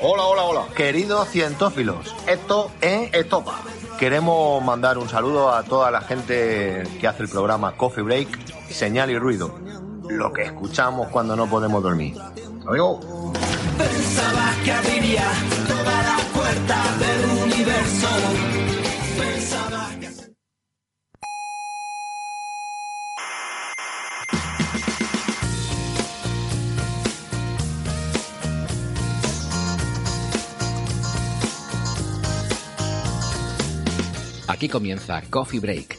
Hola, hola, hola. Queridos cientófilos, esto es Estopa. Queremos mandar un saludo a toda la gente que hace el programa Coffee Break, Señal y Ruido. Lo que escuchamos cuando no podemos dormir. Adiós. Pensabas que abriría todas las puertas del universo. Pensabas que... Aquí comienza Coffee Break,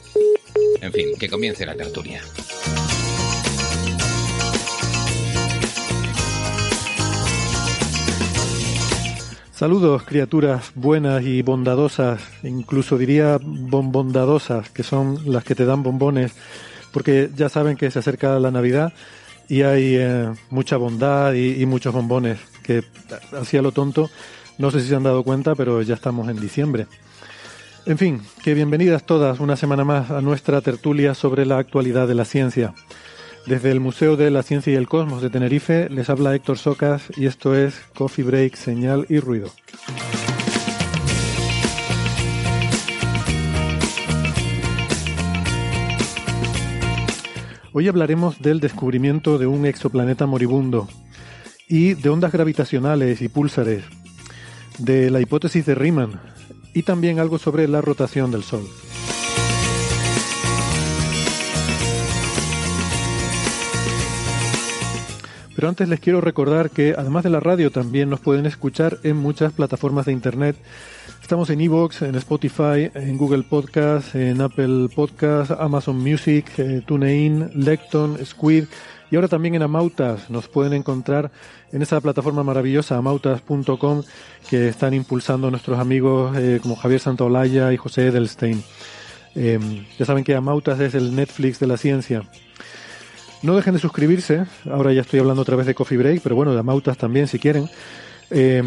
En fin, que comience la tertulia. Saludos, criaturas buenas y bondadosas, incluso diría bombondadosas, que son las que te dan bombones, porque ya saben que se acerca la Navidad y hay eh, mucha bondad y, y muchos bombones, que hacía lo tonto, no sé si se han dado cuenta, pero ya estamos en diciembre. En fin, que bienvenidas todas una semana más a nuestra tertulia sobre la actualidad de la ciencia. Desde el Museo de la Ciencia y el Cosmos de Tenerife les habla Héctor Socas y esto es Coffee Break, Señal y Ruido. Hoy hablaremos del descubrimiento de un exoplaneta moribundo y de ondas gravitacionales y púlsares, de la hipótesis de Riemann y también algo sobre la rotación del Sol. Pero antes les quiero recordar que además de la radio también nos pueden escuchar en muchas plataformas de internet. Estamos en Evox, en Spotify, en Google Podcast, en Apple Podcast, Amazon Music, eh, TuneIn, Lecton, Squid y ahora también en Amautas. Nos pueden encontrar en esa plataforma maravillosa amautas.com que están impulsando nuestros amigos eh, como Javier Santaolalla y José Edelstein. Eh, ya saben que Amautas es el Netflix de la ciencia. No dejen de suscribirse. Ahora ya estoy hablando otra vez de Coffee Break, pero bueno, de Amautas también si quieren. Eh,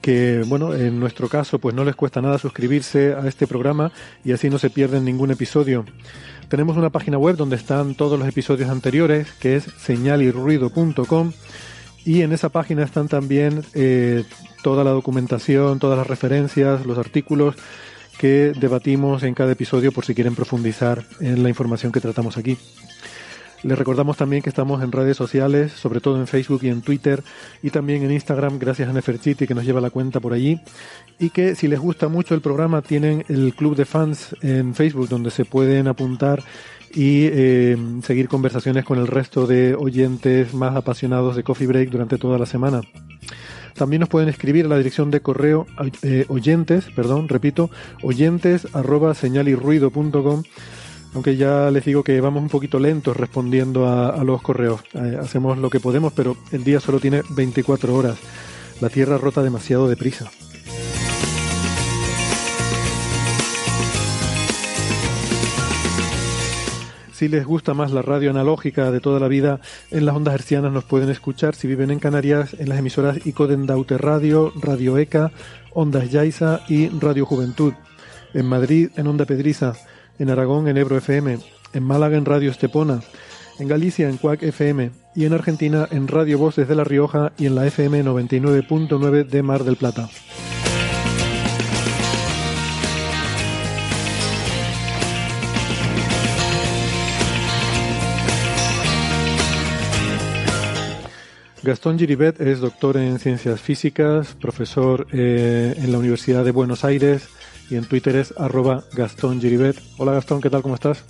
que bueno, en nuestro caso, pues no les cuesta nada suscribirse a este programa y así no se pierden ningún episodio. Tenemos una página web donde están todos los episodios anteriores, que es señalirruido.com y en esa página están también eh, toda la documentación, todas las referencias, los artículos que debatimos en cada episodio por si quieren profundizar en la información que tratamos aquí. Les recordamos también que estamos en redes sociales, sobre todo en Facebook y en Twitter, y también en Instagram, gracias a Nefertiti que nos lleva la cuenta por allí. Y que si les gusta mucho el programa, tienen el club de fans en Facebook, donde se pueden apuntar y eh, seguir conversaciones con el resto de oyentes más apasionados de Coffee Break durante toda la semana. También nos pueden escribir a la dirección de correo eh, oyentes, perdón, repito, oyentes arroba aunque ya les digo que vamos un poquito lentos respondiendo a, a los correos. Eh, hacemos lo que podemos, pero el día solo tiene 24 horas. La Tierra rota demasiado deprisa. Si les gusta más la radio analógica de toda la vida, en las ondas hercianas nos pueden escuchar si viven en Canarias en las emisoras Icoden Daute Radio, Radio ECA, Ondas Yaiza y Radio Juventud. En Madrid en Onda Pedriza, en Aragón en Ebro FM, en Málaga en Radio Estepona, en Galicia en Cuac FM y en Argentina en Radio Voz desde La Rioja y en la FM 99.9 de Mar del Plata. Gastón Giribet es doctor en ciencias físicas, profesor eh, en la Universidad de Buenos Aires y en Twitter es arroba Gastón Giribet. Hola Gastón, ¿qué tal? ¿Cómo estás?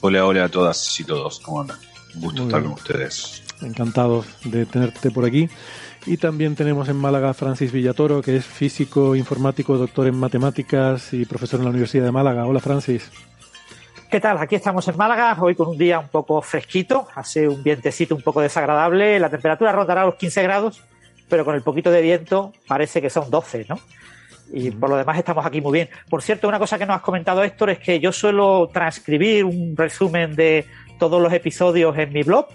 Hola, hola a todas y todos. ¿Cómo andan? Un gusto Muy estar bien. con ustedes. Encantados de tenerte por aquí. Y también tenemos en Málaga a Francis Villatoro, que es físico, informático, doctor en matemáticas y profesor en la Universidad de Málaga. Hola Francis. ¿Qué tal? Aquí estamos en Málaga, hoy con un día un poco fresquito, hace un vientecito un poco desagradable, la temperatura rondará los 15 grados, pero con el poquito de viento parece que son 12, ¿no? Y por lo demás estamos aquí muy bien. Por cierto, una cosa que nos has comentado, Héctor, es que yo suelo transcribir un resumen de todos los episodios en mi blog,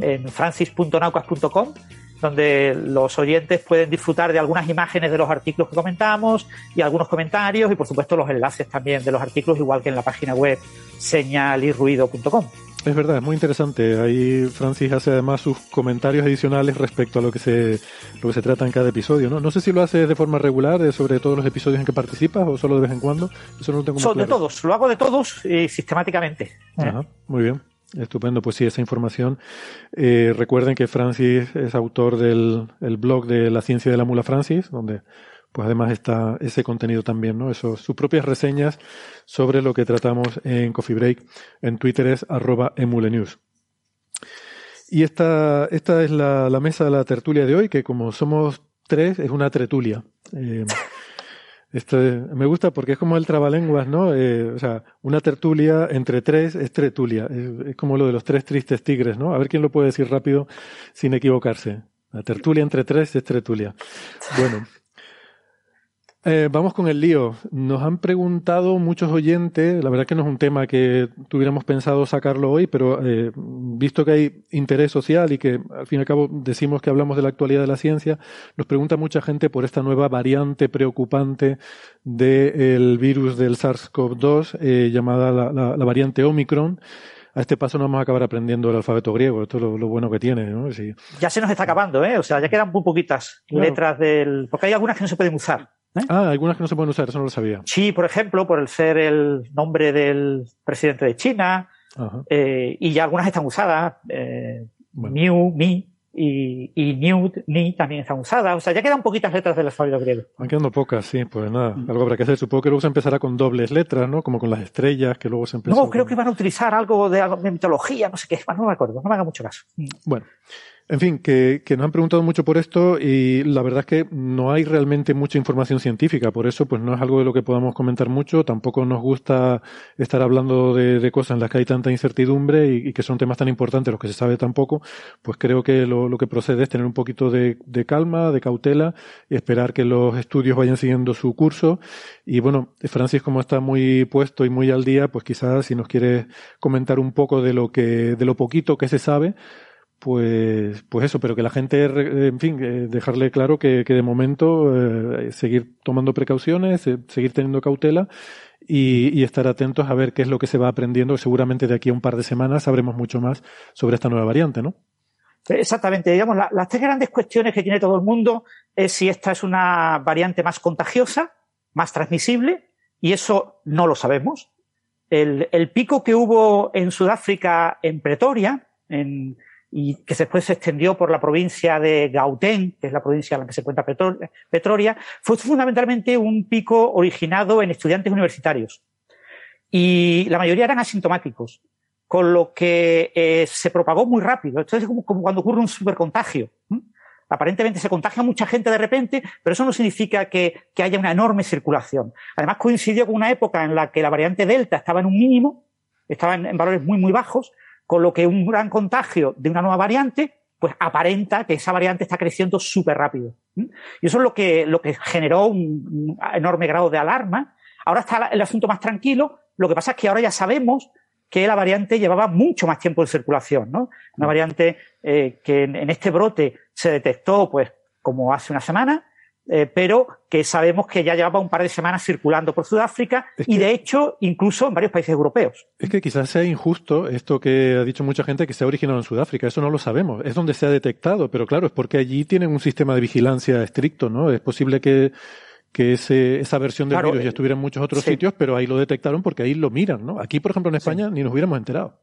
en francis.naucas.com, donde los oyentes pueden disfrutar de algunas imágenes de los artículos que comentamos y algunos comentarios y, por supuesto, los enlaces también de los artículos, igual que en la página web señalirruido.com. Es verdad, es muy interesante. Ahí Francis hace además sus comentarios adicionales respecto a lo que se, lo que se trata en cada episodio. ¿no? no sé si lo hace de forma regular, sobre todos los episodios en que participas, o solo de vez en cuando. Eso no lo tengo muy Son de claro. todos, lo hago de todos y sistemáticamente. Ajá, muy bien. Estupendo, pues sí, esa información. Eh, recuerden que Francis es autor del el blog de La Ciencia de la Mula Francis, donde pues además está ese contenido también, ¿no? Eso, sus propias reseñas sobre lo que tratamos en Coffee Break. En Twitter es arroba emulenews. Y esta, esta es la, la mesa de la tertulia de hoy, que como somos tres, es una tretulia. Eh, esto es- me gusta porque es como el trabalenguas, ¿no? Eh, o sea, una tertulia entre tres es tretulia. Es, es como lo de los tres tristes tigres, ¿no? A ver quién lo puede decir rápido sin equivocarse. La tertulia entre tres es tretulia. Bueno. Eh, vamos con el lío. Nos han preguntado muchos oyentes, la verdad que no es un tema que tuviéramos pensado sacarlo hoy, pero eh, visto que hay interés social y que al fin y al cabo decimos que hablamos de la actualidad de la ciencia, nos pregunta mucha gente por esta nueva variante preocupante del virus del SARS-CoV-2 eh, llamada la, la- la variante Omicron. A este paso no vamos a acabar aprendiendo el alfabeto griego, esto es lo, lo bueno que tiene, ¿no? Sí. Ya se nos está acabando, ¿eh? O sea, ya quedan muy poquitas Claro. letras del. Porque hay algunas que no se pueden usar. ¿Eh? Ah, algunas que no se pueden usar, eso no lo sabía. Chi, por ejemplo, por el ser el nombre del presidente de China, eh, y ya algunas están usadas. Eh, Bueno. New, Mi y, y New, Ni también están usadas. O sea, ya quedan poquitas letras del alfabeto griego. Van quedando pocas, sí, pues nada, algo habrá que hacer. Supongo que luego se empezará con dobles letras, ¿no? Como con las estrellas, que luego se empezó. No, creo con- que van a utilizar algo de, de mitología, no sé qué. No me acuerdo, no me haga mucho caso. Bueno, en fin, que, que nos han preguntado mucho por esto y la verdad es que no hay realmente mucha información científica, por eso pues no es algo de lo que podamos comentar mucho, tampoco nos gusta estar hablando de, de cosas en las que hay tanta incertidumbre y, y que son temas tan importantes los que se sabe tan poco, pues creo que lo, lo que procede es tener un poquito de, de calma, de cautela y esperar que los estudios vayan siguiendo su curso. Y bueno, Francis como está muy puesto y muy al día, pues quizás si nos quiere comentar un poco de lo que, de lo poquito que se sabe, pues, pues eso, pero que la gente, en fin, eh, dejarle claro que, que de momento eh, seguir tomando precauciones, eh, seguir teniendo cautela y, y estar atentos a ver qué es lo que se va aprendiendo. Seguramente de aquí a un par de semanas sabremos mucho más sobre esta nueva variante, ¿no? Exactamente, digamos, la- las tres grandes cuestiones que tiene todo el mundo es si esta es una variante más contagiosa, más transmisible, y eso no lo sabemos. El, el pico que hubo en Sudáfrica, en Pretoria, en- y que después se extendió por la provincia de Gauteng, que es la provincia en la que se encuentra Petro- Pretoria, fue fundamentalmente un pico originado en estudiantes universitarios. Y la mayoría eran asintomáticos con lo que eh, se propagó muy rápido. Esto es como, cuando ocurre un supercontagio. Aparentemente se contagia mucha gente de repente, pero eso no significa que, que haya una enorme circulación. Además coincidió con una época en la que la variante Delta estaba en un mínimo, estaba en, en valores muy, muy bajos, con lo que un gran contagio de una nueva variante, pues aparenta que esa variante está creciendo súper rápido. Y eso es lo que, lo que generó un, enorme grado de alarma. Ahora está el asunto más tranquilo. Lo que pasa es que ahora ya sabemos que la variante llevaba mucho más tiempo en circulación, ¿no? Una variante eh, que en este brote se detectó, pues, como hace una semana, eh, pero que sabemos que ya llevaba un par de semanas circulando por Sudáfrica Es y, de hecho, incluso en varios países europeos. Es que quizás sea injusto esto que ha dicho mucha gente que se ha originado en Sudáfrica. Eso no lo sabemos. Es donde se ha detectado, pero claro, es porque allí tienen un sistema de vigilancia estricto, ¿no? Es posible que, que ese, esa versión del Claro, virus ya estuviera en muchos otros sí. sitios, pero ahí lo detectaron porque ahí lo miran, ¿no? Aquí, por ejemplo, en España ni nos hubiéramos enterado.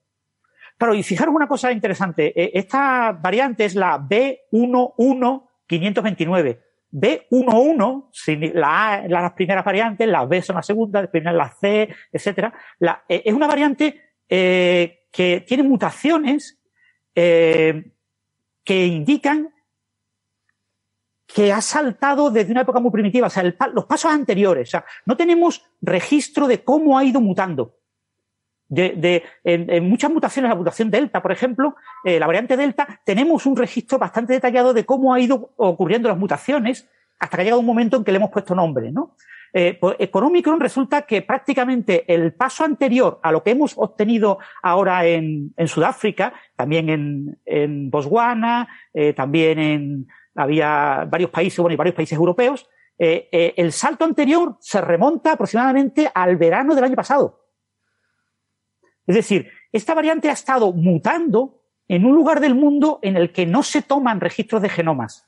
Claro, y fijaros una cosa interesante. Eh, esta variante es la B11529. B11, la A las primeras variantes, las B son las segundas, después las C, etcétera. La, eh, es una variante eh, que tiene mutaciones eh, que indican que ha saltado desde una época muy primitiva, o sea, los pasos anteriores. O sea, no tenemos registro de cómo ha ido mutando. De, de en, en, muchas mutaciones, la mutación delta, por ejemplo, eh, la variante delta, tenemos un registro bastante detallado de cómo ha ido ocurriendo las mutaciones hasta que ha llegado un momento en que le hemos puesto nombre, ¿no? Eh, pues, con Omicron resulta que prácticamente el paso anterior a lo que hemos obtenido ahora en, en Sudáfrica, también en, en Botswana, eh, también en, había varios países, bueno, y varios países europeos, eh, eh, el salto anterior se remonta aproximadamente al verano del año pasado. Es decir, esta variante ha estado mutando en un lugar del mundo en el que no se toman registros de genomas.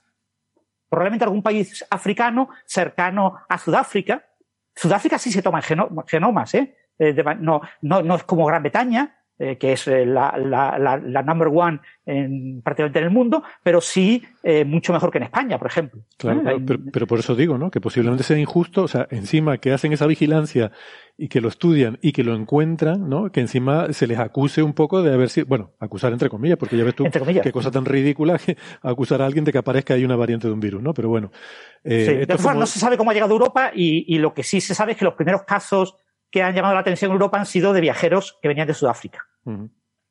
Probablemente algún país africano cercano a Sudáfrica. Sudáfrica sí se toman genomas, ¿eh? eh no, no, no es como Gran Bretaña, eh, que es eh, la, la, la, la, number one en, prácticamente en el mundo, pero sí eh, mucho mejor que en España, por ejemplo. Claro, pero, pero, por eso digo, ¿no? Que posiblemente sea injusto, o sea, encima que hacen esa vigilancia y que lo estudian y que lo encuentran, ¿no? Que encima se les acuse un poco de haber sido, bueno, acusar entre comillas, porque ya ves tú qué cosa tan ridícula que acusar a alguien de que aparezca ahí una variante de un virus, ¿no? Pero bueno. Eh, sí, de no se sabe cómo ha llegado a Europa y, y lo que sí se sabe es que los primeros casos que han llamado la atención en Europa han sido de viajeros que venían de Sudáfrica.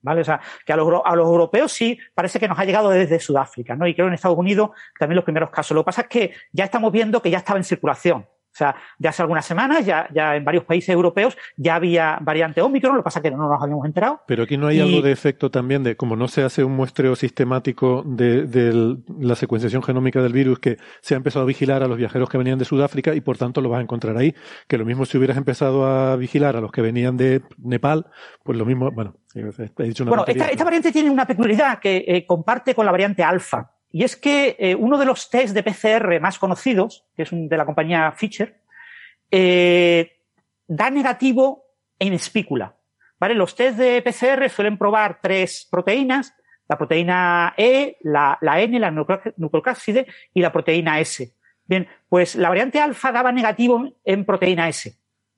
¿Vale? O sea, que a los, a los, europeos sí parece que nos ha llegado desde Sudáfrica, ¿no? Y creo en Estados Unidos también los primeros casos. Lo que pasa es que ya estamos viendo que ya estaba en circulación. O sea, ya hace algunas semanas, ya, ya en varios países europeos ya había variante Omicron, lo que pasa es que no nos habíamos enterado. Pero aquí no hay y... algo de efecto también de, como no se hace un muestreo sistemático de, de, la secuenciación genómica del virus, que se ha empezado a vigilar a los viajeros que venían de Sudáfrica y por tanto lo vas a encontrar ahí. Que lo mismo si hubieras empezado a vigilar a los que venían de Nepal, pues lo mismo, bueno, he dicho una Bueno, esta, esta, variante tiene una peculiaridad que eh, comparte con la variante alfa. Y es que eh, uno de los test de PCR más conocidos, que es de la compañía Fischer, eh, da negativo en espícula. ¿Vale? Los test de PCR suelen probar tres proteínas, la proteína E, la, N, la nucleocápside y la proteína S. Bien, pues la variante alfa daba negativo en proteína S,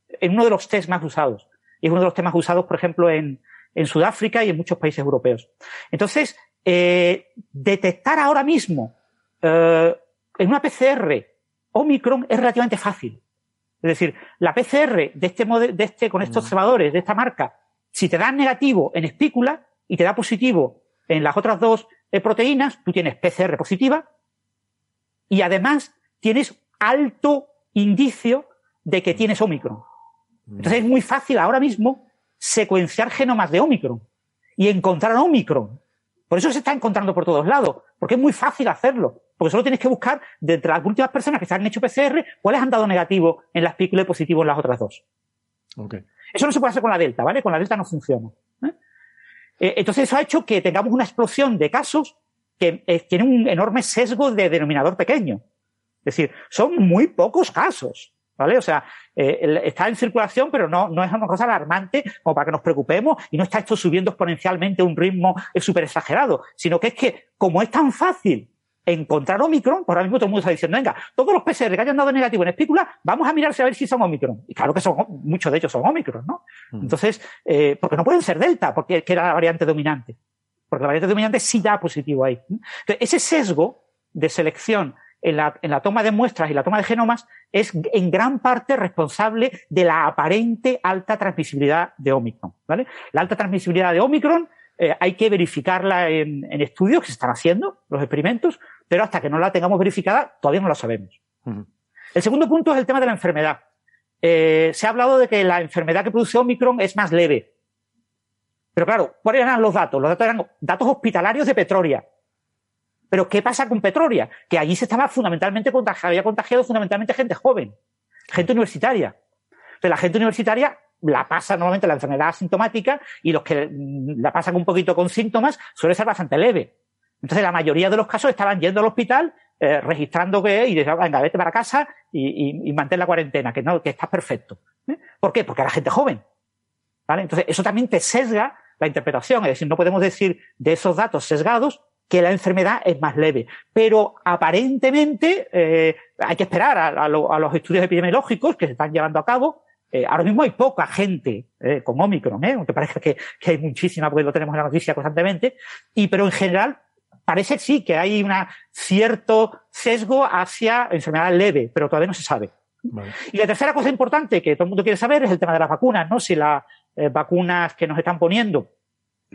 en uno de los test más usados. Y es uno de los temas usados, por ejemplo, en Sudáfrica y en muchos países europeos. Entonces, eh, detectar ahora mismo eh, en una PCR Omicron es relativamente fácil. Es decir, la PCR de este, de este con estos observadores de esta marca, si te da negativo en espícula y te da positivo en las otras dos eh, proteínas, tú tienes PCR positiva y además tienes alto indicio de que tienes Omicron. Entonces es muy fácil ahora mismo secuenciar genomas de Omicron y encontrar Omicron. Por eso se está encontrando por todos lados, porque es muy fácil hacerlo. Porque solo tienes que buscar de entre las últimas personas que se han hecho PCR, cuáles han dado negativo en la espícula y positivo en las otras dos. Okay. Eso no se puede hacer con la delta, ¿vale? Con la delta no funciona. ¿eh? Eh, entonces eso ha hecho que tengamos una explosión de casos que eh, tienen un enorme sesgo de denominador pequeño. Es decir, son muy pocos casos. ¿Vale? O sea, eh, está en circulación, pero no, no es una cosa alarmante como para que nos preocupemos y no está esto subiendo exponencialmente a un ritmo súper exagerado, sino que es que como es tan fácil encontrar Omicron, por ahora mismo todo el mundo está diciendo, venga, todos los PCR que hayan dado negativo en espícula, vamos a mirarse a ver si son Omicron. Y claro que son, muchos de ellos son Omicron, ¿no? Mm. Entonces, eh, porque no pueden ser Delta, porque que era la variante dominante. Porque la variante dominante sí da positivo ahí. Entonces, ese sesgo de selección en la, en la toma de muestras y la toma de genomas es en gran parte responsable de la aparente alta transmisibilidad de Omicron. ¿vale? La alta transmisibilidad de Omicron eh, hay que verificarla en, en, estudios que se están haciendo, los experimentos, pero hasta que no la tengamos verificada todavía no la sabemos. Uh -huh. El segundo punto es el tema de la enfermedad. Eh, se ha hablado de que la enfermedad que produce Omicron es más leve. Pero claro, ¿cuáles eran los datos? Los datos eran datos hospitalarios de Petroria. Pero ¿qué pasa con Petroria? Que allí se estaba fundamentalmente contagiado, había contagiado fundamentalmente gente joven, gente universitaria. Pero la gente universitaria la pasa normalmente la enfermedad asintomática y los que la pasan un poquito con síntomas suele ser bastante leve. Entonces la mayoría de los casos estaban yendo al hospital, eh, registrando que y decían, venga, vete para casa y, mantén la cuarentena, que no, que estás perfecto. ¿Eh? ¿Por qué? Porque era gente joven. ¿Vale? Entonces eso también te sesga la interpretación. Es decir, no podemos decir de esos datos sesgados que la enfermedad es más leve. Pero aparentemente eh, hay que esperar a, los estudios epidemiológicos que se están llevando a cabo. Eh, ahora mismo hay poca gente eh, con Omicron, aunque parezca que, hay muchísima porque lo tenemos en la noticia constantemente. Y pero en general parece sí que hay un cierto sesgo hacia enfermedad leve, pero todavía no se sabe. Y la tercera cosa importante que todo el mundo quiere saber es el tema de las vacunas, ¿no? Si las vacunas que nos están poniendo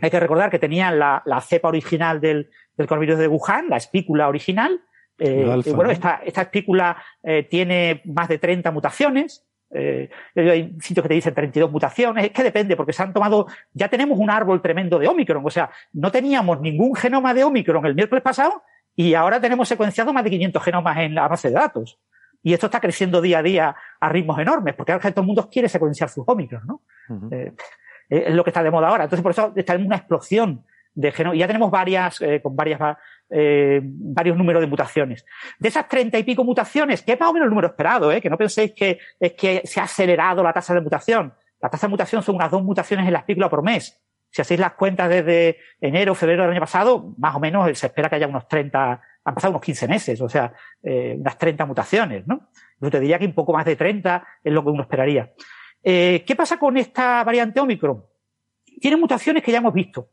hay que recordar que tenían la, cepa original del, coronavirus de Wuhan, la espícula original. Eh, bueno, esta, espícula eh, tiene más de 30 mutaciones. Eh, hay sitios que te dicen 32 mutaciones. Es que depende, porque se han tomado. Ya tenemos un árbol tremendo de Omicron. O sea, no teníamos ningún genoma de Omicron el miércoles pasado y ahora tenemos secuenciado más de 500 genomas en la base de datos. Y esto está creciendo día a día a ritmos enormes, porque ahora todo el mundo quiere secuenciar sus Omicron, ¿no? Eh, es lo que está de moda ahora. Entonces, por eso está en una explosión de genomas. Ya tenemos varias, eh, con varias, eh, varios números de mutaciones. De esas treinta y pico mutaciones, que es más o menos el número esperado, ¿eh? que no penséis que es que se ha acelerado la tasa de mutación. La tasa de mutación son unas dos mutaciones en la espícula por mes. Si hacéis las cuentas desde enero, febrero del año pasado, más o menos se espera que haya unos 30, han pasado unos 15 meses, o sea, unas 30 mutaciones, ¿no? Yo te diría que un poco más de 30 es lo que uno esperaría. Eh, ¿Qué pasa con esta variante Omicron? Tiene mutaciones que ya hemos visto.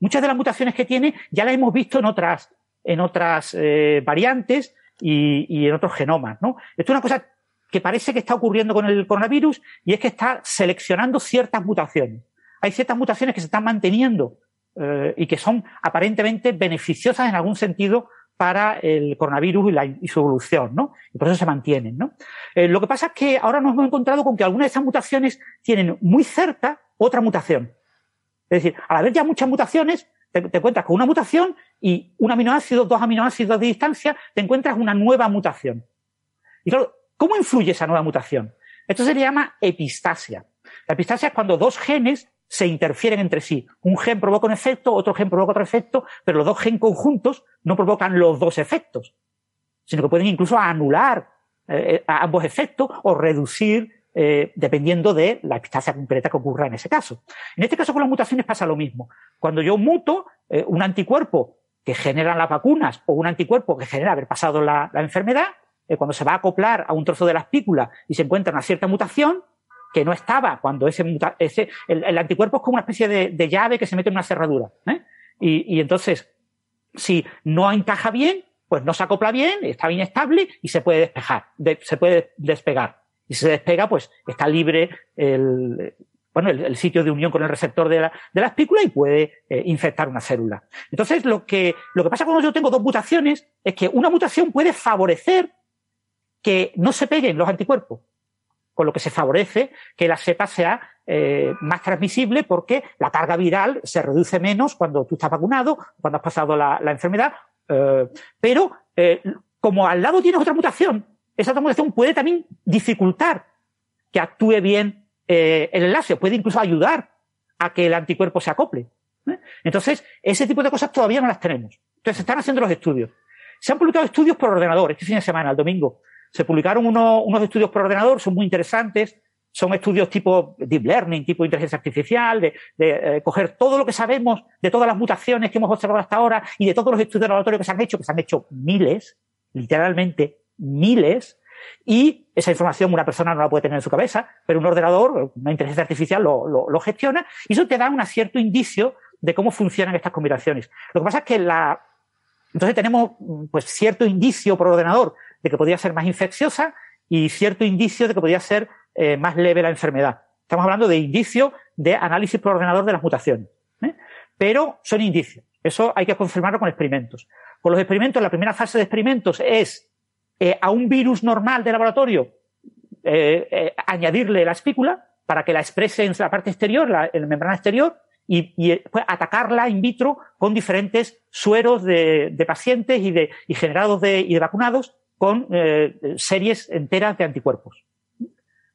Muchas de las mutaciones que tiene ya las hemos visto en otras, en otras eh, variantes y, en otros genomas. ¿no? Esto es una cosa que parece que está ocurriendo con el coronavirus y es que está seleccionando ciertas mutaciones. Hay ciertas mutaciones que se están manteniendo eh, y que son aparentemente beneficiosas en algún sentido para el coronavirus y, su evolución, ¿no? Y por eso se mantienen, ¿no? Eh, lo que pasa es que ahora nos hemos encontrado con que algunas de esas mutaciones tienen muy cerca otra mutación. Es decir, al haber ya muchas mutaciones, te, encuentras con una mutación y un aminoácido, dos aminoácidos de distancia, te encuentras una nueva mutación. Y claro, ¿cómo influye esa nueva mutación? Esto se le llama epistasia. La epistasia es cuando dos genes se interfieren entre sí. Un gen provoca un efecto, otro gen provoca otro efecto, pero los dos genes conjuntos no provocan los dos efectos, sino que pueden incluso anular eh, ambos efectos o reducir eh, dependiendo de la epistasia concreta que ocurra en ese caso. En este caso con las mutaciones pasa lo mismo. Cuando yo muto eh, un anticuerpo que generan las vacunas o un anticuerpo que genera haber pasado la, enfermedad, cuando se va a acoplar a un trozo de la espícula y se encuentra una cierta mutación, que no estaba cuando ese, ese el, anticuerpo es como una especie de, llave que se mete en una cerradura. ¿eh? Y, entonces, si no encaja bien, pues no se acopla bien, está bien estable y se puede despejar, se puede despegar. Y si se despega, pues está libre el, bueno, el, sitio de unión con el receptor de la, de la espícula y puede eh, infectar una célula. Entonces, lo que, lo que pasa cuando yo tengo dos mutaciones es que una mutación puede favorecer que no se peguen los anticuerpos con lo que se favorece que la cepa sea eh, más transmisible porque la carga viral se reduce menos cuando tú estás vacunado, cuando has pasado la, enfermedad. Eh, pero eh, como al lado tienes otra mutación, esa otra mutación puede también dificultar que actúe bien el enlace, puede incluso ayudar a que el anticuerpo se acople. Entonces, ese tipo de cosas todavía no las tenemos. Entonces, se están haciendo los estudios. Se han publicado estudios por ordenador este fin de semana, el domingo, se publicaron unos estudios por ordenador, son muy interesantes, son estudios tipo deep learning, tipo inteligencia artificial, de, eh, coger todo lo que sabemos de todas las mutaciones que hemos observado hasta ahora y de todos los estudios de laboratorio que se han hecho, que se han hecho miles, literalmente miles, y esa información una persona no la puede tener en su cabeza, pero un ordenador, una inteligencia artificial lo, lo gestiona y eso te da un cierto indicio de cómo funcionan estas combinaciones. Lo que pasa es que la, entonces tenemos pues cierto indicio por ordenador de que podría ser más infecciosa y cierto indicio de que podría ser eh, más leve la enfermedad. Estamos hablando de indicio de análisis por ordenador de las mutaciones. ¿eh? Pero son indicios. Eso hay que confirmarlo con experimentos. Con los experimentos, la primera fase de experimentos es eh, a un virus normal de laboratorio añadirle la espícula para que la exprese en la parte exterior, la, en la membrana exterior, y, y pues, atacarla in vitro con diferentes sueros de, de pacientes y, de, y generados de, y de vacunados con eh, series enteras de anticuerpos.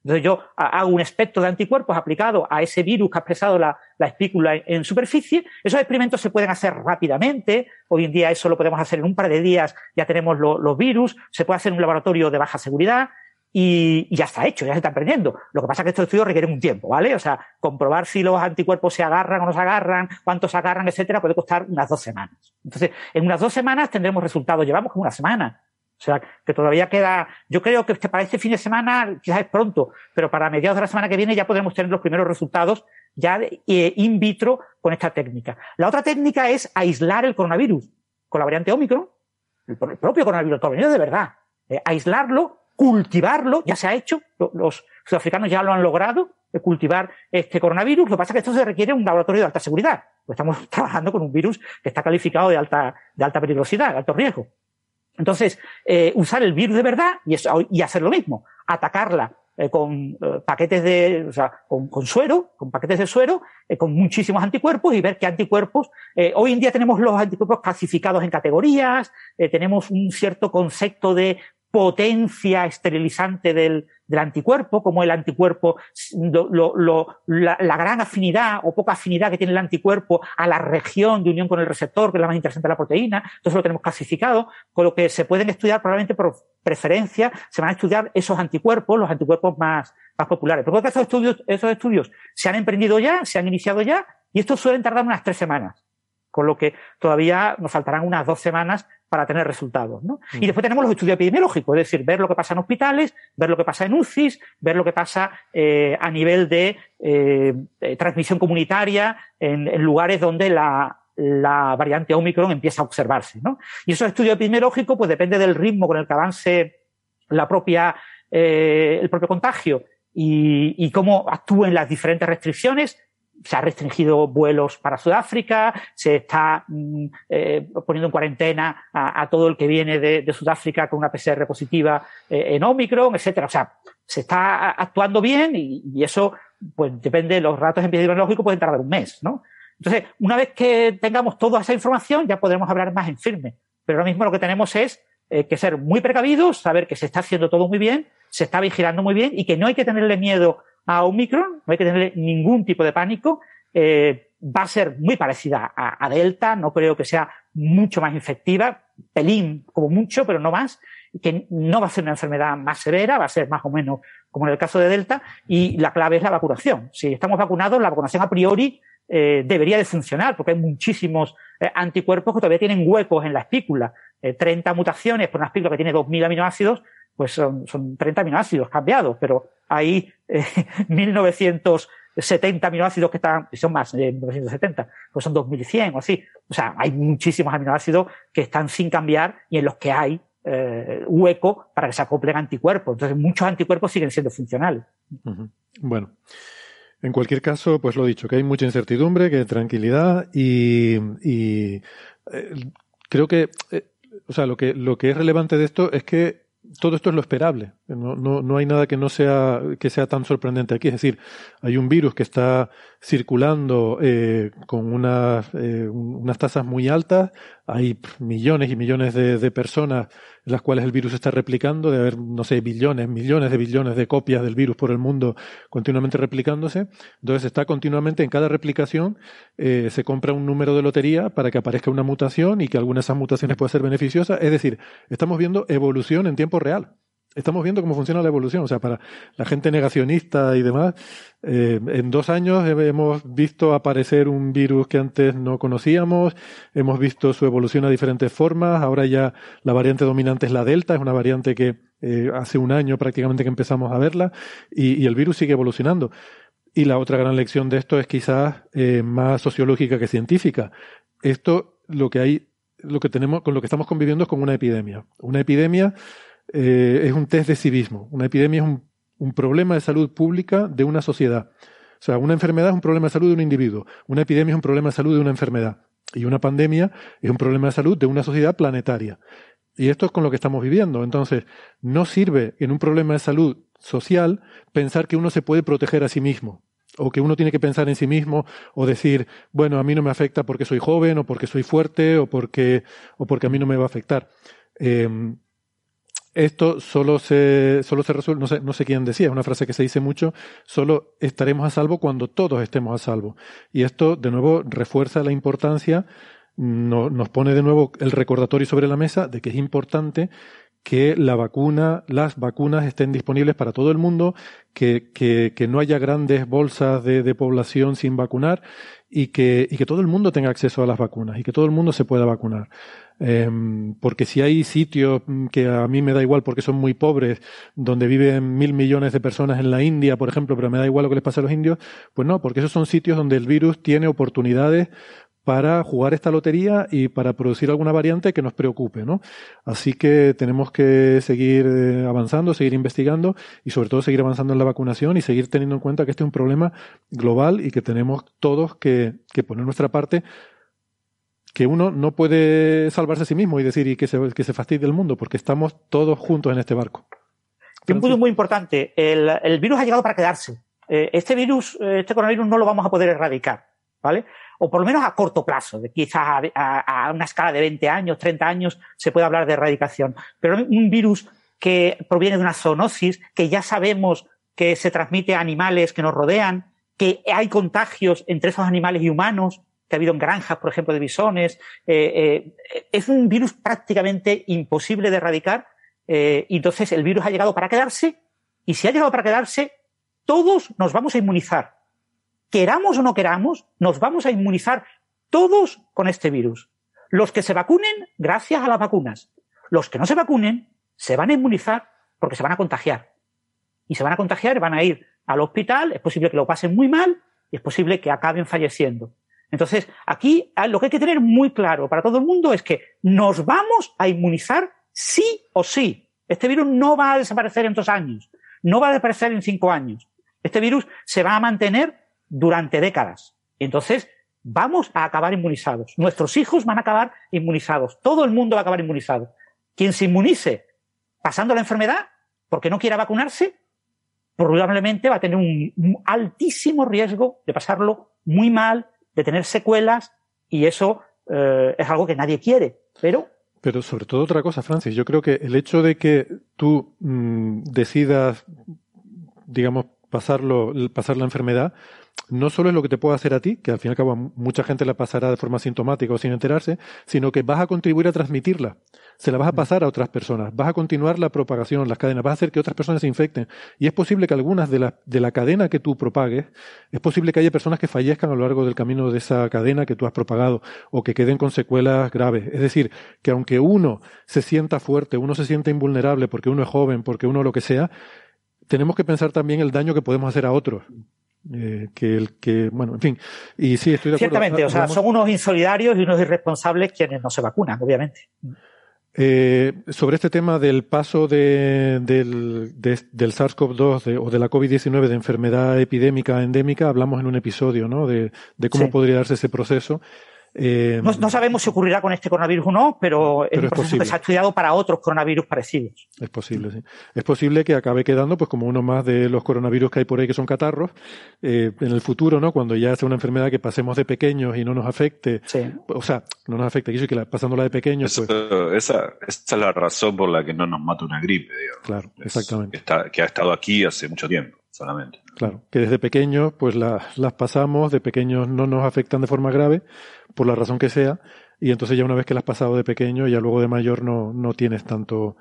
Entonces yo hago un espectro de anticuerpos aplicado a ese virus que ha expresado la, espícula en, superficie. Esos experimentos se pueden hacer rápidamente. Hoy en día eso lo podemos hacer en un par de días. Ya tenemos los virus. Se puede hacer en un laboratorio de baja seguridad. y, ya está hecho, ya se está aprendiendo. Lo que pasa es que estos estudios requieren un tiempo, ¿vale? O sea, comprobar si los anticuerpos se agarran o no se agarran, cuántos se agarran, etcétera, puede costar unas dos semanas. Entonces, en unas dos semanas tendremos resultados. Llevamos como una semana. O sea, que todavía queda, yo creo que para este fin de semana quizás es pronto, pero para mediados de la semana que viene ya podremos tener los primeros resultados ya eh, in vitro con esta técnica. La otra técnica es aislar el coronavirus con la variante Omicron, el, propio coronavirus, el de verdad, eh, aislarlo, cultivarlo, ya se ha hecho, los sudafricanos ya lo han logrado, eh, cultivar este coronavirus. Lo que pasa es que esto se requiere un laboratorio de alta seguridad. Pues estamos trabajando con un virus que está calificado de alta, de alta peligrosidad, de alto riesgo. Entonces, eh, usar el virus de verdad y, hacer lo mismo, atacarla eh, con eh, paquetes de, o sea, con, suero, con paquetes de suero, con muchísimos anticuerpos y ver qué anticuerpos. Hoy en día tenemos los anticuerpos clasificados en categorías, tenemos un cierto concepto de potencia esterilizante del, del anticuerpo, como el anticuerpo, lo, lo, la, gran afinidad o poca afinidad que tiene el anticuerpo a la región de unión con el receptor, que es la más interesante de la proteína. Entonces lo tenemos clasificado, con lo que se pueden estudiar probablemente por preferencia, se van a estudiar esos anticuerpos, los anticuerpos más, más populares. Pero creo que esos estudios, esos estudios se han emprendido ya, se han iniciado ya, y estos suelen tardar unas tres semanas con lo que todavía nos faltarán unas dos semanas para tener resultados. ¿no? Y después tenemos los estudios epidemiológicos, es decir, ver lo que pasa en hospitales, ver lo que pasa en UCIs, ver lo que pasa eh, a nivel de eh, transmisión comunitaria en, en lugares donde la, la, variante Omicron empieza a observarse. ¿no? Y esos estudios epidemiológicos, pues depende del ritmo con el que avance la propia, eh, el propio contagio y, y cómo actúen las diferentes restricciones, se ha restringido vuelos para Sudáfrica, se está mm, eh, poniendo en cuarentena a, todo el que viene de, Sudáfrica con una PCR positiva eh, en Omicron, etcétera. O sea, se está actuando bien y, y eso, pues depende de los ratos epidemiológicos, pueden tardar un mes, ¿no? Entonces, una vez que tengamos toda esa información, ya podremos hablar más en firme. Pero ahora mismo lo que tenemos es eh, que ser muy precavidos, saber que se está haciendo todo muy bien, se está vigilando muy bien y que no hay que tenerle miedo a Omicron, no hay que tener ningún tipo de pánico. Eh, va a ser muy parecida a, Delta, no creo que sea mucho más efectiva, pelín como mucho, pero no más, que no va a ser una enfermedad más severa, va a ser más o menos como en el caso de Delta, y la clave es la vacunación. Si estamos vacunados, la vacunación a priori eh, debería de funcionar, porque hay muchísimos eh, anticuerpos que todavía tienen huecos en la espícula. Eh, 30 mutaciones por una espícula que tiene 2.000 aminoácidos, pues son, son 30 aminoácidos cambiados, pero hay eh, 1970 aminoácidos que están, son más de 1970, pues son 2100 o así. O sea, hay muchísimos aminoácidos que están sin cambiar y en los que hay eh, hueco para que se acoplen anticuerpos. Entonces, muchos anticuerpos siguen siendo funcionales. Bueno. En cualquier caso, pues lo dicho, que hay mucha incertidumbre, que hay tranquilidad y, y eh, creo que, eh, o sea, lo que, lo que es relevante de esto es que todo esto es lo esperable. No, no, no hay nada que no sea, que sea tan sorprendente aquí. Es decir, hay un virus que está circulando eh, con unas, eh, unas tasas muy altas. Hay millones y millones de, de, personas en las cuales el virus está replicando, de haber, no sé, billones, millones de billones de copias del virus por el mundo continuamente replicándose. Entonces está continuamente en cada replicación, eh, se compra un número de lotería para que aparezca una mutación y que alguna de esas mutaciones pueda ser beneficiosa. Es decir, estamos viendo evolución en tiempo real estamos viendo cómo funciona la evolución. O sea, para la gente negacionista y demás, eh, en dos años hemos visto aparecer un virus que antes no conocíamos, hemos visto su evolución a diferentes formas, ahora ya la variante dominante es la Delta, es una variante que eh, hace un año prácticamente que empezamos a verla, y, el virus sigue evolucionando. Y la otra gran lección de esto es quizás eh, más sociológica que científica. Esto, lo que hay, lo que tenemos, con lo que estamos conviviendo es con una epidemia. Una epidemia eh, es un test de civismo. Una epidemia es un, un, problema de salud pública de una sociedad. O sea, una enfermedad es un problema de salud de un individuo. Una epidemia es un problema de salud de una enfermedad. Y una pandemia es un problema de salud de una sociedad planetaria. Y esto es con lo que estamos viviendo. Entonces, no sirve en un problema de salud social pensar que uno se puede proteger a sí mismo o que uno tiene que pensar en sí mismo o decir, bueno, a mí no me afecta porque soy joven o porque soy fuerte o porque, o porque a mí no me va a afectar. Eh, esto solo se, solo se resuelve, no sé, no sé quién decía, es una frase que se dice mucho, solo estaremos a salvo cuando todos estemos a salvo. Y esto, de nuevo, refuerza la importancia, no, nos pone de nuevo el recordatorio sobre la mesa de que es importante que la vacuna, las vacunas estén disponibles para todo el mundo, que, que, que no haya grandes bolsas de, de población sin vacunar y que, y que todo el mundo tenga acceso a las vacunas y que todo el mundo se pueda vacunar. Eh, porque si hay sitios que a mí me da igual porque son muy pobres, donde viven mil millones de personas en la India, por ejemplo, pero me da igual lo que les pasa a los indios, pues no, porque esos son sitios donde el virus tiene oportunidades para jugar esta lotería y para producir alguna variante que nos preocupe, ¿no? Así que tenemos que seguir eh, avanzando, seguir investigando y sobre todo seguir avanzando en la vacunación y seguir teniendo en cuenta que este es un problema global y que tenemos todos que, que poner nuestra parte que uno no puede salvarse a sí mismo y decir y que se, que se fastidie el mundo, porque estamos todos juntos en este barco. Un punto muy importante, el, el, virus ha llegado para quedarse. Eh, este virus, eh, este coronavirus no lo vamos a poder erradicar, ¿vale? O por lo menos a corto plazo, quizás a, una escala de 20 años, 30 años, se puede hablar de erradicación. Pero un virus que proviene de una zoonosis, que ya sabemos que se transmite a animales que nos rodean, que hay contagios entre esos animales y humanos, que ha habido en granjas, por ejemplo, de bisones. Eh, eh, es un virus prácticamente imposible de erradicar. Eh, entonces el virus ha llegado para quedarse. Y si ha llegado para quedarse, todos nos vamos a inmunizar. Queramos o no queramos, nos vamos a inmunizar todos con este virus. Los que se vacunen, gracias a las vacunas. Los que no se vacunen, se van a inmunizar porque se van a contagiar. Y se van a contagiar, van a ir al hospital, es posible que lo pasen muy mal y es posible que acaben falleciendo. Entonces, aquí lo que hay que tener muy claro para todo el mundo es que nos vamos a inmunizar sí o sí. Este virus no va a desaparecer en dos años, no va a desaparecer en cinco años. Este virus se va a mantener durante décadas. Entonces, vamos a acabar inmunizados. Nuestros hijos van a acabar inmunizados. Todo el mundo va a acabar inmunizado. Quien se inmunice pasando la enfermedad porque no quiera vacunarse, probablemente va a tener un, altísimo riesgo de pasarlo muy mal, de tener secuelas y eso eh, es algo que nadie quiere. Pero pero sobre todo otra cosa, Francis, yo creo que el hecho de que tú mmm, decidas, digamos, pasarlo, pasar la enfermedad, no solo es lo que te puede hacer a ti, que al fin y al cabo mucha gente la pasará de forma sintomática o sin enterarse, sino que vas a contribuir a transmitirla. Se la vas a pasar a otras personas, vas a continuar la propagación, las cadenas, vas a hacer que otras personas se infecten. Y es posible que algunas de la, de la cadena que tú propagues, es posible que haya personas que fallezcan a lo largo del camino de esa cadena que tú has propagado o que queden con secuelas graves. Es decir, que aunque uno se sienta fuerte, uno se sienta invulnerable porque uno es joven, porque uno lo que sea, tenemos que pensar también el daño que podemos hacer a otros. Eh, que el que, bueno, en fin. Y sí, estoy de acuerdo. Ciertamente, o sea, son unos insolidarios y unos irresponsables quienes no se vacunan, obviamente. Eh, sobre este tema del paso de, del, de, del SARS-CoV-2 de, o de la COVID-19 de enfermedad epidémica a endémica, hablamos en un episodio, ¿no? De, de cómo sí. podría darse ese proceso. Eh, no, no, sabemos si ocurrirá con este coronavirus o no, pero, pero es un proceso es que se ha estudiado para otros coronavirus parecidos. Es posible, sí. Es posible que acabe quedando pues como uno más de los coronavirus que hay por ahí que son catarros. Eh, en el futuro, ¿no? Cuando ya sea una enfermedad que pasemos de pequeños y no nos afecte, sí. o sea, no nos afecte, quiso que la, pasándola de pequeños. Eso, pues, esa, esa, es la razón por la que no nos mata una gripe, digamos. Claro, exactamente. Es, que, está, que ha estado aquí hace mucho tiempo solamente. Claro, que desde pequeños pues la, las pasamos, de pequeños no nos afectan de forma grave, por la razón que sea, y entonces ya una vez que las has pasado de pequeño, ya luego de mayor no, no tienes tanto...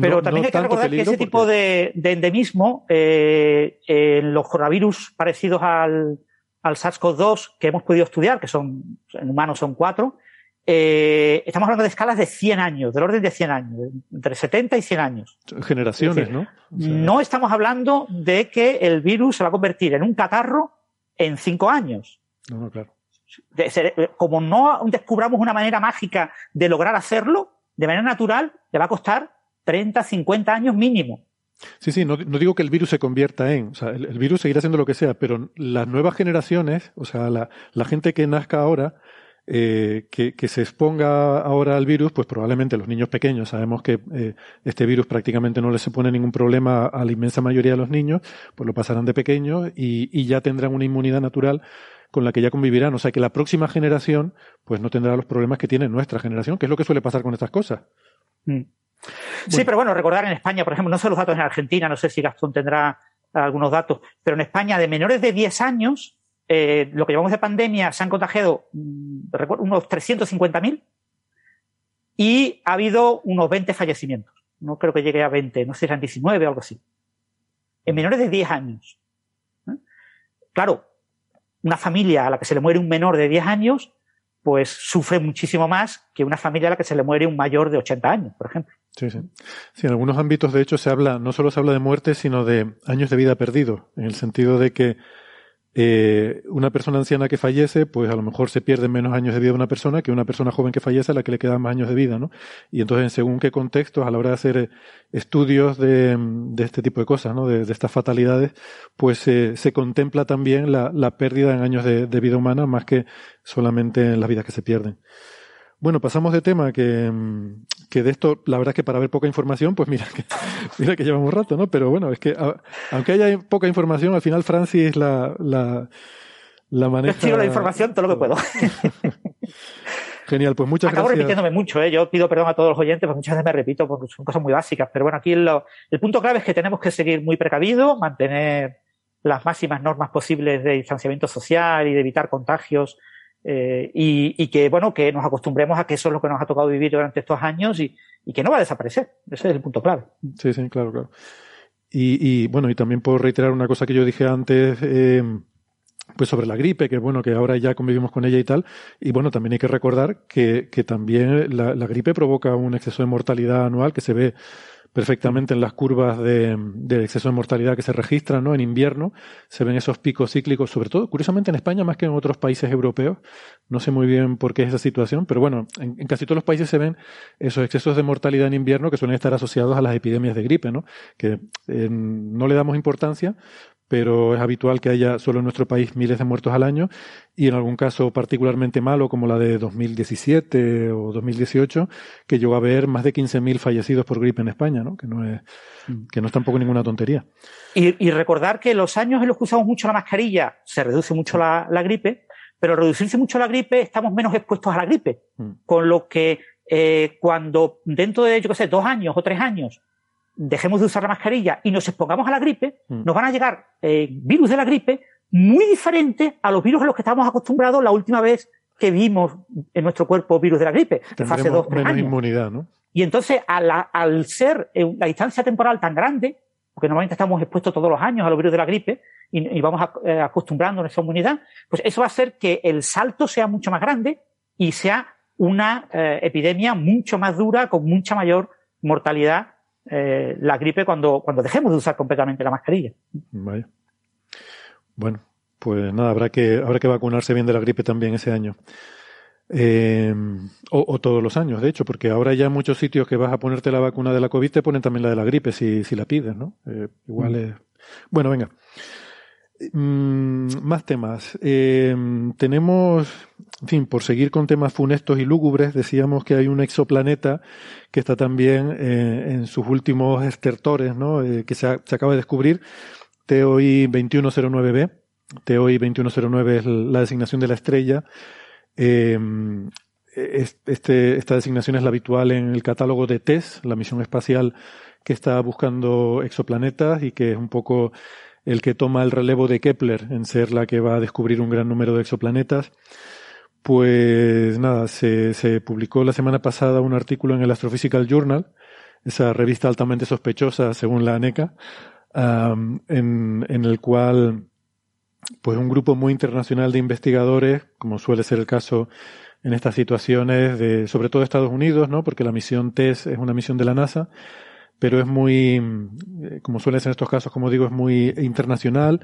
Pero no, también no hay que recordar que ese porque... tipo de, de endemismo, eh, en los coronavirus parecidos al, al SARS-CoV-2 que hemos podido estudiar, que son en humanos son cuatro, eh, estamos hablando de escalas de 100 años, del orden de 100 años, entre 70 y 100 años. Generaciones, decir, ¿no? O sea... No estamos hablando de que el virus se va a convertir en un catarro en 5 años. No, no, claro. Como no descubramos una manera mágica de lograr hacerlo, de manera natural, le va a costar 30, 50 años mínimo. Sí, sí, no, no, digo que el virus se convierta en, o sea, el, el, virus seguirá haciendo lo que sea, pero las nuevas generaciones, o sea, la, la gente que nazca ahora, eh, que, que, se exponga ahora al virus, pues probablemente los niños pequeños, sabemos que eh, este virus prácticamente no les supone ningún problema a la inmensa mayoría de los niños, pues lo pasarán de pequeños y, y ya tendrán una inmunidad natural con la que ya convivirán. O sea que la próxima generación, pues no tendrá los problemas que tiene nuestra generación, que es lo que suele pasar con estas cosas. Mm. Sí, pero bueno, recordar en España, por ejemplo, no sé los datos en Argentina, no sé si Gastón tendrá algunos datos, pero en España de menores de 10 años eh, lo que llevamos de pandemia se han contagiado mm, unos 350.000 y ha habido unos 20 fallecimientos. no creo que llegue a 20, no sé si eran 19 o algo así. En menores de 10 años. ¿eh? Claro, una familia a la que se le muere un menor de 10 años, pues sufre muchísimo más que una familia a la que se le muere un mayor de 80 años, por ejemplo. Sí, sí. Sí, en algunos ámbitos, de hecho, se habla, no solo se habla de muerte, sino de años de vida perdidos, en el sentido de que eh, una persona anciana que fallece, pues a lo mejor se pierden menos años de vida de una persona que una persona joven que fallece a la que le quedan más años de vida, ¿no? Y entonces, según qué contextos, a la hora de hacer eh, estudios de, este tipo de cosas, ¿no? De, estas fatalidades, pues eh, se contempla también la, la pérdida en años de, de vida humana más que solamente en las vidas que se pierden. Bueno, pasamos de tema que, mm, que de esto, la verdad es que para ver poca información, pues mira que, mira que llevamos rato, ¿no? Pero bueno, es que a- aunque haya poca información, al final Francis la, la, la Yo maneja. tiro la información todo lo que puedo. Genial, pues muchas Acabo gracias. repitiéndome mucho, ¿eh? yo pido perdón a todos los oyentes, porque muchas veces me repito, porque son cosas muy básicas. Pero bueno, aquí lo- el punto clave es que tenemos que seguir muy precavidos, mantener las máximas normas posibles de distanciamiento social y de evitar contagios, eh, y, y que, bueno, que nos acostumbremos a que eso es lo que nos ha tocado vivir durante estos años y, y que no va a desaparecer. Ese es el punto clave. Sí, sí, claro, claro. Y, y bueno, y también puedo reiterar una cosa que yo dije antes, eh, pues sobre la gripe, que bueno, que ahora ya convivimos con ella y tal. Y bueno, también hay que recordar que, que también la, la gripe provoca un exceso de mortalidad anual que se ve perfectamente en las curvas de, de exceso de mortalidad que se registran, ¿no? En invierno se ven esos picos cíclicos, sobre todo, curiosamente en España más que en otros países europeos. No sé muy bien por qué es esa situación, pero bueno, en, en casi todos los países se ven esos excesos de mortalidad en invierno que suelen estar asociados a las epidemias de gripe, ¿no? Que eh, no le damos importancia, pero es habitual que haya solo en nuestro país miles de muertos al año y en algún caso particularmente malo como la de 2017 o 2018 que llegó a haber más de 15.000 fallecidos por gripe en España, ¿no? Que no es que no es tampoco ninguna tontería. Y, y recordar que los años en los que usamos mucho la mascarilla se reduce mucho la, la gripe, pero al reducirse mucho la gripe estamos menos expuestos a la gripe. Mm. Con lo que eh, cuando dentro de, yo qué sé, dos años o tres años dejemos de usar la mascarilla y nos expongamos a la gripe, Mm. nos van a llegar eh, virus de la gripe muy diferentes a los virus a los que estábamos acostumbrados la última vez que vimos en nuestro cuerpo virus de la gripe, dos, tres menos años. inmunidad, ¿no? Y entonces, a la- al ser la distancia temporal tan grande, porque normalmente estamos expuestos todos los años a los virus de la gripe y, y vamos a- eh, acostumbrando nuestra inmunidad, pues eso va a hacer que el salto sea mucho más grande y sea una eh, epidemia mucho más dura, con mucha mayor mortalidad, eh, la gripe cuando, cuando dejemos de usar completamente la mascarilla. Bueno, pues nada, habrá que, habrá que vacunarse bien de la gripe también ese año. Eh, o, o todos los años, de hecho, porque ahora ya en muchos sitios que vas a ponerte la vacuna de la COVID te ponen también la de la gripe si, si la pides, ¿no? Eh, igual es. Bueno, venga. Mm, más temas. Eh, tenemos, en fin, por seguir con temas funestos y lúgubres, decíamos que hay un exoplaneta que está también eh, en sus últimos estertores, ¿no? Eh, que se, acaba de descubrir, TOI 2109b. TOI 2109 es la designación de la estrella. Eh, es- este, esta designación es la habitual en el catálogo de TESS, la misión espacial que está buscando exoplanetas y que es un poco el que toma el relevo de Kepler en ser la que va a descubrir un gran número de exoplanetas. Pues nada, se, se publicó la semana pasada un artículo en el Astrophysical Journal, esa revista altamente sospechosa según la ANECA, en, en el cual pues un grupo muy internacional de investigadores, como suele ser el caso en estas situaciones, de, sobre todo Estados Unidos, ¿no? porque la misión TESS es una misión de la NASA, pero es muy, eh, como suele ser en estos casos, como digo, es muy internacional,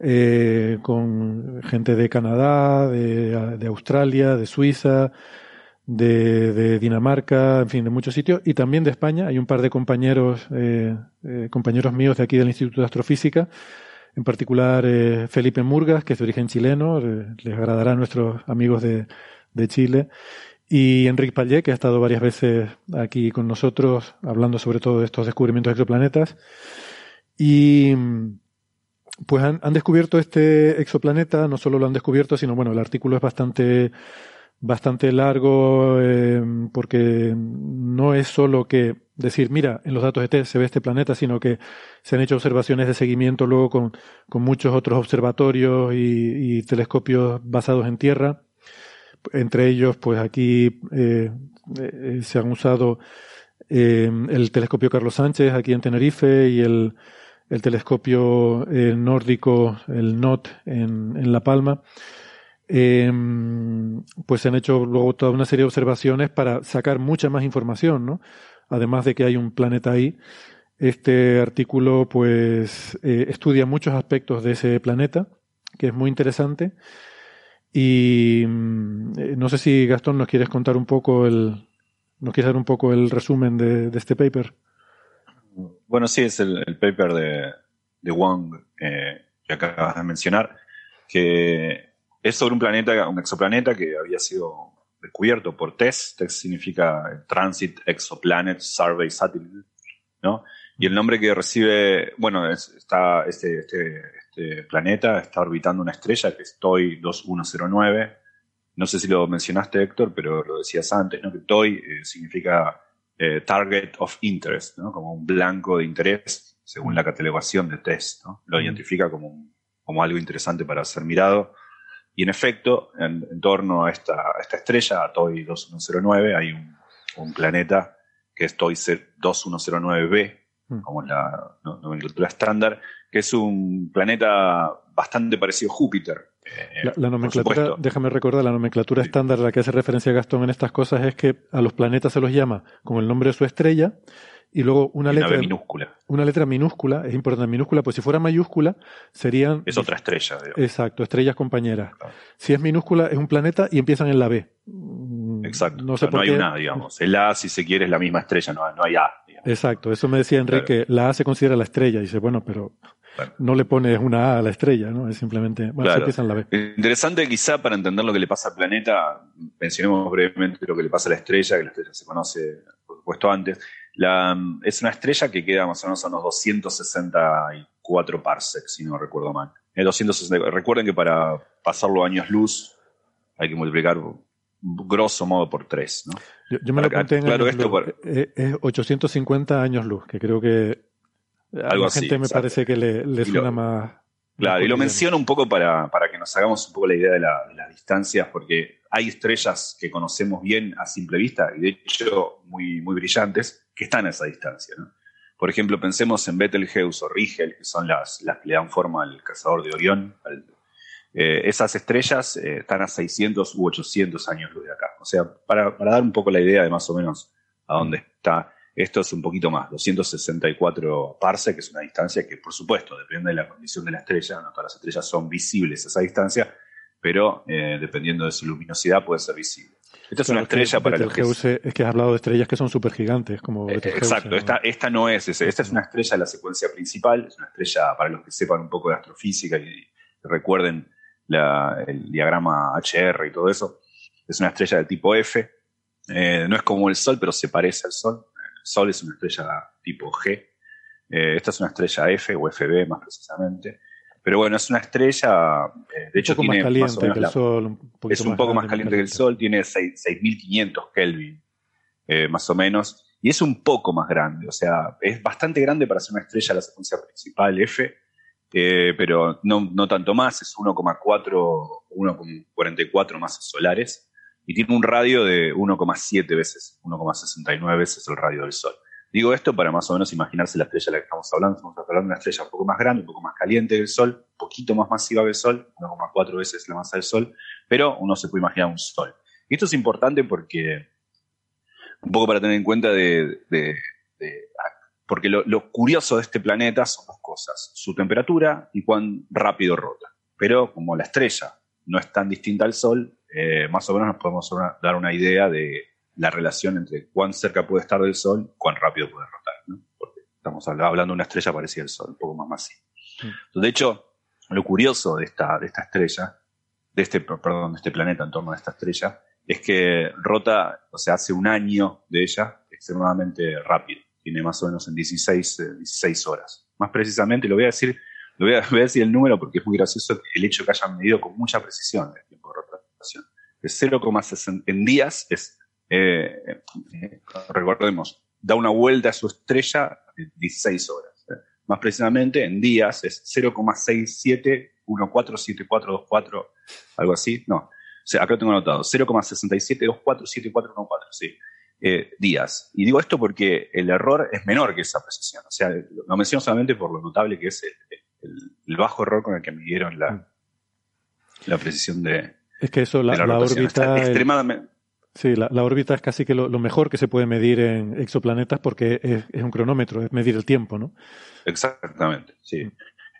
eh, con gente de Canadá, de, de Australia, de Suiza, de, de Dinamarca, en fin, de muchos sitios, y también de España. Hay un par de compañeros, eh, eh, compañeros míos de aquí del Instituto de Astrofísica, en particular eh, Felipe Murgas, que es de origen chileno, eh, les agradará a nuestros amigos de, de Chile, y Enrique Pallé, que ha estado varias veces aquí con nosotros hablando sobre todo de estos descubrimientos de exoplanetas. Y pues han, han descubierto este exoplaneta, no solo lo han descubierto, sino bueno, el artículo es bastante bastante largo eh, porque no es solo que decir, mira, en los datos de TESS se ve este planeta, sino que se han hecho observaciones de seguimiento luego con, con muchos otros observatorios y, y telescopios basados en Tierra. Entre ellos, pues aquí eh, eh, se han usado el telescopio Carlos Sánchez aquí en Tenerife y el, el telescopio eh, nórdico, el NOT en, en La Palma, eh, pues se han hecho luego toda una serie de observaciones para sacar mucha más información, ¿no? Además de que hay un planeta ahí, este artículo pues eh, estudia muchos aspectos de ese planeta, que es muy interesante. Y mm, eh, no sé si Gastón nos quieres contar un poco el, nos quieres dar un poco el resumen de, de este paper. Bueno, sí, es el, paper de, de Wong eh, que acabas de mencionar, que es sobre un planeta, un exoplaneta que había sido descubierto por TESS. TESS significa Transit Exoplanet Survey Satellite, ¿no? Y el nombre que recibe, bueno, es, está este, este, este, planeta está orbitando una estrella que es TOI 2109. No sé si lo mencionaste, Héctor, pero lo decías antes, ¿no? Que TOI eh, significa eh, Target of Interest, ¿no? Como un blanco de interés, según la catalogación de TESS, ¿no? Lo identifica como, un, como algo interesante para ser mirado. Y en efecto, en, en torno a esta, a esta estrella, a TOI 2109, hay un, un planeta que es TOI 2109b, como la no- nomenclatura estándar, que es un planeta bastante parecido a Júpiter. La, la por nomenclatura, déjame recordar, la nomenclatura estándar a la que hace referencia Gastón en estas cosas es que a los planetas se los llama con el nombre de su estrella y luego una Y letra, minúscula. una letra minúscula, es importante minúscula, pues si fuera mayúscula serían Es otra estrella. digo. Exacto, estrellas compañeras. Si es minúscula, es un planeta y empiezan en la B. Exacto. No O sé sea, no por hay qué. una, digamos. El A, si se quiere, es la misma estrella, no, no hay A. Exacto, eso me decía Enrique. La A se considera la estrella. Y dice, bueno, pero Claro. no le pones una A a la estrella, ¿no? Es simplemente, bueno, se Claro. empieza en la B. Interesante quizá para entender lo que le pasa al planeta, mencionemos brevemente lo que le pasa a la estrella, que la estrella se conoce, por supuesto, antes. La, es una estrella que queda más o menos a unos 264 parsecs, si no recuerdo mal. Eh, 260 recuerden que para pasarlo a años luz hay que multiplicar grosso modo por 3, ¿no? Yo, yo me lo apunté en claro, años esto luz. por- Eh, Es 850 años luz, que creo que a Algo la así, gente me exacto. parece que le, suena lo- más. Claro, y lo menciono un poco para, para que nos hagamos un poco la idea de, la- de las distancias, porque hay estrellas que conocemos bien a simple vista, y de hecho muy, muy brillantes, que están a esa distancia. ¿no? Por ejemplo, pensemos en Betelgeuse o Rigel, que son las, las que le dan forma al cazador de Orión. al- eh, esas estrellas eh, están a 600 u 800 años luz de acá. O sea, para, para dar un poco la idea de más o menos a dónde está. Esto es un poquito más, 264 parse, que es una distancia que, por supuesto, depende de la condición de la estrella. No todas las estrellas son visibles a esa distancia, pero eh, dependiendo de su luminosidad puede ser visible. Esta es una que estrella para los que... Es que has hablado de estrellas que son súper gigantes, como Eh, Exacto, ¿no? esta, esta no es ese, esta es una estrella de la secuencia principal, es una estrella para los que sepan un poco de astrofísica y recuerden la- el diagrama HR y todo eso, es una estrella de tipo F, Eh, no es como el Sol, pero se parece al Sol, el Sol es una estrella tipo G, Eh, esta es una estrella F o FB más precisamente, pero bueno, es una estrella, eh, de hecho tiene más más o caliente menos que el la- Sol. Un es un poco más caliente que el Sol, tiene seis- 6500 Kelvin, más o menos, y es un poco más grande, o sea, es bastante grande para ser una estrella de la secuencia principal F, eh, pero no, tanto más, es 1,4, 1,44 masas solares, y tiene un radio de 1,7 veces, 1,69 veces el radio del Sol. Digo esto para más o menos imaginarse la estrella de la que estamos hablando. Estamos hablando de una estrella un poco más grande, un poco más caliente que el Sol, un poquito más masiva que el Sol, 1,4 veces la masa del Sol, pero uno se puede imaginar un Sol. Y esto es importante porque, un poco para tener en cuenta de- porque lo, lo curioso de este planeta son dos cosas, su temperatura y cuán rápido rota. Pero como la estrella no es tan distinta al Sol, eh, más o menos nos podemos una- dar una idea de la relación entre cuán cerca puede estar del Sol y cuán rápido puede rotar. ¿no? Porque estamos habla- hablando de una estrella parecida al Sol, un poco más masiva. Mm. De hecho, lo curioso de esta, de esta estrella, de este, perdón, de este planeta en torno a esta estrella, es que rota, o sea, hace un año de ella extremadamente rápido. Tiene más o menos en 16, eh, 16 horas. Más precisamente, lo voy a decir, lo voy a, voy a decir el número porque es muy gracioso el hecho que hayan medido con mucha precisión el tiempo de rotación. Es 0,60 en días, es, eh, eh, recordemos, da una vuelta a su estrella en 16 horas. eh. Más precisamente, en días es 0,67147424, algo así. No, o sea, acá tengo anotado, 0,67247414, sí. Eh, días. Y digo esto porque el error es menor que esa precisión. O sea, lo menciono solamente por lo notable que es el, el bajo error con el que midieron la, la precisión de. Es que eso, la, órbita. extremadamente. Sí, la, la órbita es casi que lo, lo mejor que se puede medir en exoplanetas porque es, es un cronómetro, es medir el tiempo, ¿no? Exactamente, sí.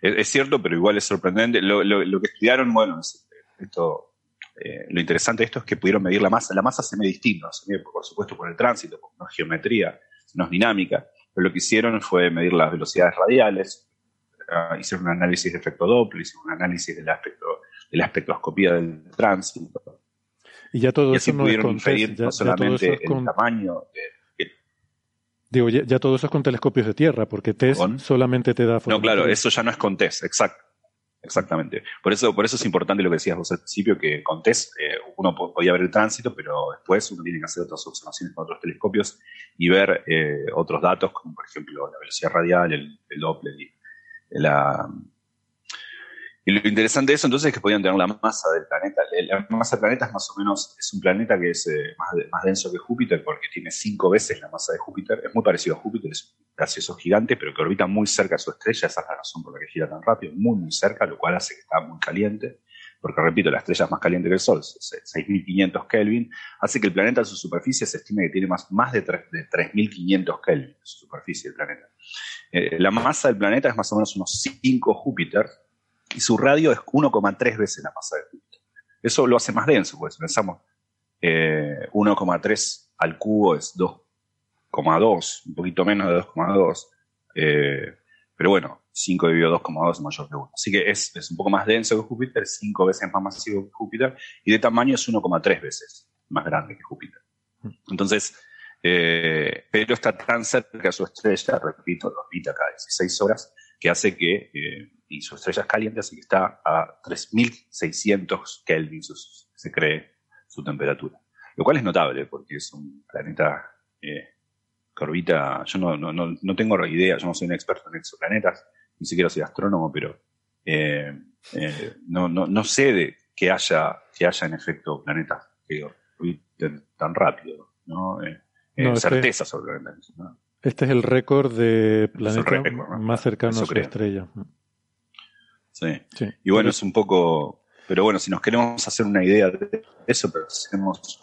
Es, es cierto, pero igual es sorprendente. Lo, lo- lo que estudiaron, bueno, es- esto, eh, lo interesante de esto es que pudieron medir la masa. La masa se mide distinto, se mide por supuesto por el tránsito, porque no es geometría, no es dinámica. Pero lo que hicieron fue medir las velocidades radiales, ah, hicieron un análisis de efecto Doppler, hicieron un análisis del aspecto, de la espectroscopía del tránsito. Y ya todo y eso así no pudieron inferir ya, no ya eso solamente es el con, tamaño de, digo, ya, ya todo eso es con telescopios de tierra, porque ¿Con? solamente te da No, claro, eso ya no es con test, exacto. Exactamente. Por eso, por eso es importante lo que decías vos al principio, que con test eh, uno po- podía ver el tránsito, pero después uno tiene que hacer otras observaciones con otros telescopios y ver eh, otros datos, como por ejemplo la velocidad radial, el, el Doppler la... Y lo interesante de eso entonces es que podían tener la masa del planeta. La masa del planeta es más o menos, es un planeta que es eh, más, de- más denso que Júpiter porque tiene cinco veces la masa de Júpiter. Es muy parecido a Júpiter, es un gaseoso gigante, pero que orbita muy cerca de su estrella. Esa es la razón por la que gira tan rápido, muy, muy cerca, lo cual hace que está muy caliente. Porque, repito, la estrella es más caliente que el Sol, es 6.500 Kelvin, hace que el planeta en su superficie se estime que tiene más, más de 3.500 Kelvin en su superficie del planeta. Eh, la masa del planeta es más o menos unos 5 Júpiter y su radio es 1,3 veces la masa de Júpiter. Eso lo hace más denso, pues pensamos, eh, 1,3 al cubo es 2,2, un poquito menos de 2,2. eh, pero bueno, 5 dividido 2,2 es mayor que 1. Así que es, un poco más denso que Júpiter, 5 veces más masivo que Júpiter, y de tamaño es 1,3 veces más grande que Júpiter. Entonces, eh, pero está tan cerca de su estrella, repito, lo orbita cada 16 horas, que hace que, eh, y su estrella es caliente, así que está a 3600 Kelvin, se cree su temperatura. Lo cual es notable, porque es un planeta eh, que orbita, yo no, no, no, no tengo idea, yo no soy un experto en exoplanetas, ni siquiera soy astrónomo, pero eh, eh, no, no, no sé de que haya, que haya en efecto planetas que orbiten tan rápido, ¿no? Eh, eh, No, es que- certeza sobre planetas. Este es el récord de planeta más cercano a su creo. estrella. Sí. Sí. Y bueno, Pero- es un poco. Pero bueno, si nos queremos hacer una idea de eso, pensemos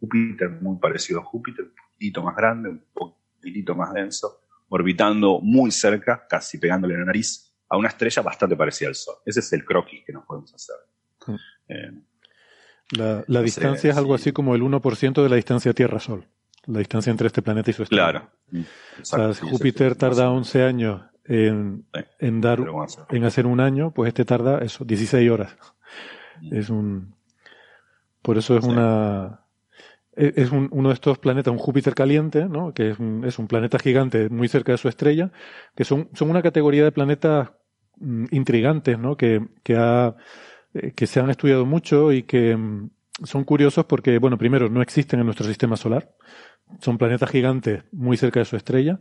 Júpiter muy parecido a Júpiter, un poquitito más grande, un poquitito más denso, orbitando muy cerca, casi pegándole la nariz, a una estrella bastante parecida al Sol. Ese es el croquis que nos podemos hacer. Eh, La, la No sé, distancia es algo sí. así como el 1% de la distancia Tierra-Sol. La distancia entre este planeta y su estrella. claro. O sea, Júpiter tarda más o 11 años en, Sí. en dar en hacer un año, pues este tarda eso, 16 horas. Mm. Es un por eso es Sí. una e- es un- uno de estos planetas, un Júpiter caliente, ¿no? que es un, es un planeta gigante muy cerca de su estrella, que son, son una categoría de planetas mm, intrigantes, ¿no? que, que, ha, eh, que se han estudiado mucho y que mm, son curiosos porque, bueno, primero, no existen en nuestro sistema solar. Son planetas gigantes muy cerca de su estrella.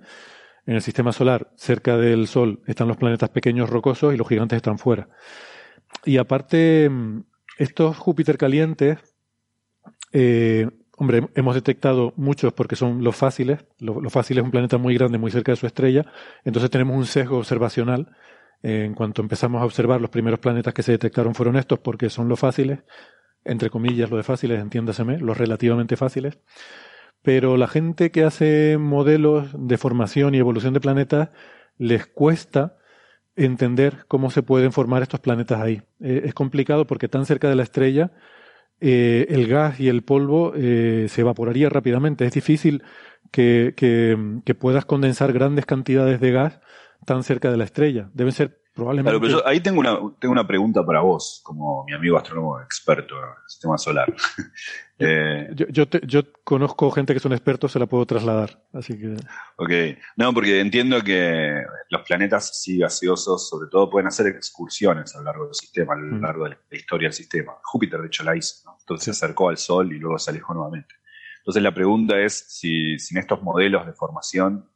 En el sistema solar, cerca del Sol, están los planetas pequeños rocosos y los gigantes están fuera. Y aparte, mm, estos Júpiter calientes, eh, hombre, hemos detectado muchos porque son los fáciles. Lo, lo fácil es un planeta muy grande, muy cerca de su estrella. Entonces tenemos un sesgo observacional. En cuanto empezamos a observar, los primeros planetas que se detectaron fueron estos porque son los fáciles, entre comillas, lo de fáciles, entiéndaseme, los relativamente fáciles. Pero la gente que hace modelos de formación y evolución de planetas les cuesta entender cómo se pueden formar estos planetas ahí. Eh, es complicado porque tan cerca de la estrella eh, el gas y el polvo eh, se evaporaría rápidamente. Es difícil que, puedas condensar grandes cantidades de gas tan cerca de la estrella. Deben ser probablemente... Pero yo ahí tengo una, tengo una pregunta para vos, como mi amigo astrónomo experto en el sistema solar. Eh, Yo, yo, te- yo conozco gente que son expertos, se la puedo trasladar. Así que ok, no, porque entiendo que los planetas así gaseosos, sobre todo, pueden hacer excursiones a lo largo del sistema, a lo Mm. largo de la historia del sistema. Júpiter, de hecho, la hizo, ¿no? Entonces se acercó al Sol y luego se alejó nuevamente. Entonces la pregunta es si, si en estos modelos de formación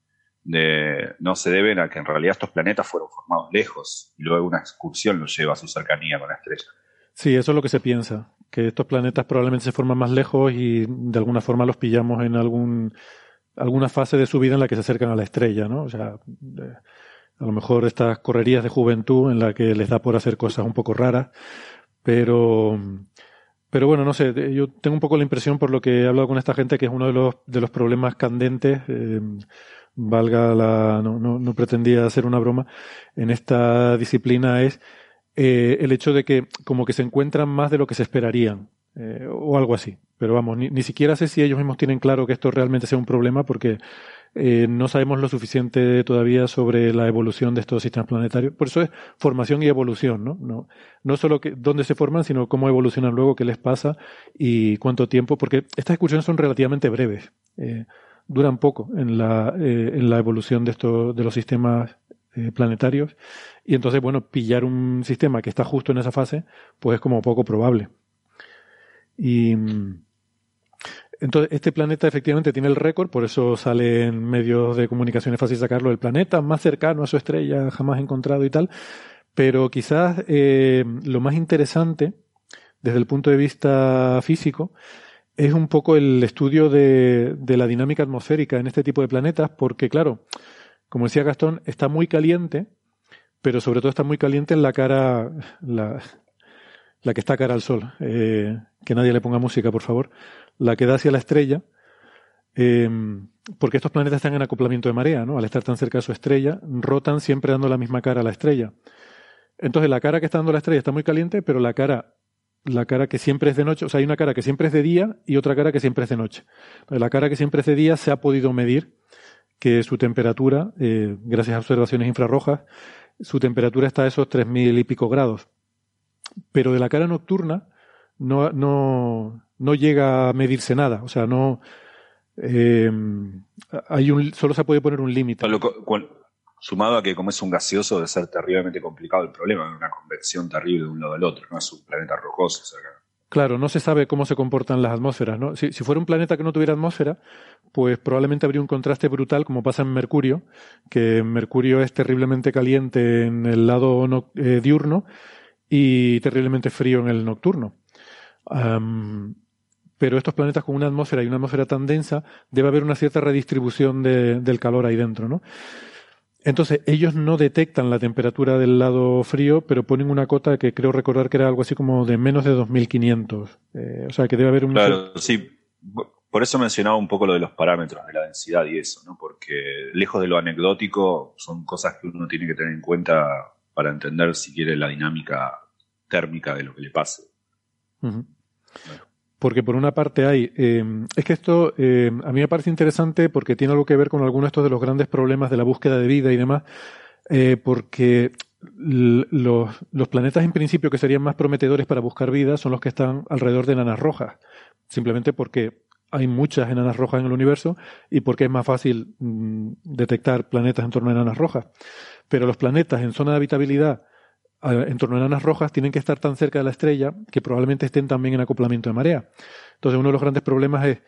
de, no se deben a que en realidad estos planetas fueron formados lejos y luego una excursión los lleva a su cercanía con la estrella. Sí, eso es lo que se piensa, que estos planetas probablemente se forman más lejos y de alguna forma los pillamos en algún alguna fase de su vida en la que se acercan a la estrella, ¿no? O sea, a lo mejor estas correrías de juventud en la que les da por hacer cosas un poco raras, pero pero bueno, no sé, yo tengo un poco la impresión por lo que he hablado con esta gente que es uno de los de los problemas candentes eh, valga la no, no, no pretendía hacer una broma en esta disciplina es eh, el hecho de que como que se encuentran más de lo que se esperarían eh, o algo así. Pero vamos, ni, ni, siquiera sé si ellos mismos tienen claro que esto realmente sea un problema porque eh, no sabemos lo suficiente todavía sobre la evolución de estos sistemas planetarios. Por eso es formación y evolución, ¿no? No, no solo que, dónde se forman, sino cómo evolucionan luego, qué les pasa y cuánto tiempo, porque estas excursiones son relativamente breves. Eh, duran poco en la, en la evolución de, estos, de los sistemas eh, planetarios. Y entonces, bueno, pillar un sistema que está justo en esa fase, pues es como poco probable. Y entonces, este planeta efectivamente tiene el récord, por eso sale en medios de comunicación, es fácil sacarlo, el planeta más cercano a su estrella jamás encontrado y tal. Pero quizás eh, lo más interesante, desde el punto de vista físico, es un poco el estudio de, de la dinámica atmosférica en este tipo de planetas, porque claro, como decía Gastón, está muy caliente, pero sobre todo está muy caliente en la cara, la, que está cara al sol. Eh, que nadie le ponga música, por favor. La que da hacia la estrella. Eh, porque estos planetas están en acoplamiento de marea, ¿no? Al estar tan cerca de su estrella, rotan siempre dando la misma cara a la estrella. Entonces la cara que está dando la estrella está muy caliente, pero la cara, la cara que siempre es de noche, o sea, hay una cara que siempre es de día y otra cara que siempre es de noche. La cara que siempre es de día se ha podido medir que su temperatura, eh, gracias a observaciones infrarrojas, su temperatura está a esos 3.000 y pico grados pero de la cara nocturna no, no, no llega a medirse nada. O sea, no. Eh, hay un, solo se puede poner un límite. Sumado a que, como es un gaseoso, debe ser terriblemente complicado el problema, una convección terrible de un lado al otro, no es un planeta rocoso. Claro, no se sabe cómo se comportan las atmósferas. ¿no? Si, fuera un planeta que no tuviera atmósfera, pues probablemente habría un contraste brutal, como pasa en Mercurio, que Mercurio es terriblemente caliente en el lado eh, diurno y terriblemente frío en el nocturno. Pero estos planetas con una atmósfera y una atmósfera tan densa, debe haber una cierta redistribución de, del calor ahí dentro, ¿no? Entonces, ellos no detectan la temperatura del lado frío, pero ponen una cota que creo recordar que era algo así como de menos de 2500. Eh, o sea, que debe haber un... Claro, sí. Por eso mencionaba un poco lo de los parámetros de la densidad y eso, ¿no? Porque lejos de lo anecdótico, son cosas que uno tiene que tener en cuenta para entender si quiere la dinámica térmica de lo que le pase. Porque por una parte hay, eh, es que esto eh, a mí me parece interesante porque tiene algo que ver con algunos de, de los grandes problemas de la búsqueda de vida y demás, eh, porque los, los, planetas en principio que serían más prometedores para buscar vida son los que están alrededor de enanas rojas, simplemente porque hay muchas enanas rojas en el universo y porque es más fácil mm, detectar planetas en torno a enanas rojas. Pero los planetas en zona de habitabilidad en torno a enanas rojas tienen que estar tan cerca de la estrella que probablemente estén también en acoplamiento de marea. Entonces uno de los grandes problemas es,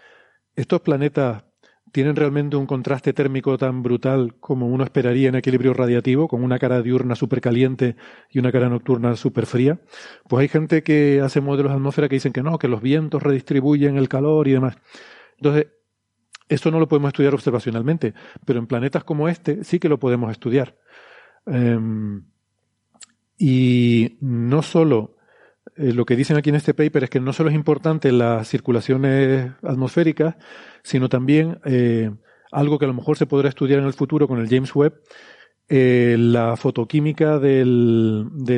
¿estos planetas tienen realmente un contraste térmico tan brutal como uno esperaría en equilibrio radiativo, con una cara diurna súper caliente y una cara nocturna súper fría? Pues hay gente que hace modelos de atmósfera que dicen que no, que los vientos redistribuyen el calor y demás. Entonces, esto no lo podemos estudiar observacionalmente, pero en planetas como este sí que lo podemos estudiar. Um, y no solo eh, lo que dicen aquí en este paper es que no solo es importante las circulaciones atmosféricas, sino también eh, algo que a lo mejor se podrá estudiar en el futuro con el James Webb, eh, la fotoquímica de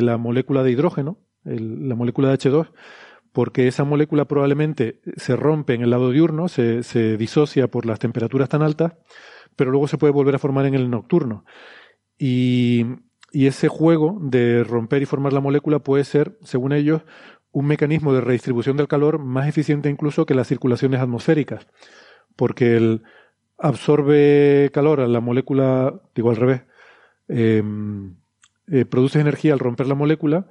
la molécula de hidrógeno, la molécula de H2, porque esa molécula probablemente se rompe en el lado diurno, se, se disocia por las temperaturas tan altas, pero luego se puede volver a formar en el nocturno. Y y ese juego de romper y formar la molécula puede ser, según ellos, un mecanismo de redistribución del calor más eficiente incluso que las circulaciones atmosféricas, porque el absorbe calor a la molécula, digo al revés, eh, eh, produce energía al romper la molécula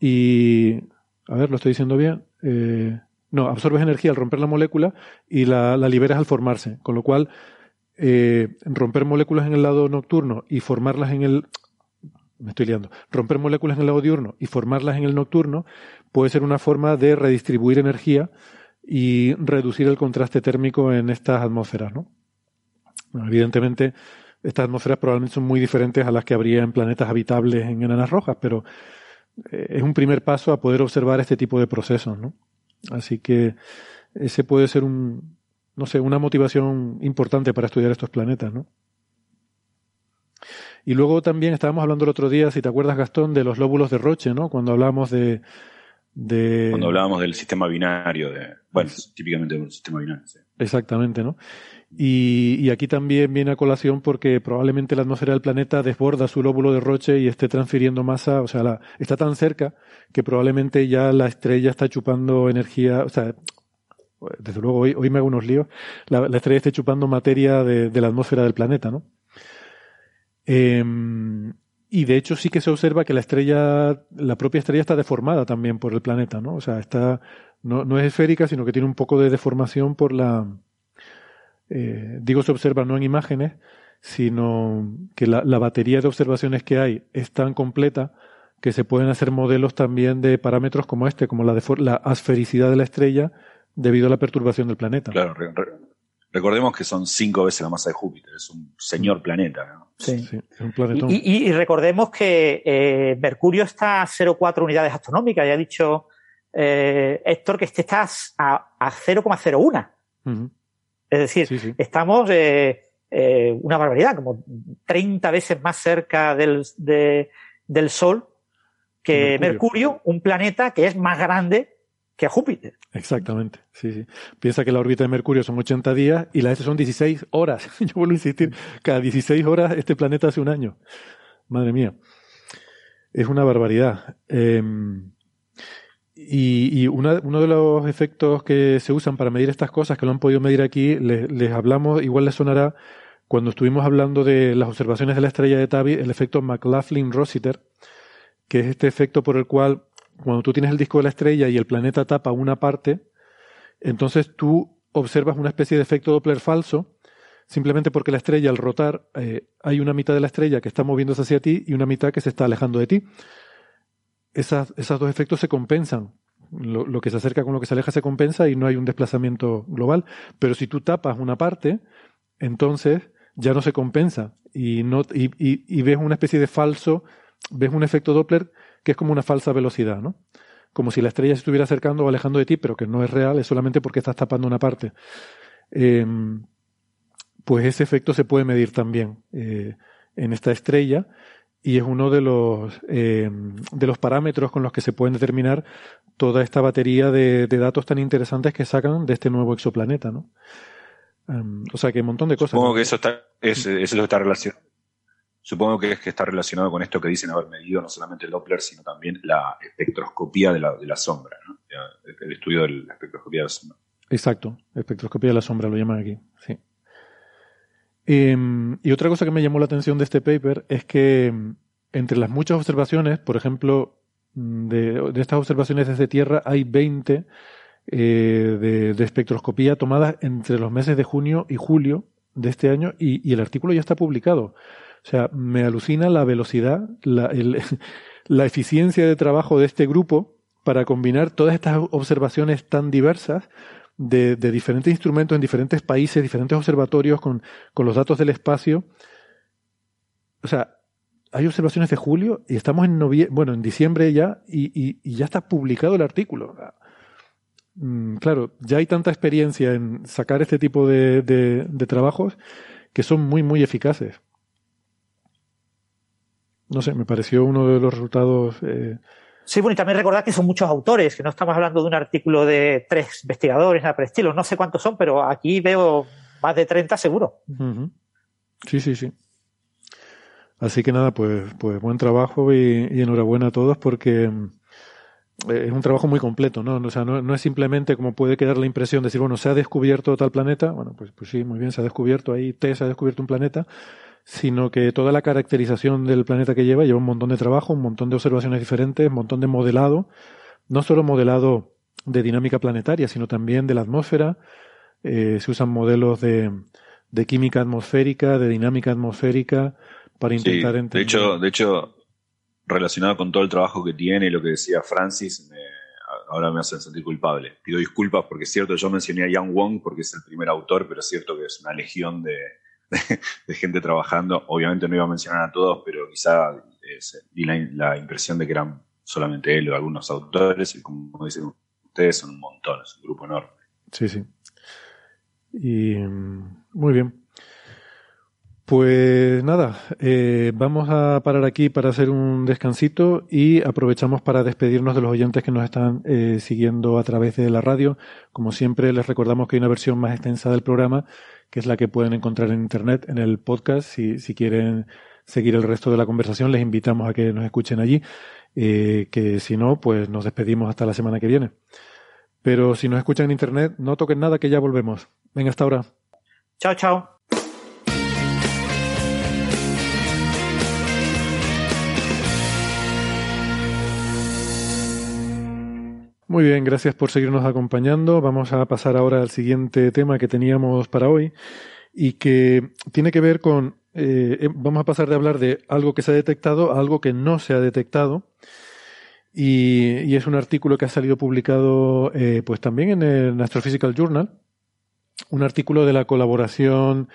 y, a ver, lo estoy diciendo bien, eh, no, absorbes energía al romper la molécula y la, la liberas al formarse, con lo cual romper moléculas en el lado nocturno y formarlas en el me estoy liando, romper moléculas en el lago diurno y formarlas en el nocturno puede ser una forma de redistribuir energía y reducir el contraste térmico en estas atmósferas, ¿no? Evidentemente, estas atmósferas probablemente son muy diferentes a las que habría en planetas habitables en enanas rojas, pero eh, es un primer paso a poder observar este tipo de procesos, ¿no? Así que ese puede ser un, no sé, una motivación importante para estudiar estos planetas, ¿no? Y luego también estábamos hablando el otro día, si te acuerdas, Gastón, de los lóbulos de Roche, ¿no? Cuando hablamos de, de... Cuando hablábamos del sistema binario, de, bueno, típicamente del sistema binario. Sí. Exactamente, ¿no? Y, y, aquí también viene a colación porque probablemente la atmósfera del planeta desborda su lóbulo de Roche y esté transfiriendo masa, o sea, la, está tan cerca que probablemente ya la estrella está chupando energía, o sea, desde luego hoy, hoy me hago unos líos, la, la estrella esté chupando materia de, de, la atmósfera del planeta, ¿no? Eh, y de hecho sí que se observa que la estrella, la propia estrella está deformada también por el planeta, ¿no? O sea, está, no, no es esférica, sino que tiene un poco de deformación por la, eh, digo se observa no en imágenes, sino que la, la, batería de observaciones que hay es tan completa que se pueden hacer modelos también de parámetros como este, como la, la asfericidad de la estrella debido a la perturbación del planeta. Claro, re, recordemos que son cinco veces la masa de Júpiter, es un señor planeta. ¿no? Sí. sí es un planetón. Y, y, y, recordemos que eh, Mercurio está a 0,4 unidades astronómicas, ya ha dicho eh, Héctor que este está a, a 0,01. Uh -huh. Es decir, sí, sí. estamos eh, eh, una barbaridad, como 30 veces más cerca del, de, del Sol que Mercurio. Mercurio, un planeta que es más grande que a Júpiter. Exactamente, sí, sí. Piensa que la órbita de Mercurio son 80 días y la S son 16 horas. Yo vuelvo a insistir, cada 16 horas este planeta hace un año. Madre mía. Es una barbaridad. Eh, y, uno de los efectos que se usan para medir estas cosas, que lo han podido medir aquí, les, les hablamos, igual les sonará, cuando estuvimos hablando de las observaciones de la estrella de Tabi, el efecto McLaughlin-Rossiter, que es este efecto por el cual cuando tú tienes el disco de la estrella y el planeta tapa una parte, entonces tú observas una especie de efecto Doppler falso, simplemente porque la estrella al rotar eh, hay una mitad de la estrella que está moviéndose hacia ti y una mitad que se está alejando de ti esas, esos dos efectos se compensan. Lo, que se acerca con lo que se aleja se compensa y no hay un desplazamiento global. Pero si tú tapas una parte, entonces ya no se compensa y, no, y, y, y ves una especie de falso, ves un efecto Doppler que es como una falsa velocidad, ¿no? Como si la estrella se estuviera acercando o alejando de ti, pero que no es real, es solamente porque estás tapando una parte. Eh, pues ese efecto se puede medir también eh, en esta estrella y es uno de los, eh, de los parámetros con los que se pueden determinar toda esta batería de, de, datos tan interesantes que sacan de este nuevo exoplaneta, ¿no? Um, o sea que hay un montón de cosas. Supongo que eso está, es, eso es lo que está relacionado. Supongo que es que está relacionado con esto que dicen haber medido no solamente el Doppler, sino también la espectroscopía de la, sombra, ¿no? el estudio de la espectroscopía de la sombra. Exacto, espectroscopía de la sombra lo llaman aquí, sí. Eh, y otra cosa que me llamó la atención de este paper es que entre las muchas observaciones, por ejemplo, de, de estas observaciones desde Tierra, hay 20 eh, de, espectroscopía tomadas entre los meses de junio y julio de este año y, el artículo ya está publicado. O sea, me alucina la velocidad, la, eficiencia de trabajo de este grupo para combinar todas estas observaciones tan diversas de, diferentes instrumentos en diferentes países, diferentes observatorios con, con los datos del espacio. O sea, hay observaciones de julio y estamos en noviembre, bueno, en diciembre ya y, ya está publicado el artículo. Mm, claro, ya hay tanta experiencia en sacar este tipo de trabajos que son muy, muy eficaces. No sé, me pareció uno de los resultados eh, Sí, bueno, y también recordar que son muchos autores, que no estamos hablando de un artículo de tres investigadores, nada por el estilo. No sé cuántos son, pero aquí veo más de 30 seguro. Uh -huh. Sí, sí, sí. Así que nada, pues, pues buen trabajo y, y, enhorabuena a todos porque es un trabajo muy completo, ¿no? O sea, no, no, es simplemente como puede quedar la impresión de decir, bueno, se ha descubierto tal planeta. Bueno, pues, pues sí, muy bien, se ha descubierto ahí, T se ha descubierto un planeta sino que toda la caracterización del planeta que lleva lleva un montón de trabajo, un montón de observaciones diferentes, un montón de modelado, no solo modelado de dinámica planetaria, sino también de la atmósfera. Eh, se usan modelos de, de, química atmosférica, de dinámica atmosférica, para intentar sí, entender. De hecho, de hecho, relacionado con todo el trabajo que tiene y lo que decía Francis, me- ahora me hacen sentir culpable. Pido disculpas porque es cierto, yo mencioné a Yang Wong porque es el primer autor, pero es cierto que es una legión de, de- de gente trabajando. Obviamente no iba a mencionar a todos, pero quizá eh, di la, la impresión de que eran solamente él o algunos autores, y como dicen ustedes, son un montón, es un grupo enorme. Sí, sí. Y mm, muy bien. Pues nada, eh, vamos a parar aquí para hacer un descansito y aprovechamos para despedirnos de los oyentes que nos están eh, siguiendo a través de la radio. Como siempre, les recordamos que hay una versión más extensa del programa, que es la que pueden encontrar en Internet, en el podcast. Si, si quieren seguir el resto de la conversación, les invitamos a que nos escuchen allí. Eh, que si no, pues nos despedimos hasta la semana que viene. Pero si nos escuchan en Internet, no toquen nada, que ya volvemos. Venga, hasta ahora. Chao, chao. Muy bien, gracias por seguirnos acompañando. Vamos a pasar ahora al siguiente tema que teníamos para hoy y que tiene que ver con, eh, eh, vamos a pasar de hablar de algo que se ha detectado a algo que no se ha detectado. Y, y es un artículo que ha salido publicado eh, pues también en el Astrophysical Journal, un artículo de la colaboración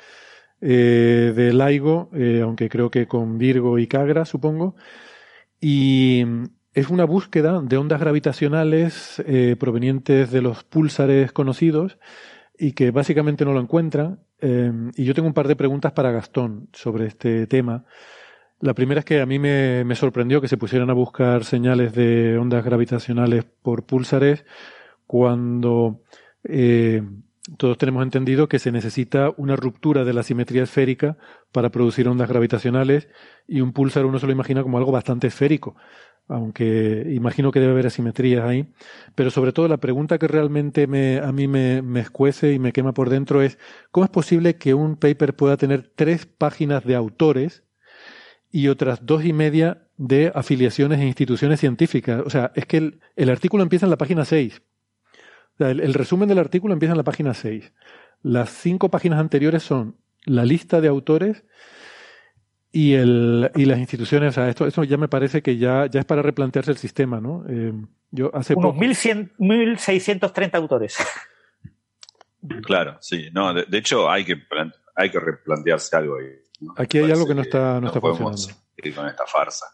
eh, de LIGO, eh, aunque creo que con Virgo y Cagra, supongo, y es una búsqueda de ondas gravitacionales eh, provenientes de los púlsares conocidos y que básicamente no lo encuentran. Eh, y yo tengo un par de preguntas para Gastón sobre este tema. La primera es que a mí me, me sorprendió que se pusieran a buscar señales de ondas gravitacionales por púlsares cuando eh, todos tenemos entendido que se necesita una ruptura de la simetría esférica para producir ondas gravitacionales y un púlsar uno se lo imagina como algo bastante esférico aunque imagino que debe haber asimetrías ahí. Pero sobre todo la pregunta que realmente me, a mí me, me escuece y me quema por dentro es, ¿cómo es posible que un paper pueda tener tres páginas de autores y otras dos y media de afiliaciones e instituciones científicas? O sea, es que el, el artículo empieza en la página 6. O sea, el, el resumen del artículo empieza en la página 6. Las cinco páginas anteriores son la lista de autores y, el, y las instituciones, o sea, esto, esto ya me parece que ya, ya es para replantearse el sistema, ¿no? Eh, yo hace Unos poco, 1100 1.630 autores. Claro, sí. No, de, de hecho hay que, plan- hay que replantearse algo ahí. ¿no? Aquí hay Parece algo que no está- no está funcionando. con esta farsa.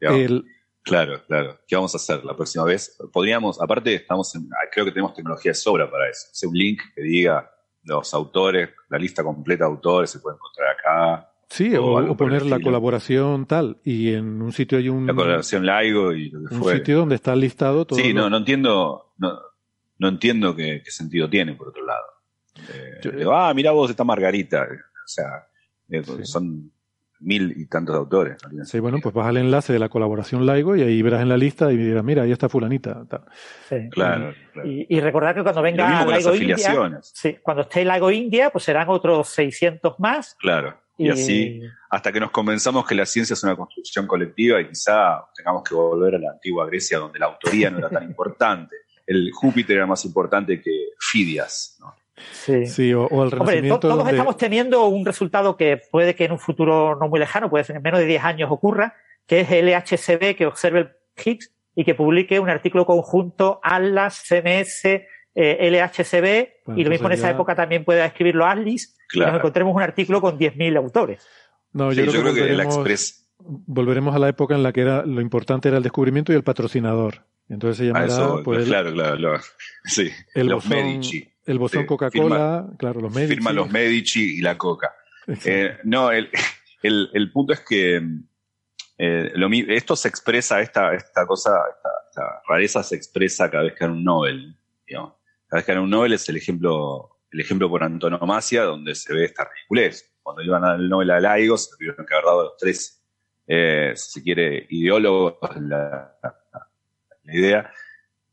El, Claro, claro. ¿Qué vamos a hacer la próxima vez? Podríamos, aparte, estamos en- ah, creo que tenemos tecnología de sobra para eso. Hacer un link que diga los autores, la lista completa de autores se puede encontrar acá. sí, o poner la colaboración tal, y en un sitio hay un, La colaboración Laigo y lo que un sitio donde está listado todo. Sí, lo- no, no entiendo, no, no entiendo qué, qué sentido tiene, por otro lado. Eh, Yo- digo, ah, mira vos, está Margarita. O sea, eh, Sí. son mil y tantos autores. no Sí, bueno, pues vas al enlace de la colaboración LIGO y ahí verás en la lista y dirás, mira, ahí está fulanita. tal. Sí. Claro, claro. Y, y recordar que cuando Y lo venga mismo con las India, afiliaciones. sí, cuando esté LIGO India, pues serán otros 600 más. Claro. Y así, hasta que nos convenzamos que la ciencia es una construcción colectiva y quizá tengamos que volver a la antigua Grecia donde la autoría no era tan importante. El Júpiter era más importante que Fidias. ¿no? Sí. Sí, o, o al Hombre, to- renacimiento todos donde- estamos teniendo un resultado que puede que en un futuro no muy lejano, puede ser en menos de 10 años ocurra, que es el LHCb que observe el Higgs y que publique un artículo conjunto ALAS, CMS, eh, LHCb, Bueno, y lo mismo en esa época también puede escribirlo ASLIS, y nos Claro. encontremos un artículo con 10.000 autores. No, Sí, yo, creo, que, volveremos, Express. volveremos a la época en la que era lo importante era el descubrimiento y el patrocinador. Entonces se llamará eso, pues, claro, claro, lo- sí, el los bosón, Medici. El bosón Coca-Cola, claro, los Medici. Firma los Medici y la Coca. Eh, no, el, el, el punto es que eh, lo esto se expresa, esta, esta cosa, esta, esta rareza se expresa cada vez que hay un Nobel. digamos. Cada vez que hay un Nobel es el ejemplo, el ejemplo por antonomasia donde se ve esta ridiculez. Cuando iban al Nobel a Laigo, se tuvieron que haber dado los tres, eh, si se quiere, ideólogos la, la- la idea,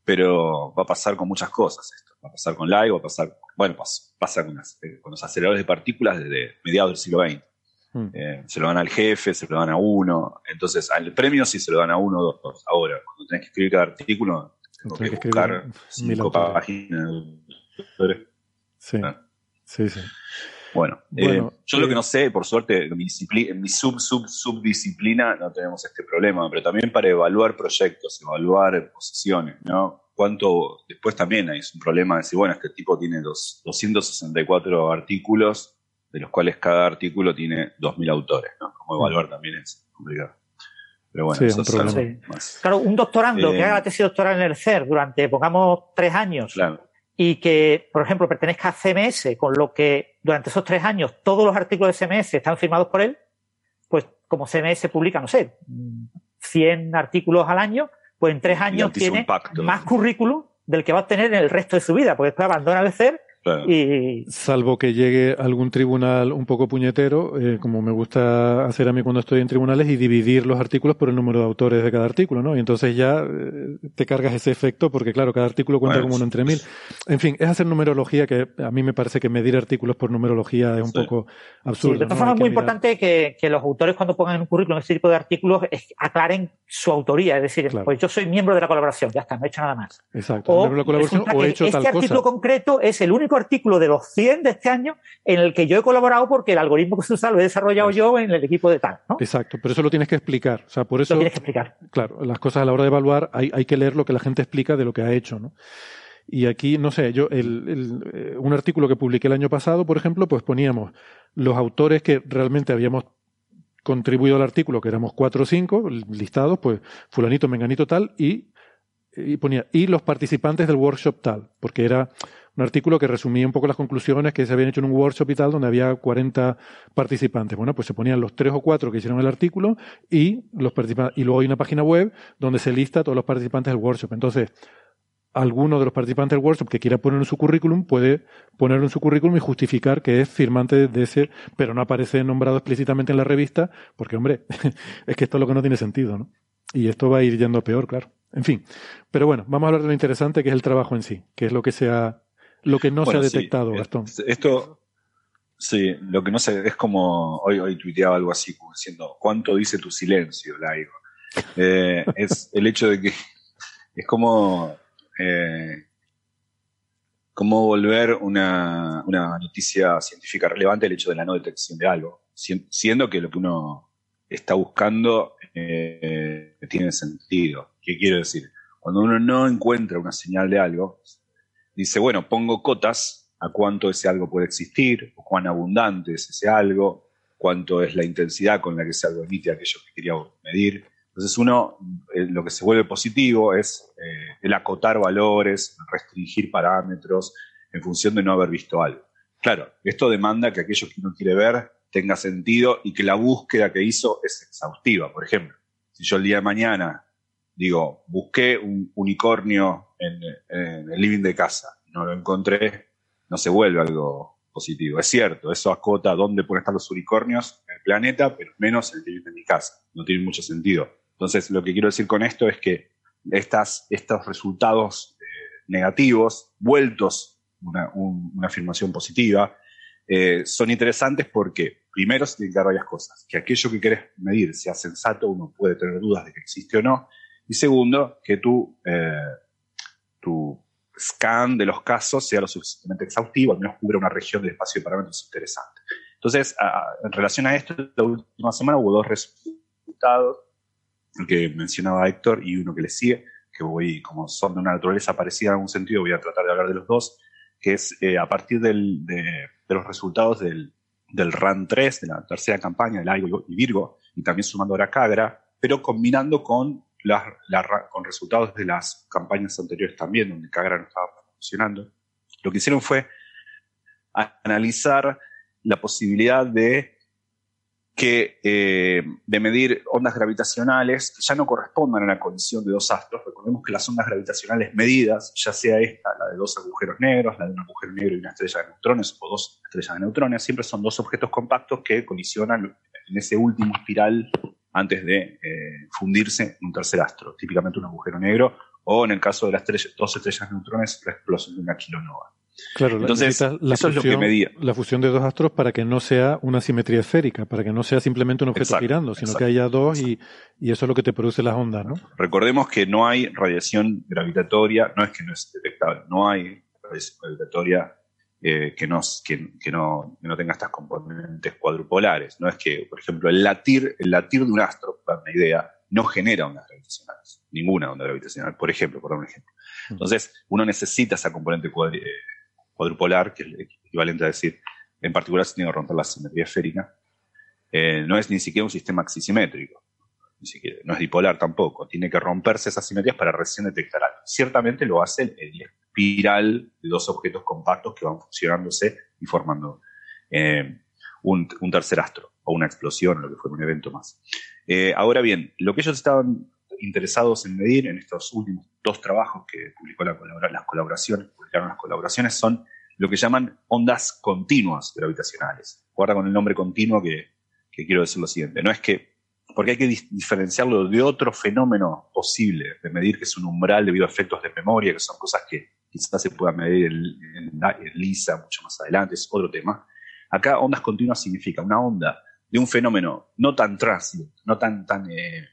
pero va a pasar con muchas cosas esto. Va a pasar con LIGO, va a pasar, bueno, pas- pasa con, las- eh, con los aceleradores de partículas desde mediados del siglo XX. Mm. Eh, se lo dan al jefe, se lo dan a uno. Entonces, al premio sí se lo dan a uno o dos. Ahora, cuando tenés que escribir cada artículo, tengo Tenés que que buscar cinco páginas. Sí, Ah. sí, sí. Bueno, Bueno, eh, yo lo que no sé, por suerte, en mi, en mi sub, sub, subdisciplina no tenemos este problema, pero también para evaluar proyectos, evaluar posiciones, ¿no? Cuánto, después también hay un problema de decir, bueno, este tipo tiene dos, 264 artículos, de los cuales cada artículo tiene 2.000 autores, ¿no? Como evaluar también es complicado. Pero bueno, Sí, es eso es algo problema. más. Claro, un doctorando Eh, que haga la tesis doctoral en el CER durante, pongamos, tres años Claro, y que, por ejemplo, pertenezca a CMS, con lo que durante esos tres años todos los artículos de CMS están firmados por él, pues como CMS publica, no sé, 100 artículos al año, pues en tres años tiene más currículum del que va a obtener en el resto de su vida, porque después abandona el CER claro. y Salvo que llegue algún tribunal un poco puñetero, eh, como me gusta hacer a mí cuando estoy en tribunales, y dividir los artículos por el número de autores de cada artículo, ¿no? Y entonces ya eh, te cargas ese efecto, porque claro, cada artículo cuenta Bueno, como uno entre mil. En fin, es hacer numerología que a mí me parece que medir artículos por numerología es un Sí. poco Sí, absurdo. de todas ¿no? formas, es muy mirar- importante que, que los autores cuando pongan en un currículum este tipo de artículos es- aclaren su autoría, es decir, Claro. pues yo soy miembro de la colaboración, ya está, no he hecho nada más. Exacto. O, Miembro de la colaboración o he hecho este tal artículo cosa. concreto es el único artículo de los 100 de este año en el que yo he colaborado porque el algoritmo que se usa lo he desarrollado yo en el equipo de tal, ¿no? Exacto, pero eso lo tienes que explicar. O sea, por eso Lo tienes que explicar. claro, las cosas a la hora de evaluar hay, hay que leer lo que la gente explica de lo que ha hecho, ¿no? Y aquí, no sé, yo, el, el, eh, un artículo que publiqué el año pasado, por ejemplo, pues poníamos los autores que realmente habíamos contribuido al artículo, que éramos cuatro o cinco listados, pues fulanito, menganito tal, y, y ponía, y los participantes del workshop tal, porque era un artículo que resumía un poco las conclusiones que se habían hecho en un workshop y tal, donde había 40 participantes. Bueno, pues se ponían los tres o cuatro que hicieron el artículo y los participantes, y luego hay una página web donde se lista a todos los participantes del workshop. Entonces, alguno de los participantes del workshop que quiera ponerlo en su currículum puede ponerlo en su currículum y justificar que es firmante de ese, pero no aparece nombrado explícitamente en la revista, porque hombre, es que esto es lo que no tiene sentido, ¿no? Y esto va a ir yendo peor, claro. En fin. Pero bueno, vamos a hablar de lo interesante que es el trabajo en sí, que es lo que se ha, lo que no Bueno, se ha sí, detectado, eh, Gastón. Esto, sí, lo que no sé, es como, hoy, hoy tuiteaba algo así, como diciendo, ¿cuánto dice tu silencio, Laigo? Eh, es el hecho de que es como, eh, como volver una, una noticia científica relevante el hecho de la no detección de algo, si- siendo que lo que uno está buscando eh, tiene sentido. ¿Qué quiero decir? Cuando uno no encuentra una señal de algo, dice, bueno, pongo cotas a cuánto ese algo puede existir, cuán abundante es ese algo, cuánto es la intensidad con la que ese algo emite aquello que quería medir. Entonces uno, eh, lo que se vuelve positivo es eh, el acotar valores, restringir parámetros en función de no haber visto algo. Claro, esto demanda que aquello que uno quiere ver tenga sentido y que la búsqueda que hizo es exhaustiva. Por ejemplo, si yo el día de mañana digo, busqué un unicornio en, en el living de casa, no lo encontré, no se vuelve algo positivo. Es cierto, eso acota dónde pueden estar los unicornios en el planeta, pero menos en el living de mi casa. No tiene mucho sentido. Entonces, lo que quiero decir con esto es que estas, estos resultados eh, negativos, vueltos una, un- una afirmación positiva, eh, son interesantes porque, primero, se tienen que dar varias cosas. Que aquello que querés medir sea sensato, uno puede tener dudas de que existe o no. Y segundo, que tu, eh, tu scan de los casos sea lo suficientemente exhaustivo, al menos cubra una región del espacio de parámetros interesante. Entonces, a- en relación a esto, la última semana hubo dos resultados, el que mencionaba Héctor y uno que le sigue, que voy, como son de una naturaleza parecida en algún sentido, voy a tratar de hablar de los dos, que es eh, a partir del- de, los resultados del, del RAN 3, de la tercera campaña del Aigo y Virgo, y también sumando ahora Cagra, pero combinando con, las, con resultados de las campañas anteriores también, donde Cagra no estaba funcionando. Lo que hicieron fue analizar la posibilidad de que eh, de medir ondas gravitacionales que ya no correspondan a la colisión de dos astros. Recordemos que las ondas gravitacionales medidas, ya sea esta, la de dos agujeros negros, la de un agujero negro y una estrella de neutrones, o dos estrellas de neutrones, siempre son dos objetos compactos que colisionan en ese último espiral antes de eh, fundirse en un tercer astro, típicamente un agujero negro, o en el caso de las estrella- dos estrellas neutrones, la explosión de una kilonova. Claro, Entonces, la eso es lo que fusión, medía. la fusión de dos astros para que no sea una simetría esférica, para que no sea simplemente un objeto Exacto, girando, sino exacto, que haya dos y, y eso es lo que te produce las ondas, ¿no? Recordemos que no hay radiación gravitatoria, no es que no es detectable, no hay radiación gravitatoria eh, que, no, que, que, no, que no tenga estas componentes cuadrupolares. No es que, por ejemplo, el latir, el latir de un astro, para una idea, no genera ondas gravitacionales, ninguna onda gravitacional, por ejemplo, por dar un ejemplo. Entonces, uno necesita esa componente eh, cuadrupolar, que es equivalente a decir, en particular, si tiene que romper la simetría esférica, eh, no es ni siquiera un sistema axisimétrico, no es dipolar tampoco, tiene que romperse esas simetrías para recién detectar algo. Ciertamente lo hace el, espiral de dos objetos compactos que van fusionándose y formando eh, un, tercer astro, o una explosión, o lo que fue un evento más. Eh, ahora bien, lo que ellos estaban interesados en medir en estos últimos dos trabajos que publicó la las colaboraciones, publicaron las colaboraciones, son lo que llaman ondas continuas gravitacionales. Guarda con el nombre continuo que, quiero decir lo siguiente. No es que, porque hay que diferenciarlo de otro fenómeno posible de medir, que es un umbral debido a efectos de memoria, que son cosas que quizás se puedan medir en, LISA mucho más adelante, es otro tema. Acá ondas continuas significa una onda de un fenómeno no tan tránsito, no tan, tan eh,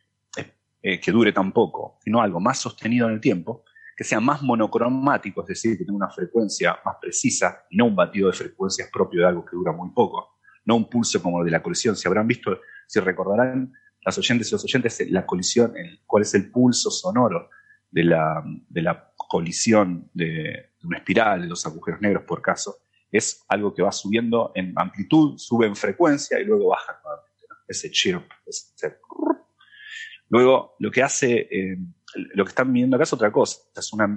eh, que dure tan poco, sino algo más sostenido en el tiempo, que sea más monocromático, es decir, que tenga una frecuencia más precisa y no un batido de frecuencias propio de algo que dura muy poco, no un pulso como el de la colisión. Si habrán visto, si recordarán las oyentes y los oyentes, la colisión, el, cuál es el pulso sonoro de la, de la colisión de, una espiral, de los agujeros negros por caso, es algo que va subiendo en amplitud, sube en frecuencia y luego baja nuevamente. Ese chirp, ese... Luego, lo que hace... Eh, lo que están midiendo acá es otra cosa.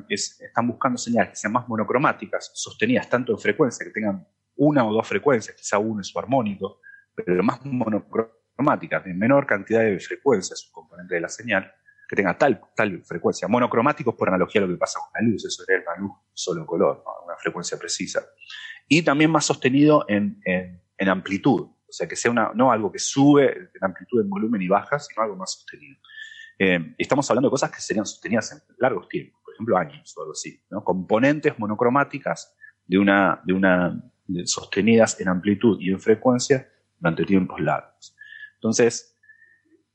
están buscando señales que sean más monocromáticas, sostenidas tanto en frecuencia, que tengan una o dos frecuencias, quizá uno en su armónico, pero más monocromáticas, de menor cantidad de frecuencias, su componente de la señal, que tenga tal, tal frecuencia. Monocromáticos por analogía a lo que pasa con la luz, eso sería una luz solo color, una frecuencia precisa. Y también más sostenido en, en amplitud, o sea, que sea una, no algo que sube en amplitud, en volumen y baja, sino algo más sostenido. Eh, estamos hablando de cosas que serían sostenidas en largos tiempos, por ejemplo años o algo así, ¿no? componentes monocromáticas de una, de una sostenidas en amplitud y en frecuencia durante tiempos largos. Entonces,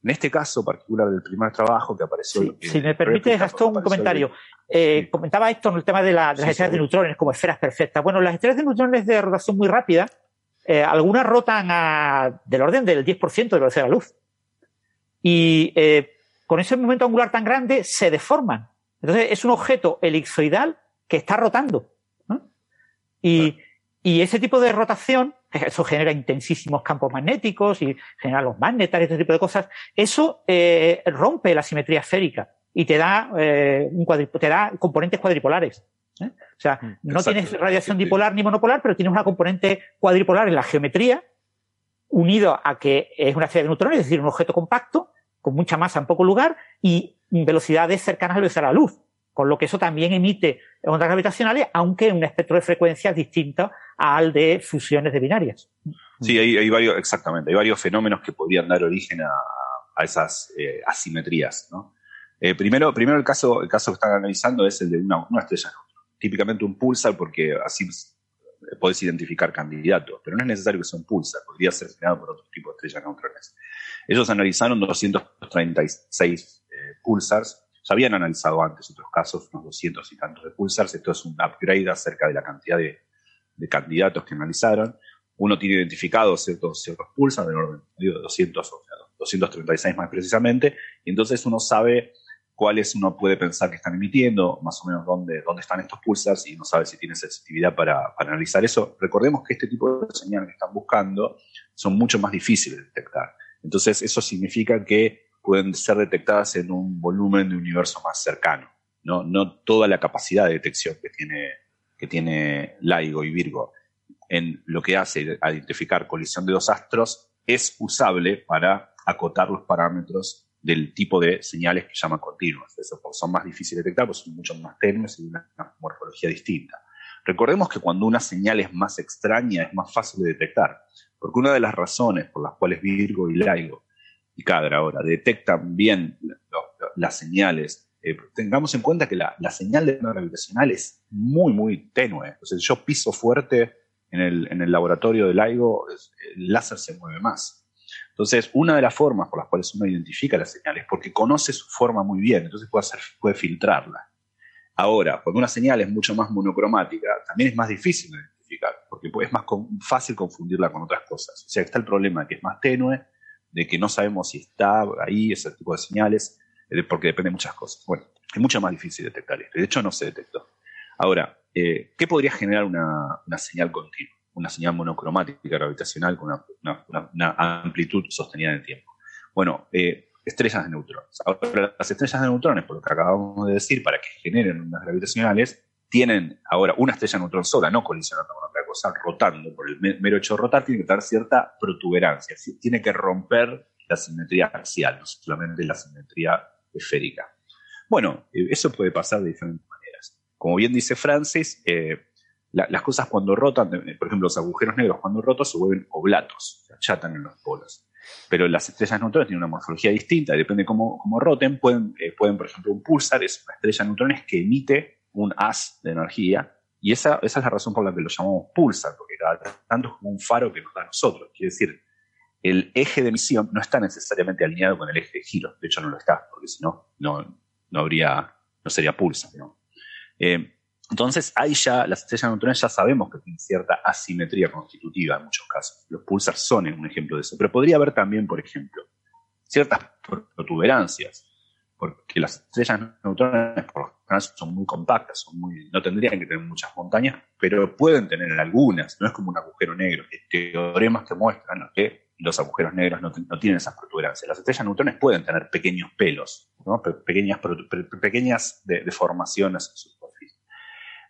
en este caso particular del primer trabajo que apareció... si me permite, Gastón, un comentario. Eh, comentaba esto en el tema de, las estrellas de neutrones como esferas perfectas. Bueno, las estrellas de neutrones de rotación muy rápida, eh, algunas rotan a, del orden del 10% de la velocidad de la luz. Y con ese momento angular tan grande se deforman. Entonces es un objeto elipsoidal que está rotando. Y, ese tipo de rotación, eso genera intensísimos campos magnéticos y genera los magnetas y este tipo de cosas, eso eh, rompe la simetría esférica y te da, eh, un te da componentes cuadripolares. ¿eh? O sea, mm, no tienes radiación dipolar ni monopolar, pero tienes una componente cuadripolar en la geometría, unido a que es una serie de neutrones, es decir, un objeto compacto, con mucha masa en poco lugar y velocidades cercanas a la luz. Con lo que eso también emite ondas gravitacionales, aunque en un espectro de frecuencias distinto al de fusiones de binarias. Sí, hay, varios, exactamente, hay varios fenómenos que podrían dar origen a, esas eh, asimetrías. Eh, primero, primero el caso, el caso que están analizando es el de una, estrella Típicamente un pulsar, porque así podés identificar candidatos, pero no es necesario que sea un pulsar, podría ser generado por otro tipo de estrellas neutrones. Ellos analizaron 236 eh, pulsars. Ya habían analizado antes otros casos, unos 200 y tantos de pulsars. Esto es un upgrade acerca de la cantidad de, candidatos que analizaron. Uno tiene identificados ciertos, ciertos pulsars, de orden de 200, 236 más precisamente, y entonces uno sabe cuáles uno puede pensar que están emitiendo, más o menos dónde, dónde están estos pulsars, y no sabe si tiene sensitividad para, para analizar eso. Recordemos que este tipo de señales que están buscando son mucho más difíciles de detectar. Entonces, eso significa que pueden ser detectadas en un volumen de universo más cercano, no, no toda la capacidad de detección que tiene, que tiene LIGO y Virgo en lo que hace a identificar colisión de dos astros es usable para acotar los parámetros del tipo de señales que llaman continuas. Eso, son más difíciles de detectar, pues son mucho más tenues y de una morfología distinta. Recordemos que cuando una señal es más extraña es más fácil de detectar. Porque una de las razones por las cuales Virgo y Laigo ahora detectan bien las señales, eh, tengamos en cuenta que la, señal de gravitacional es muy, muy tenue. Entonces, yo piso fuerte en el, laboratorio de LIGO, el láser se mueve más. Entonces, una de las formas por las cuales uno identifica las señales es porque conoce su forma muy bien, entonces puede, filtrarla. Ahora, cuando una señal es mucho más monocromática, también es más difícil de identificar porque es más fácil confundirla con otras cosas. O sea, está el problema que es más tenue, de que no sabemos si está ahí ese tipo de señales, eh, porque depende de muchas cosas. Bueno, es mucho más difícil detectar esto. De hecho, no se detectó. Ahora, eh, ¿qué podría generar una, señal continua? Una señal monocromática gravitacional con una, amplitud sostenida en el tiempo. Bueno, eh, estrellas de neutrones. Ahora, las estrellas de neutrones, por lo que acabamos de decir, para que generen ondas gravitacionales, tienen ahora una estrella de neutrón sola, no colisionando con otra cosa, rotando. Por el mero hecho de rotar, tiene que tener cierta protuberancia, tiene que romper la simetría axial, no solamente la simetría esférica. Bueno, eh, eso puede pasar de diferentes maneras. Como bien dice Francis, eh, las cosas cuando rotan, eh, por ejemplo, los agujeros negros cuando rotan se vuelven oblatos, se achatan en los polos. Pero las estrellas neutrones tienen una morfología distinta, depende de cómo, cómo roten. Pueden, pueden, por ejemplo, un pulsar es una estrella de neutrones que emite un haz de energía. Y esa, esa es la razón por la que lo llamamos pulsar, porque cada tanto es como un faro que nos da a nosotros. Quiere decir, el eje de emisión no está necesariamente alineado con el eje de giro. De hecho, no lo está, porque si no, no, habría, no sería pulsar. Eh, entonces, ahí ya, las estrellas neutrones ya sabemos que tienen cierta asimetría constitutiva en muchos casos. Los pulsars son un ejemplo de eso. Pero podría haber también, por ejemplo, ciertas protuberancias porque las estrellas neutrones por lo general son muy compactas, son muy, no tendrían que tener muchas montañas, pero pueden tener algunas, no es como un agujero negro. Hay teoremas que muestran que los agujeros negros no, tienen esas protuberancias. Las estrellas neutrones pueden tener pequeños pelos, pequeñas, pequeñas deformaciones en su superficie.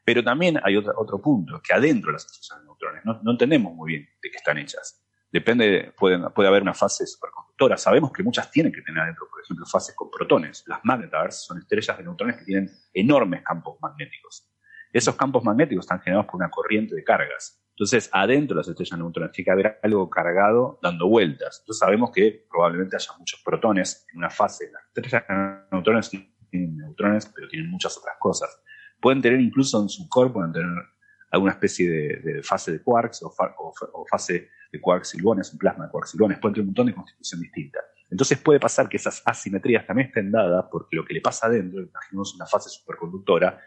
Pero también hay otro, otro punto, que adentro de las estrellas neutrones no, no entendemos muy bien de qué están hechas. Depende, puede, haber una fase superconductora. Sabemos que muchas tienen que tener adentro, por ejemplo, fases con protones. Las magnetars son estrellas de neutrones que tienen enormes campos magnéticos. Esos campos magnéticos están generados por una corriente de cargas. Entonces, adentro de las estrellas de neutrones tiene que haber algo cargado dando vueltas. Entonces, sabemos que probablemente haya muchos protones en una fase. Las estrellas de neutrones tienen neutrones, pero tienen muchas otras cosas. Pueden tener incluso en su cuerpo, pueden tener alguna especie de, fase de quarks o fase de quarks un plasma de quarks puede tener un montón de constitución distinta. Entonces puede pasar que esas asimetrías también estén dadas porque lo que le pasa adentro, imaginemos una fase superconductora,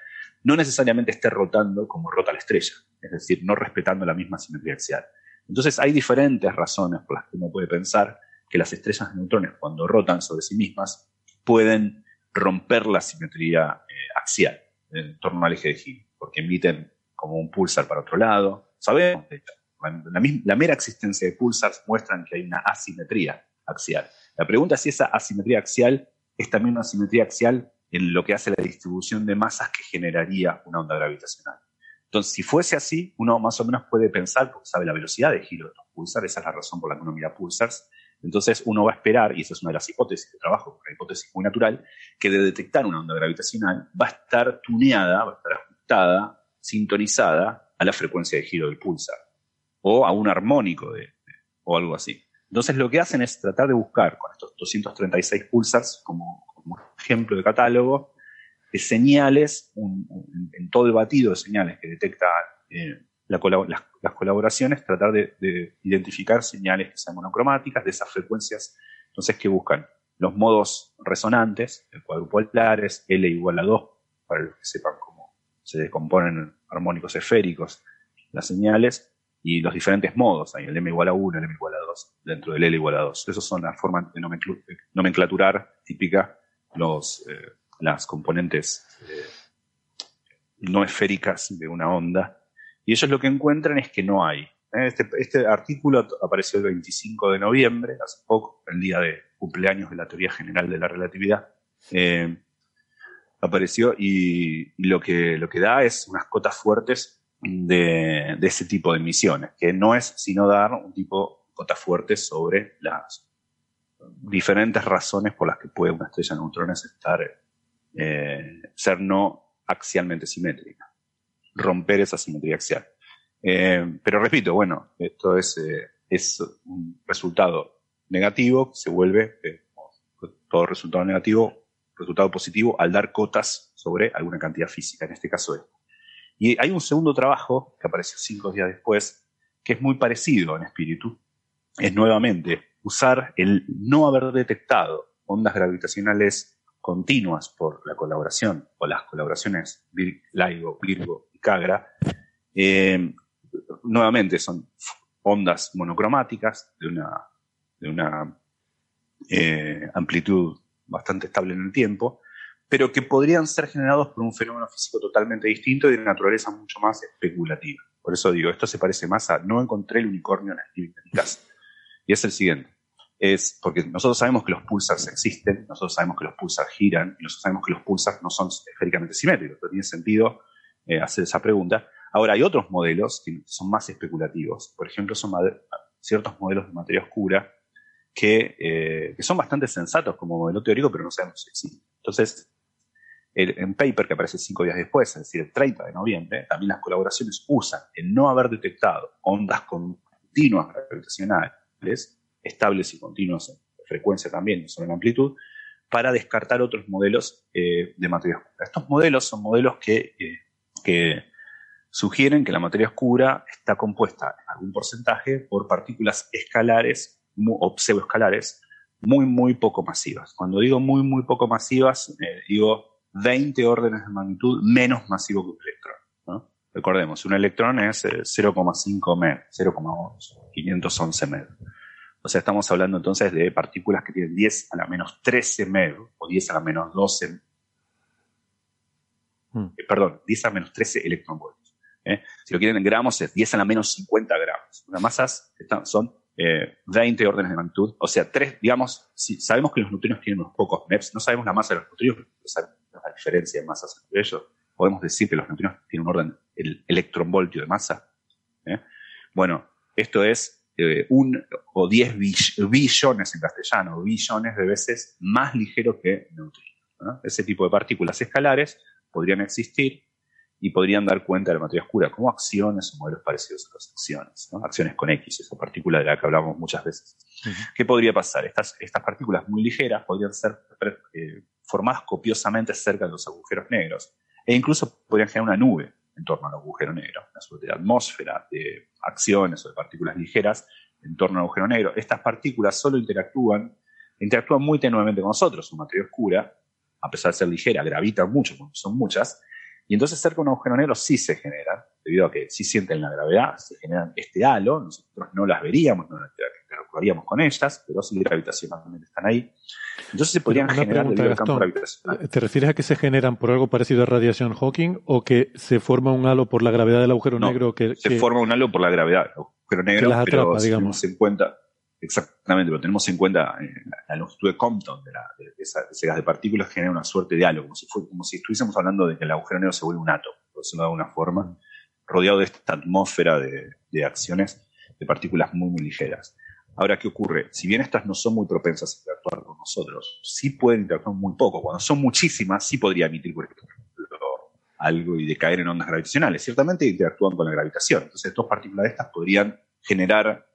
no necesariamente esté rotando como rota la estrella, es decir, no respetando la misma simetría axial. Entonces hay diferentes razones por las que uno puede pensar que las estrellas de neutrones cuando rotan sobre sí mismas pueden romper la simetría eh, axial en torno al eje de Higgs, porque emiten como un pulsar para otro lado. Sabemos, de hecho, la, mera existencia de pulsars muestran que hay una asimetría axial. La pregunta es si esa asimetría axial es también una asimetría axial en lo que hace la distribución de masas que generaría una onda gravitacional. Entonces, si fuese así, uno más o menos puede pensar, porque sabe la velocidad de giro de los pulsars, esa es la razón por la que uno mira pulsars, entonces uno va a esperar, y esa es una de las hipótesis de trabajo, una hipótesis muy natural, que de detectar una onda gravitacional va a estar tuneada, va a estar ajustada, sintonizada a la frecuencia de giro del pulsar o a un armónico o algo así. Entonces lo que hacen es tratar de buscar con estos 236 pulsars como, ejemplo de catálogo de señales, en todo el batido de señales que detecta eh, las, colaboraciones, tratar de, identificar señales que sean monocromáticas de esas frecuencias. Entonces, ¿qué buscan? Los modos resonantes, cuadrupolares, L igual a 2, para los que sepan cómo se descomponen armónicos esféricos las señales, y los diferentes modos. Hay el m igual a 1, el m igual a 2, dentro del L igual a 2. Esas son las formas de nomenclaturar típica los, eh, las componentes eh, no esféricas de una onda. Y ellos lo que encuentran es que no hay. ¿eh? Este, este, artículo apareció el 25 de noviembre, hace poco, el día de cumpleaños de la teoría general de la relatividad. apareció y, y, lo, que, lo que da es unas cotas fuertes de, ese tipo de misiones, que no es sino dar un tipo de cotas fuertes sobre las diferentes razones por las que puede una estrella de neutrones estar, eh, ser no axialmente simétrica, romper esa simetría axial. Eh, pero repito, bueno, esto es, eh, es un resultado negativo, se vuelve todo resultado negativo, resultado positivo al dar cotas sobre alguna cantidad física, en este caso esto. Y hay un segundo trabajo que apareció cinco días después, que es muy parecido en espíritu. Es nuevamente usar el no haber detectado ondas gravitacionales continuas por la colaboración o las colaboraciones LIGO, Virgo y Cagra, eh, nuevamente son ondas monocromáticas de una, de una eh, amplitud bastante estable en el tiempo, pero que podrían ser generados por un fenómeno físico totalmente distinto y de naturaleza mucho más especulativa. Por eso digo, esto se parece más a no encontré el unicornio en mi casa. Y es el siguiente. Es porque nosotros sabemos que los pulsars existen, nosotros sabemos que los pulsars giran, y nosotros sabemos que los pulsars no son esféricamente simétricos. No tiene sentido eh, hacer esa pregunta. Ahora, hay otros modelos que son más especulativos. Por ejemplo, son ciertos modelos de materia oscura que, eh, que, son bastante sensatos como modelo teórico, pero no sabemos si existen. Entonces, el, en paper que aparece cinco días después, es decir, el 30 de noviembre, también las colaboraciones usan el no haber detectado ondas continuas gravitacionales, estables y continuas en frecuencia también, no solo en amplitud, para descartar otros modelos eh, de materia oscura. Estos modelos son modelos que, eh, que sugieren que la materia oscura está compuesta en algún porcentaje por partículas escalares o pseudoescalares muy, muy poco masivas. Cuando digo muy, muy poco masivas, eh, digo 20 órdenes de magnitud menos masivo que un electrón. ¿no? Recordemos, un electrón es 0,5 MeV, 0,511 MeV. O sea, estamos hablando entonces de partículas que tienen 10 a la menos 13 MeV o 10 a la menos 12, mm. eh, perdón, 10 a la menos 13 electronvoltios. ¿eh? Si lo quieren en gramos, es 10 a la menos 50 gramos. Las masas son 20 eh, órdenes de magnitud. O sea, tres, digamos, si sabemos que los neutrinos tienen unos pocos MEPS, no sabemos la masa de los neutrinos, pero sabemos la diferencia de masas entre ellos. Podemos decir que los neutrinos tienen un orden, el electronvoltio de masa. ¿eh? Bueno, esto es un o 10 billones en castellano, billones de veces más ligero que neutrinos. Ese tipo de partículas escalares podrían existir y podrían dar cuenta de la materia oscura como acciones o modelos parecidos a las acciones, acciones con X, esa partícula de la que hablamos muchas veces. ¿Qué podría pasar? Estas, estas partículas muy ligeras podrían ser eh, formadas copiosamente cerca de los agujeros negros e incluso podrían generar una nube en torno al agujero negro, una suerte de atmósfera de acciones o de partículas ligeras en torno al agujero negro. Estas partículas solo interactúan, interactúan muy tenuemente con nosotros, su materia oscura, a pesar de ser ligera, gravitan mucho, son muchas, y entonces cerca de un agujero negro sí se generan, debido a que sí sienten la gravedad, se generan este halo, nosotros no las veríamos, no interactuaríamos con ellas, pero sí gravitacionalmente están ahí. Entonces se podrían generar debido al campo gravitacional. ¿Te refieres a que se generan por algo parecido a radiación Hawking o que se forma un halo por la gravedad del agujero negro? Que, se forma un halo por la gravedad del agujero negro, pero digamos. en cuenta Exactamente, pero tenemos en cuenta eh, la longitud de Compton de, ese gas de partículas genera una suerte de halo, como si, fue, como si estuviésemos hablando de que el agujero negro se vuelve un átomo, por decirlo de alguna forma, rodeado de esta atmósfera de, acciones de partículas muy, muy ligeras. Ahora, ¿qué ocurre? Si bien estas no son muy propensas a interactuar con nosotros, sí pueden interactuar muy poco. Cuando son muchísimas, sí podría emitir, algo y decaer en ondas gravitacionales. Ciertamente interactúan con la gravitación. Entonces, dos partículas de estas podrían generar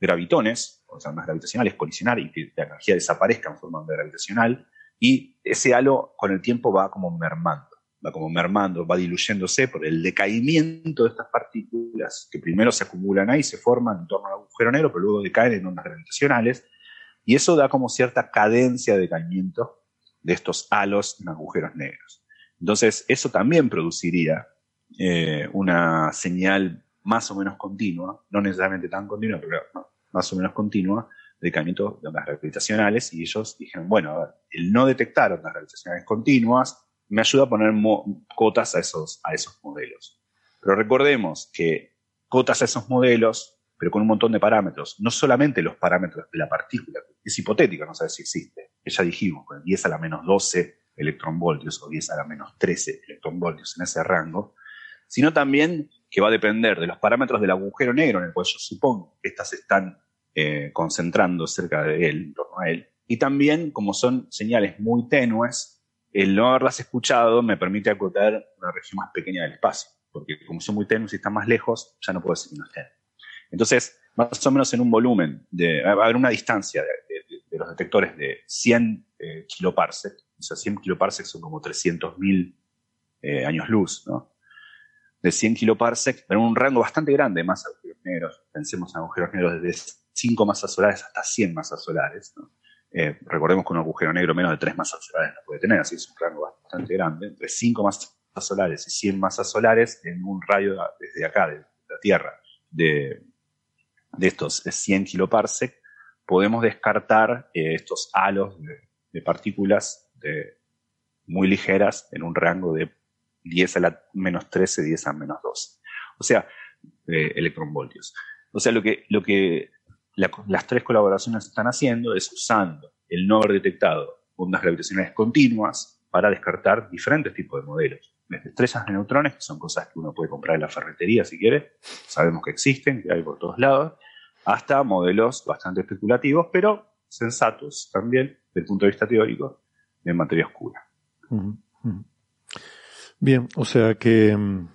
gravitones, o sea, ondas gravitacionales, colisionar y que la energía desaparezca en forma gravitacional, y ese halo con el tiempo va como mermando, va como mermando, va diluyéndose por el decaimiento de estas partículas que primero se acumulan ahí, se forman en torno al agujero negro, pero luego decaen en ondas gravitacionales, y eso da como cierta cadencia de decaimiento de estos halos en agujeros negros. Entonces, eso también produciría eh, una señal más o menos continua, no necesariamente tan continua, pero más o menos continua, de decaimiento de ondas gravitacionales, y ellos dijeron, bueno, el no detectar ondas gravitacionales continuas me ayuda a poner cotas a esos, a esos modelos. Pero recordemos que cotas a esos modelos, pero con un montón de parámetros, no solamente los parámetros de la partícula, es hipotética, no sabe si existe, que ya dijimos, con 10 a la menos 12 electronvoltios o 10 a la menos 13 electronvoltios en ese rango, sino también que va a depender de los parámetros del agujero negro en el cual yo supongo que estas están eh, concentrando cerca de él, en torno a él. Y también, como son señales muy tenues, el no haberlas escuchado me permite acotar una región más pequeña del espacio, porque como son muy tenues y están más lejos, ya no puedo decir no. Entonces, más o menos en un volumen, de, va a haber una distancia de, los detectores de 100 eh, o sea, 100 kiloparsec son como 300.000 eh, años luz, ¿no? De 100 kiloparsec, pero en un rango bastante grande de masas agujeros negros. Pensemos en agujeros negros desde 5 masas solares hasta 100 masas solares. Eh, recordemos que un agujero negro menos de 3 masas solares no puede tener, así es un rango bastante grande. Entre 5 masas solares y 100 masas solares en un radio desde acá, de, planeta Tierra de, de estos 100 kiloparsec, podemos descartar eh, estos halos de, partículas muy ligeras en un rango de 10 a la menos 13, 10 a menos 12. O sea, eh, electronvoltios. O sea, lo que, lo que la- las tres colaboraciones están haciendo es usando el no haber detectado ondas gravitacionales continuas para descartar diferentes tipos de modelos. Desde estrellas de neutrones, que son cosas que uno puede comprar en la ferretería si quiere, sabemos que existen, que hay por todos lados, hasta modelos bastante especulativos, pero sensatos también desde el punto de vista teórico de materia oscura. Ujú. Bien, o sea que, mm,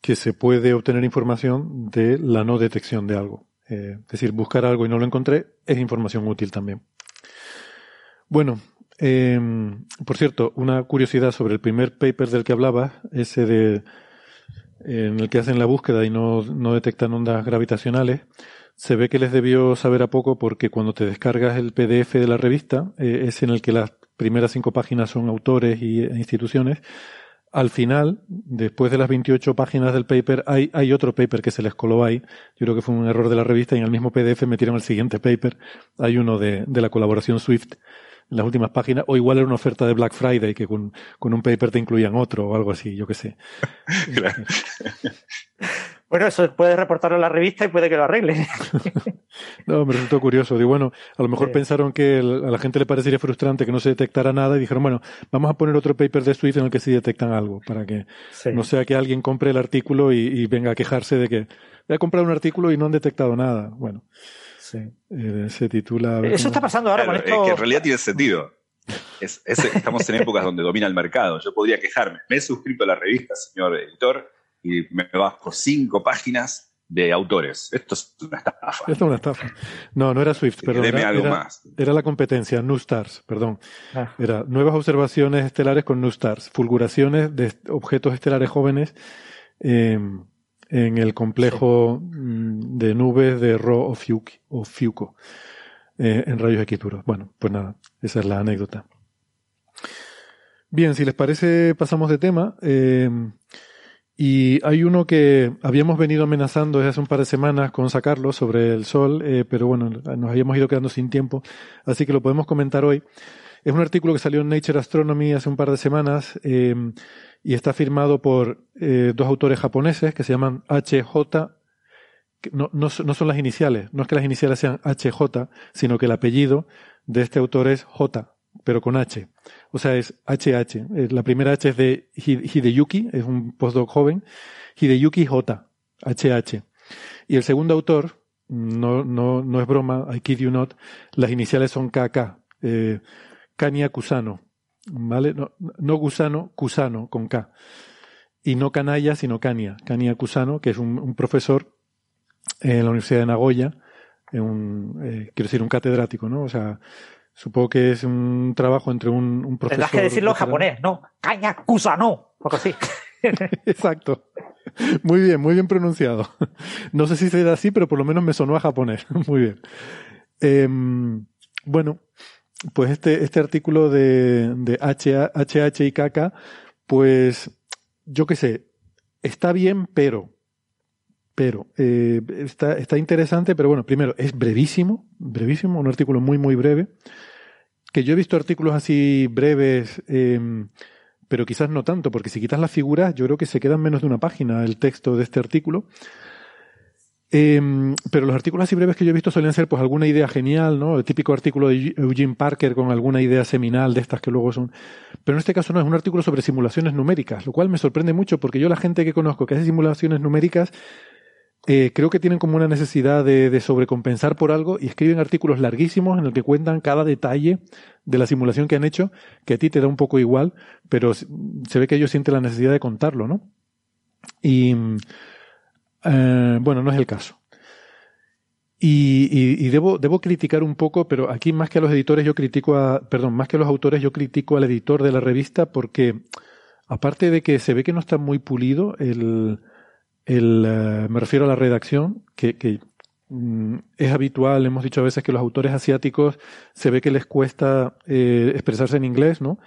que se puede obtener información de la no detección de algo. Eh, es decir, buscar algo y no lo encontré es información útil también. Bueno, eh, por cierto, una curiosidad sobre el primer paper del que hablaba, ese de en el que hacen la búsqueda y no, no detectan ondas gravitacionales, se ve que les debió saber a poco porque cuando te descargas el PDF de la revista, eh, es en el que las primeras cinco páginas son autores y e instituciones. Al final, después de las 28 páginas del paper, hay, hay otro paper que se les coló ahí. Yo creo que fue un error de la revista y en el mismo PDF metieron el siguiente paper. Hay uno de, de la colaboración Swift en las últimas páginas, o igual era una oferta de Black Friday que con, con un paper te incluían otro o algo así, yo qué sé. Claro. Bueno, eso puede reportarlo a la revista y puede que lo arreglen. No, me resultó curioso. Digo, bueno, a lo mejor Sí. pensaron que el- a la gente le parecería frustrante que no se detectara nada y dijeron, bueno, vamos a poner otro paper de Swift en el que sí detectan algo, para que Sí. no sea que alguien compre el artículo y, y venga a quejarse de que voy a comprar un artículo y no han detectado nada. Bueno, Sí. eh, se titula... Eso cómo- está pasando ahora Claro, con es esto. que en realidad tiene sentido. Es- es- estamos en épocas donde domina el mercado. Yo podría quejarme. Me he suscrito a la revista, señor editor, y me bajo cinco páginas de autores. Esto es una estafa. Esto es una estafa. No, no era Swift, perdón. Deme Era, algo era- más. era la competencia, New Stars, perdón. Ah. Era nuevas observaciones estelares con New Stars, fulguraciones de est- objetos estelares jóvenes eh, en el complejo mm, de nubes de Rho o Fiuco, o Fiuco eh, en rayos X duros. Bueno, pues nada, esa es la anécdota. Bien, si les parece, pasamos de tema. eh, y hay uno que habíamos venido amenazando desde hace un par de semanas con sacarlo sobre el Sol, eh, pero bueno, nos habíamos ido quedando sin tiempo, así que lo podemos comentar hoy. Es un artículo que salió en Nature Astronomy hace un par de semanas eh, y está firmado por eh, dos autores japoneses que se llaman HJ. que No, no, no son las iniciales, no es que las iniciales sean HJ, sino que el apellido de este autor es J, pero con H. O sea, es HH. Eh, La primera H es de Hi- Hideyuki, es un postdoc joven. Hideyuki J, HH. Y el segundo autor, no, no, no es broma, I kid you not, las iniciales son KK, eh, Kania Kusano, ¿vale? No, no Gusano, Kusano, con K. Y no Kanaya, sino Kania, Kania Kusano, que es un, un profesor en la Universidad de Nagoya, en un, eh, quiero decir, un catedrático, ¿no? O sea, supongo que es un trabajo entre un, un profesor. Tendrás que decirlo en japonés, no. Caña Kusano. Algo así. Exacto. Muy bien, muy bien pronunciado. No sé si será así, pero por lo menos me sonó a japonés. Muy bien. Em, bueno, pues este, este artículo de, de HH y KK, pues yo qué sé, está bien, pero, pero, eh, está, está interesante, pero bueno, primero, es brevísimo, brevísimo, un artículo muy, muy breve, que yo he visto artículos así breves, em, pero quizás no tanto, porque si quitas las figuras, yo creo que se quedan menos de una página el texto de este artículo. Em, pero los artículos así breves que yo he visto suelen ser pues alguna idea genial, ¿no? El típico artículo de Eugene Parker con alguna idea seminal de estas que luego son. Pero en este caso no, es un artículo sobre simulaciones numéricas, lo cual me sorprende mucho porque yo la gente que conozco que hace simulaciones numéricas eh, creo que tienen como una necesidad de, de sobrecompensar por algo y escriben artículos larguísimos en el que cuentan cada detalle de la simulación que han hecho, que a ti te da un poco igual, pero se ve que ellos sienten la necesidad de contarlo, ¿no? Y eh, bueno, no es el caso. Y, y- y debo, debo criticar un poco, pero aquí más que a los editores yo critico a, perdón, más que a los autores yo critico al editor de la revista porque aparte de que se ve que no está muy pulido el, el eh, me refiero a la redacción, que, mm, es habitual, hemos dicho a veces que los autores asiáticos se ve que les cuesta eh, expresarse en inglés, ¿no?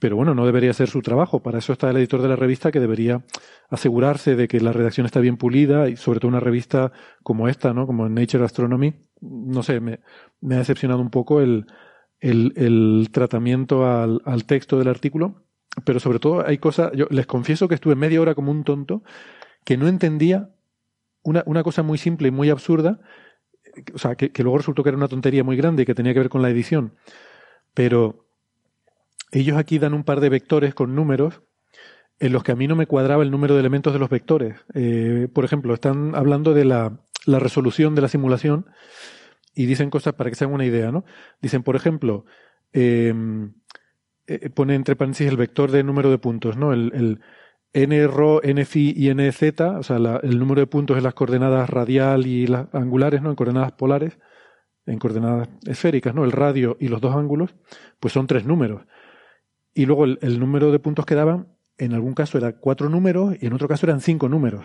pero bueno, no debería ser su trabajo. Para eso está el editor de la revista que debería asegurarse de que la redacción está bien pulida y sobre todo una revista como esta, ¿no? Como Nature Astronomy. No sé, me, ha decepcionado un poco el, el, tratamiento al, al, texto del artículo, pero sobre todo hay cosas, yo les confieso que estuve media hora como un tonto, que no entendía una, una cosa muy simple y muy absurda, o sea, que, que luego resultó que era una tontería muy grande y que tenía que ver con la edición, pero ellos aquí dan un par de vectores con números en los que a mí no me cuadraba el número de elementos de los vectores. Eh, por ejemplo, están hablando de la, resolución de la simulación y dicen cosas para que se hagan una idea, ¿no? Dicen, por ejemplo, em, eh, pone entre paréntesis el vector de número de puntos, ¿no? El n rho, n phi y n z, o sea, el número de puntos en las coordenadas radial y las angulares, ¿no? En coordenadas polares, en coordenadas esféricas, ¿no? El radio y los dos ángulos, pues son tres números. Y luego el, número de puntos que daban, en algún caso era cuatro números y en otro caso eran cinco números.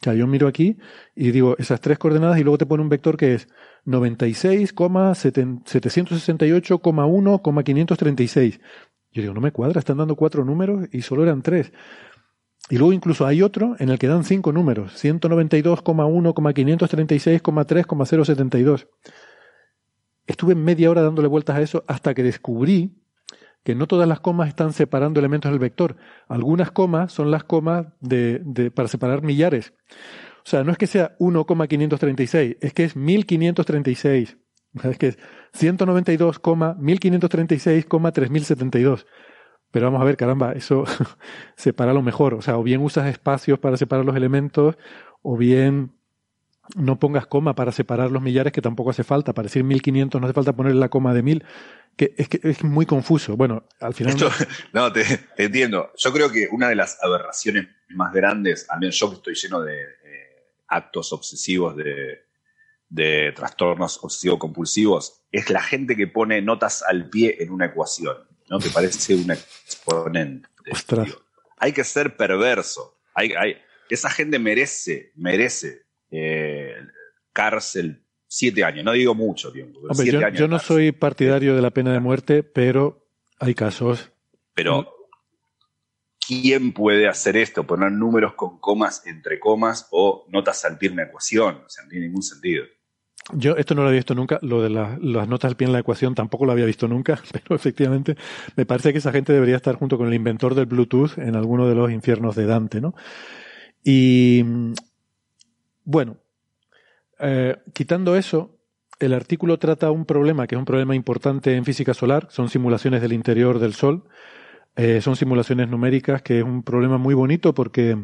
O sea, yo miro aquí y digo esas tres coordenadas y luego te pone un vector que es 96,768,1,536. Yo digo, no me cuadra, están dando cuatro números y solo eran tres. Y luego incluso hay otro en el que dan cinco números, 192,1,536,3,072. Estuve media hora dándole vueltas a eso hasta que descubrí que no todas las comas están separando elementos del vector. Algunas comas son las comas de, para separar millares. O sea, no es que sea 1,536, es que es 1536. Es que es 192,1536,3072. Pero vamos a ver, caramba, eso separa lo mejor. O sea, o bien usas espacios para separar los elementos, o bien no pongas coma para separar los millares, que tampoco hace falta. Para decir 1500 no hace falta poner la coma de 1000 que es que es muy confuso. Bueno, al final. no, te, entiendo. Yo creo que una de las aberraciones más grandes, al menos yo que estoy lleno de actos obsesivos de, de trastornos obsesivo-compulsivos, es la gente que pone notas al pie en una ecuación, ¿no? Que parece un exponente. Hay que ser perverso. Hay, hay, esa gente merece, merece eh, cárcel siete años, no digo mucho tiempo. yo, no soy partidario de la pena de muerte, pero hay casos. Pero, ¿quién puede hacer esto? Poner números con comas entre comas o notas al pie una ecuación. O sea, no tiene ningún sentido. Yo esto no lo había visto nunca, lo de las notas al pie en la ecuación tampoco lo había visto nunca, pero efectivamente me parece que esa gente debería estar junto con el inventor del Bluetooth en alguno de los infiernos de Dante, ¿no? Y bueno, eh, quitando eso, el artículo trata un problema que es un problema importante en física solar, son simulaciones del interior del Sol, eh, son simulaciones numéricas, que es un problema muy bonito porque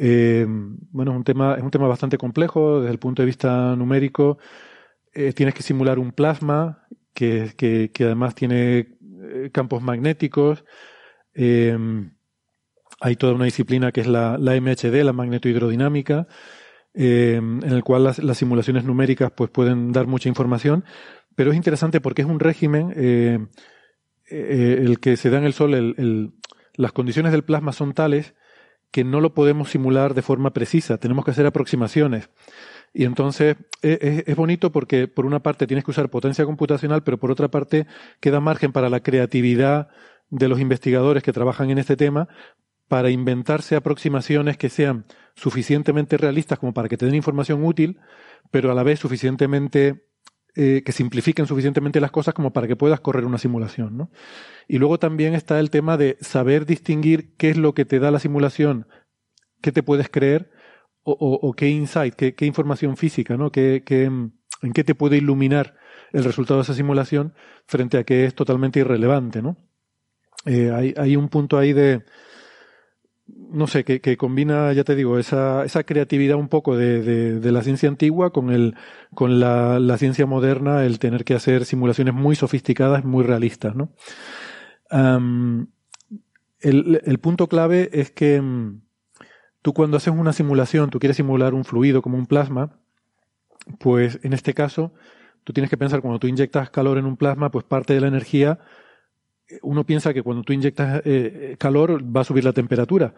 eh, bueno, es un tema, es un tema bastante complejo desde el punto de vista numérico. tienes que simular un plasma que, que, además tiene campos magnéticos. hay toda una disciplina que es la, la MHD, la magnetohidrodinámica, eh, en el cual las, simulaciones numéricas pues, pueden dar mucha información, pero es interesante porque es un régimen, eh, eh, el que se da en el Sol, las condiciones del plasma son tales que no lo podemos simular de forma precisa, tenemos que hacer aproximaciones. Y entonces es, es, bonito porque por una parte tienes que usar potencia computacional, pero por otra parte queda margen para la creatividad de los investigadores que trabajan en este tema para inventarse aproximaciones que sean suficientemente realistas como para que te den información útil, pero a la vez suficientemente eh, que simplifiquen suficientemente las cosas como para que puedas correr una simulación. ¿no? Y luego también está el tema de saber distinguir qué es lo que te da la simulación, qué te puedes creer o, qué insight, qué, información física, ¿no? Qué, qué, en qué te puede iluminar el resultado de esa simulación frente a que es totalmente irrelevante. ¿no? Eh, hay, hay un punto ahí de, no sé, que, combina, ya te digo, esa, esa creatividad un poco de, de, de la ciencia antigua con, el, con la, la, ciencia moderna, el tener que hacer simulaciones muy sofisticadas, muy realistas, ¿no? el, el, punto clave es que mm, tú cuando haces una simulación, tú quieres simular un fluido como un plasma, pues en este caso, tú tienes que pensar cuando tú inyectas calor en un plasma, pues parte de la energía uno piensa que cuando tú inyectas eh, calor va a subir la temperatura.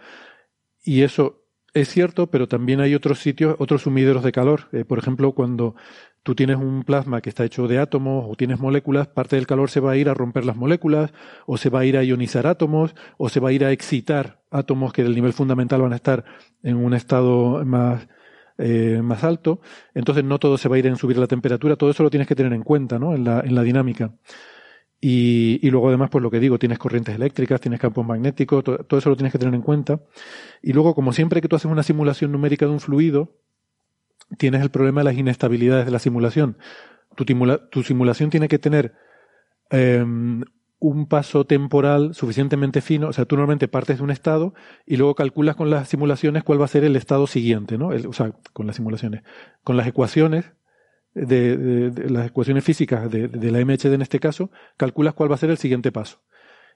Y eso es cierto, pero también hay otros sitios, otros sumideros de calor. Eh, por ejemplo, cuando tú tienes un plasma que está hecho de átomos o tienes moléculas, parte del calor se va a ir a romper las moléculas, o se va a ir a ionizar átomos, o se va a ir a excitar átomos que del nivel fundamental van a estar en un estado más, eh, más alto. Entonces no todo se va a ir en subir la temperatura, todo eso lo tienes que tener en cuenta ¿no? en, la, en la dinámica. Y, luego además, pues lo que digo, tienes corrientes eléctricas, tienes campos magnéticos, todo, eso lo tienes que tener en cuenta. Y luego, como siempre que tú haces una simulación numérica de un fluido, tienes el problema de las inestabilidades de la simulación. Tu, simulación tiene que tener eh, un paso temporal suficientemente fino, o sea, tú normalmente partes de un estado y luego calculas con las simulaciones cuál va a ser el estado siguiente, ¿no? El, o sea, con las simulaciones, con las ecuaciones de, las ecuaciones físicas de, la MHD en este caso, calculas cuál va a ser el siguiente paso.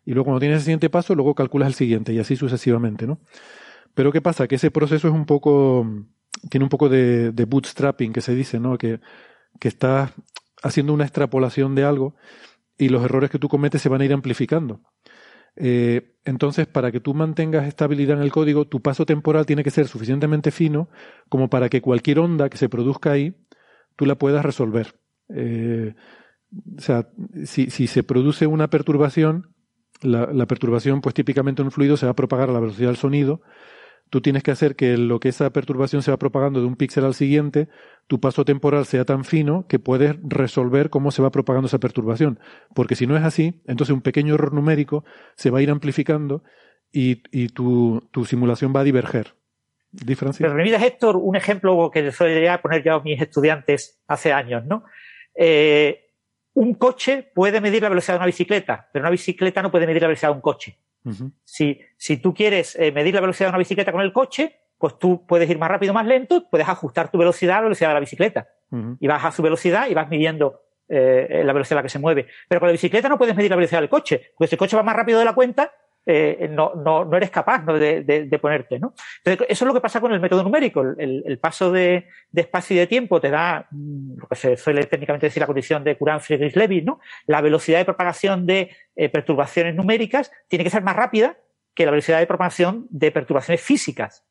Y luego cuando tienes el siguiente paso, luego calculas el siguiente y así sucesivamente, ¿no? Pero ¿qué pasa? Que ese proceso es un poco, tiene un poco de, de bootstrapping que se dice, ¿no? Que, que estás haciendo una extrapolación de algo y los errores que tú cometes se van a ir amplificando. Eh, entonces, para que tú mantengas estabilidad en el código, tu paso temporal tiene que ser suficientemente fino como para que cualquier onda que se produzca ahí tú la puedas resolver. Eh, o sea, si, si, se produce una perturbación, la, la, perturbación, pues típicamente en un fluido se va a propagar a la velocidad del sonido. Tú tienes que hacer que lo que esa perturbación se va propagando de un píxel al siguiente, tu paso temporal sea tan fino que puedes resolver cómo se va propagando esa perturbación. Porque si no es así, entonces un pequeño error numérico se va a ir amplificando y, y tu, tu simulación va a diverger. Pero Héctor, un ejemplo que solía poner yo a mis estudiantes hace años, ¿no? Eh, un coche puede medir la velocidad de una bicicleta, pero una bicicleta no puede medir la velocidad de un coche. Uh -huh. si, si tú quieres eh, medir la velocidad de una bicicleta con el coche, pues tú puedes ir más rápido o más lento, puedes ajustar tu velocidad a la velocidad de la bicicleta. Uh -huh. Y vas a su velocidad y vas midiendo eh, la velocidad a la que se mueve. Pero con la bicicleta no puedes medir la velocidad del coche, porque si el coche va más rápido de la cuenta, eh, no, no, no, eres capaz ¿no? De, de, de, ponerte. ¿no? Entonces, eso es lo que pasa con el método numérico. El, el paso de, de, espacio y de tiempo te da mm, lo que se suele técnicamente decir la condición de Courant-Friedrich-Levy. ¿no? La velocidad de propagación de eh, perturbaciones numéricas tiene que ser más rápida que la velocidad de propagación de perturbaciones físicas.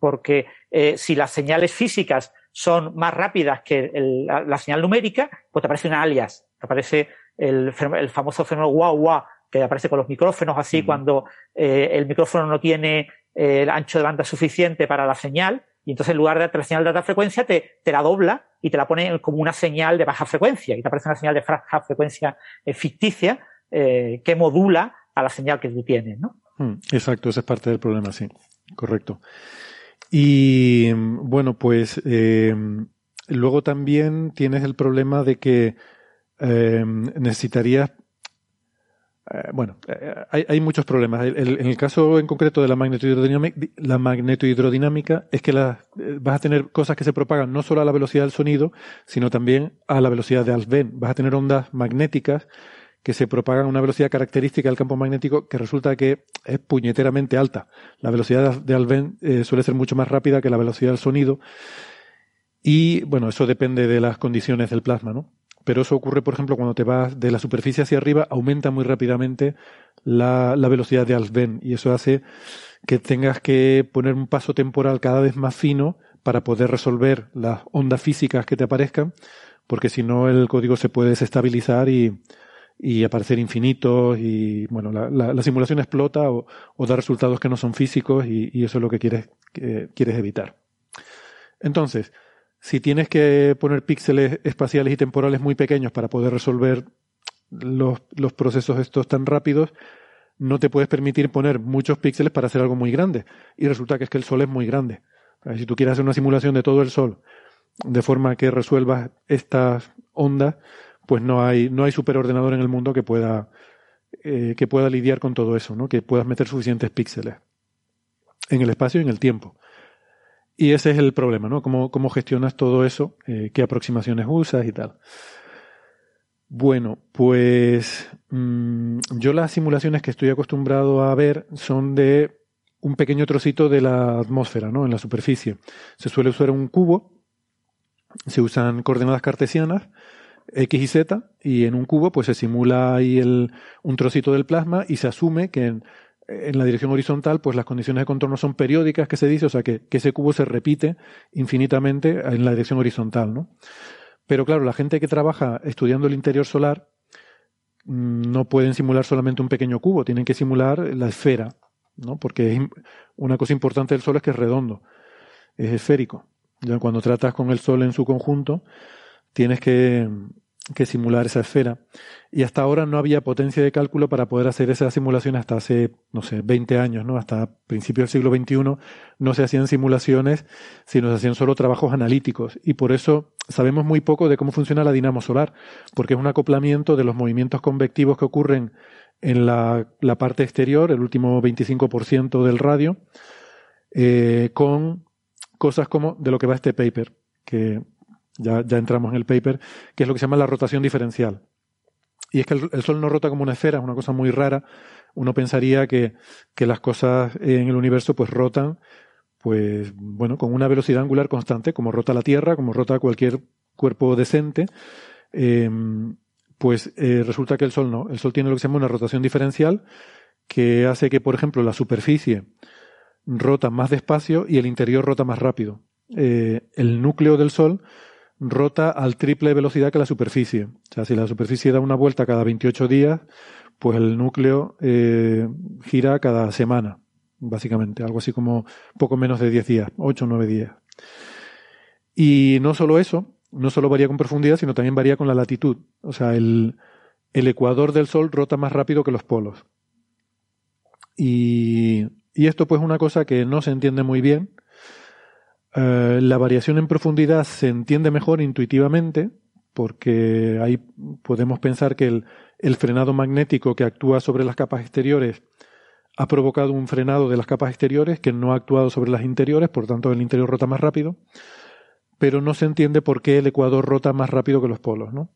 Porque eh, si las señales físicas son más rápidas que la, la, señal numérica, pues te aparece una alias. Te aparece el, el famoso fenómeno guau guau que aparece con los micrófonos así cuando eh, el micrófono no tiene eh, el ancho de banda suficiente para la señal y entonces en lugar de la señal de alta frecuencia te, te, la dobla y te la pone como una señal de baja frecuencia y te aparece una señal de baja frecuencia eh, ficticia eh, que modula a la señal que tú tienes, ¿no? Mm, exacto, esa es parte del problema, sí, correcto. Y bueno, pues eh, luego también tienes el problema de que necesitarías bueno, eh, hay, hay, muchos problemas. El, en el caso en concreto de la magnetohidrodinámica, la magnetohidrodinámica es que la, eh, vas a tener cosas que se propagan no solo a la velocidad del sonido, sino también a la velocidad de Alfvén. Vas a tener ondas magnéticas que se propagan a una velocidad característica del campo magnético que resulta que es puñeteramente alta. La velocidad de Alfvén eh, suele ser mucho más rápida que la velocidad del sonido. Y bueno, eso depende de las condiciones del plasma, ¿no? Pero eso ocurre, por ejemplo, cuando te vas de la superficie hacia arriba, aumenta muy rápidamente la, la velocidad de Alfvén y eso hace que tengas que poner un paso temporal cada vez más fino para poder resolver las ondas físicas que te aparezcan, porque si no el código se puede desestabilizar y, y aparecer infinitos y bueno, la, la, la simulación explota o, o, da resultados que no son físicos y, y eso es lo que quieres, que quieres evitar. Entonces, si tienes que poner píxeles espaciales y temporales muy pequeños para poder resolver los, procesos estos tan rápidos, no te puedes permitir poner muchos píxeles para hacer algo muy grande. Y resulta que es que el Sol es muy grande. Si tú quieres hacer una simulación de todo el Sol de forma que resuelvas estas ondas, pues no hay, no hay superordenador en el mundo que pueda, eh, que pueda lidiar con todo eso, ¿no? que puedas meter suficientes píxeles en el espacio y en el tiempo. Y ese es el problema, ¿no? Cómo, cómo gestionas todo eso, eh, qué aproximaciones usas y tal. Bueno, pues mmm, yo las simulaciones que estoy acostumbrado a ver son de un pequeño trocito de la atmósfera, ¿no? En la superficie. Se suele usar un cubo, se usan coordenadas cartesianas, X y Z, y en un cubo pues se simula ahí el, un trocito del plasma y se asume que en la dirección horizontal, pues las condiciones de contorno son periódicas, que se dice, o sea que, que ese cubo se repite infinitamente en la dirección horizontal, ¿no? Pero claro, la gente que trabaja estudiando el interior solar mm, no pueden simular solamente un pequeño cubo, tienen que simular la esfera, ¿no? Porque una cosa importante del Sol es que es redondo, es esférico. Cuando tratas con el Sol en su conjunto, tienes que, que simular esa esfera. Y hasta ahora no había potencia de cálculo para poder hacer esa simulación hasta hace, no sé, 20 años, ¿no? Hasta principios del siglo XXI no se hacían simulaciones, sino se hacían solo trabajos analíticos. Y por eso sabemos muy poco de cómo funciona la dinamo solar, porque es un acoplamiento de los movimientos convectivos que ocurren en la, la parte exterior, el último 25% del radio, eh, con cosas como de lo que va este paper, que ya, ya entramos en el paper, que es lo que se llama la rotación diferencial. Y es que el, Sol no rota como una esfera, es una cosa muy rara. Uno pensaría que, que las cosas en el universo pues rotan, pues bueno, con una velocidad angular constante, como rota la Tierra, como rota cualquier cuerpo decente. Em, pues eh, resulta que el Sol no. El Sol tiene lo que se llama una rotación diferencial, que hace que, por ejemplo, la superficie rota más despacio y el interior rota más rápido. Eh, el núcleo del Sol rota al triple velocidad que la superficie. O sea, si la superficie da una vuelta cada 28 días, pues el núcleo eh, gira cada semana, básicamente, algo así como poco menos de 10 días, 8 o 9 días. Y no solo eso, no solo varía con profundidad, sino también varía con la latitud. O sea, el, el ecuador del Sol rota más rápido que los polos. Y, y esto pues es una cosa que no se entiende muy bien, eh, la variación en profundidad se entiende mejor intuitivamente, porque ahí podemos pensar que el, el, frenado magnético que actúa sobre las capas exteriores ha provocado un frenado de las capas exteriores que no ha actuado sobre las interiores, por tanto el interior rota más rápido, pero no se entiende por qué el ecuador rota más rápido que los polos, ¿no?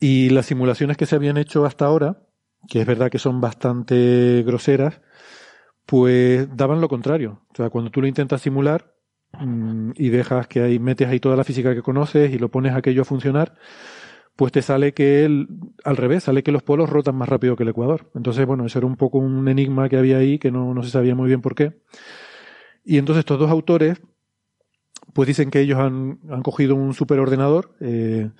Y las simulaciones que se habían hecho hasta ahora, que es verdad que son bastante groseras, pues daban lo contrario. O sea, cuando tú lo intentas simular mmm, y dejas que ahí, metes ahí toda la física que conoces y lo pones aquello a funcionar, pues te sale que al revés, sale que los polos rotan más rápido que el ecuador. Entonces, bueno, eso era un poco un enigma que había ahí que no, no se sabía muy bien por qué. Y entonces estos dos autores, pues dicen que ellos han, han cogido un superordenador eh,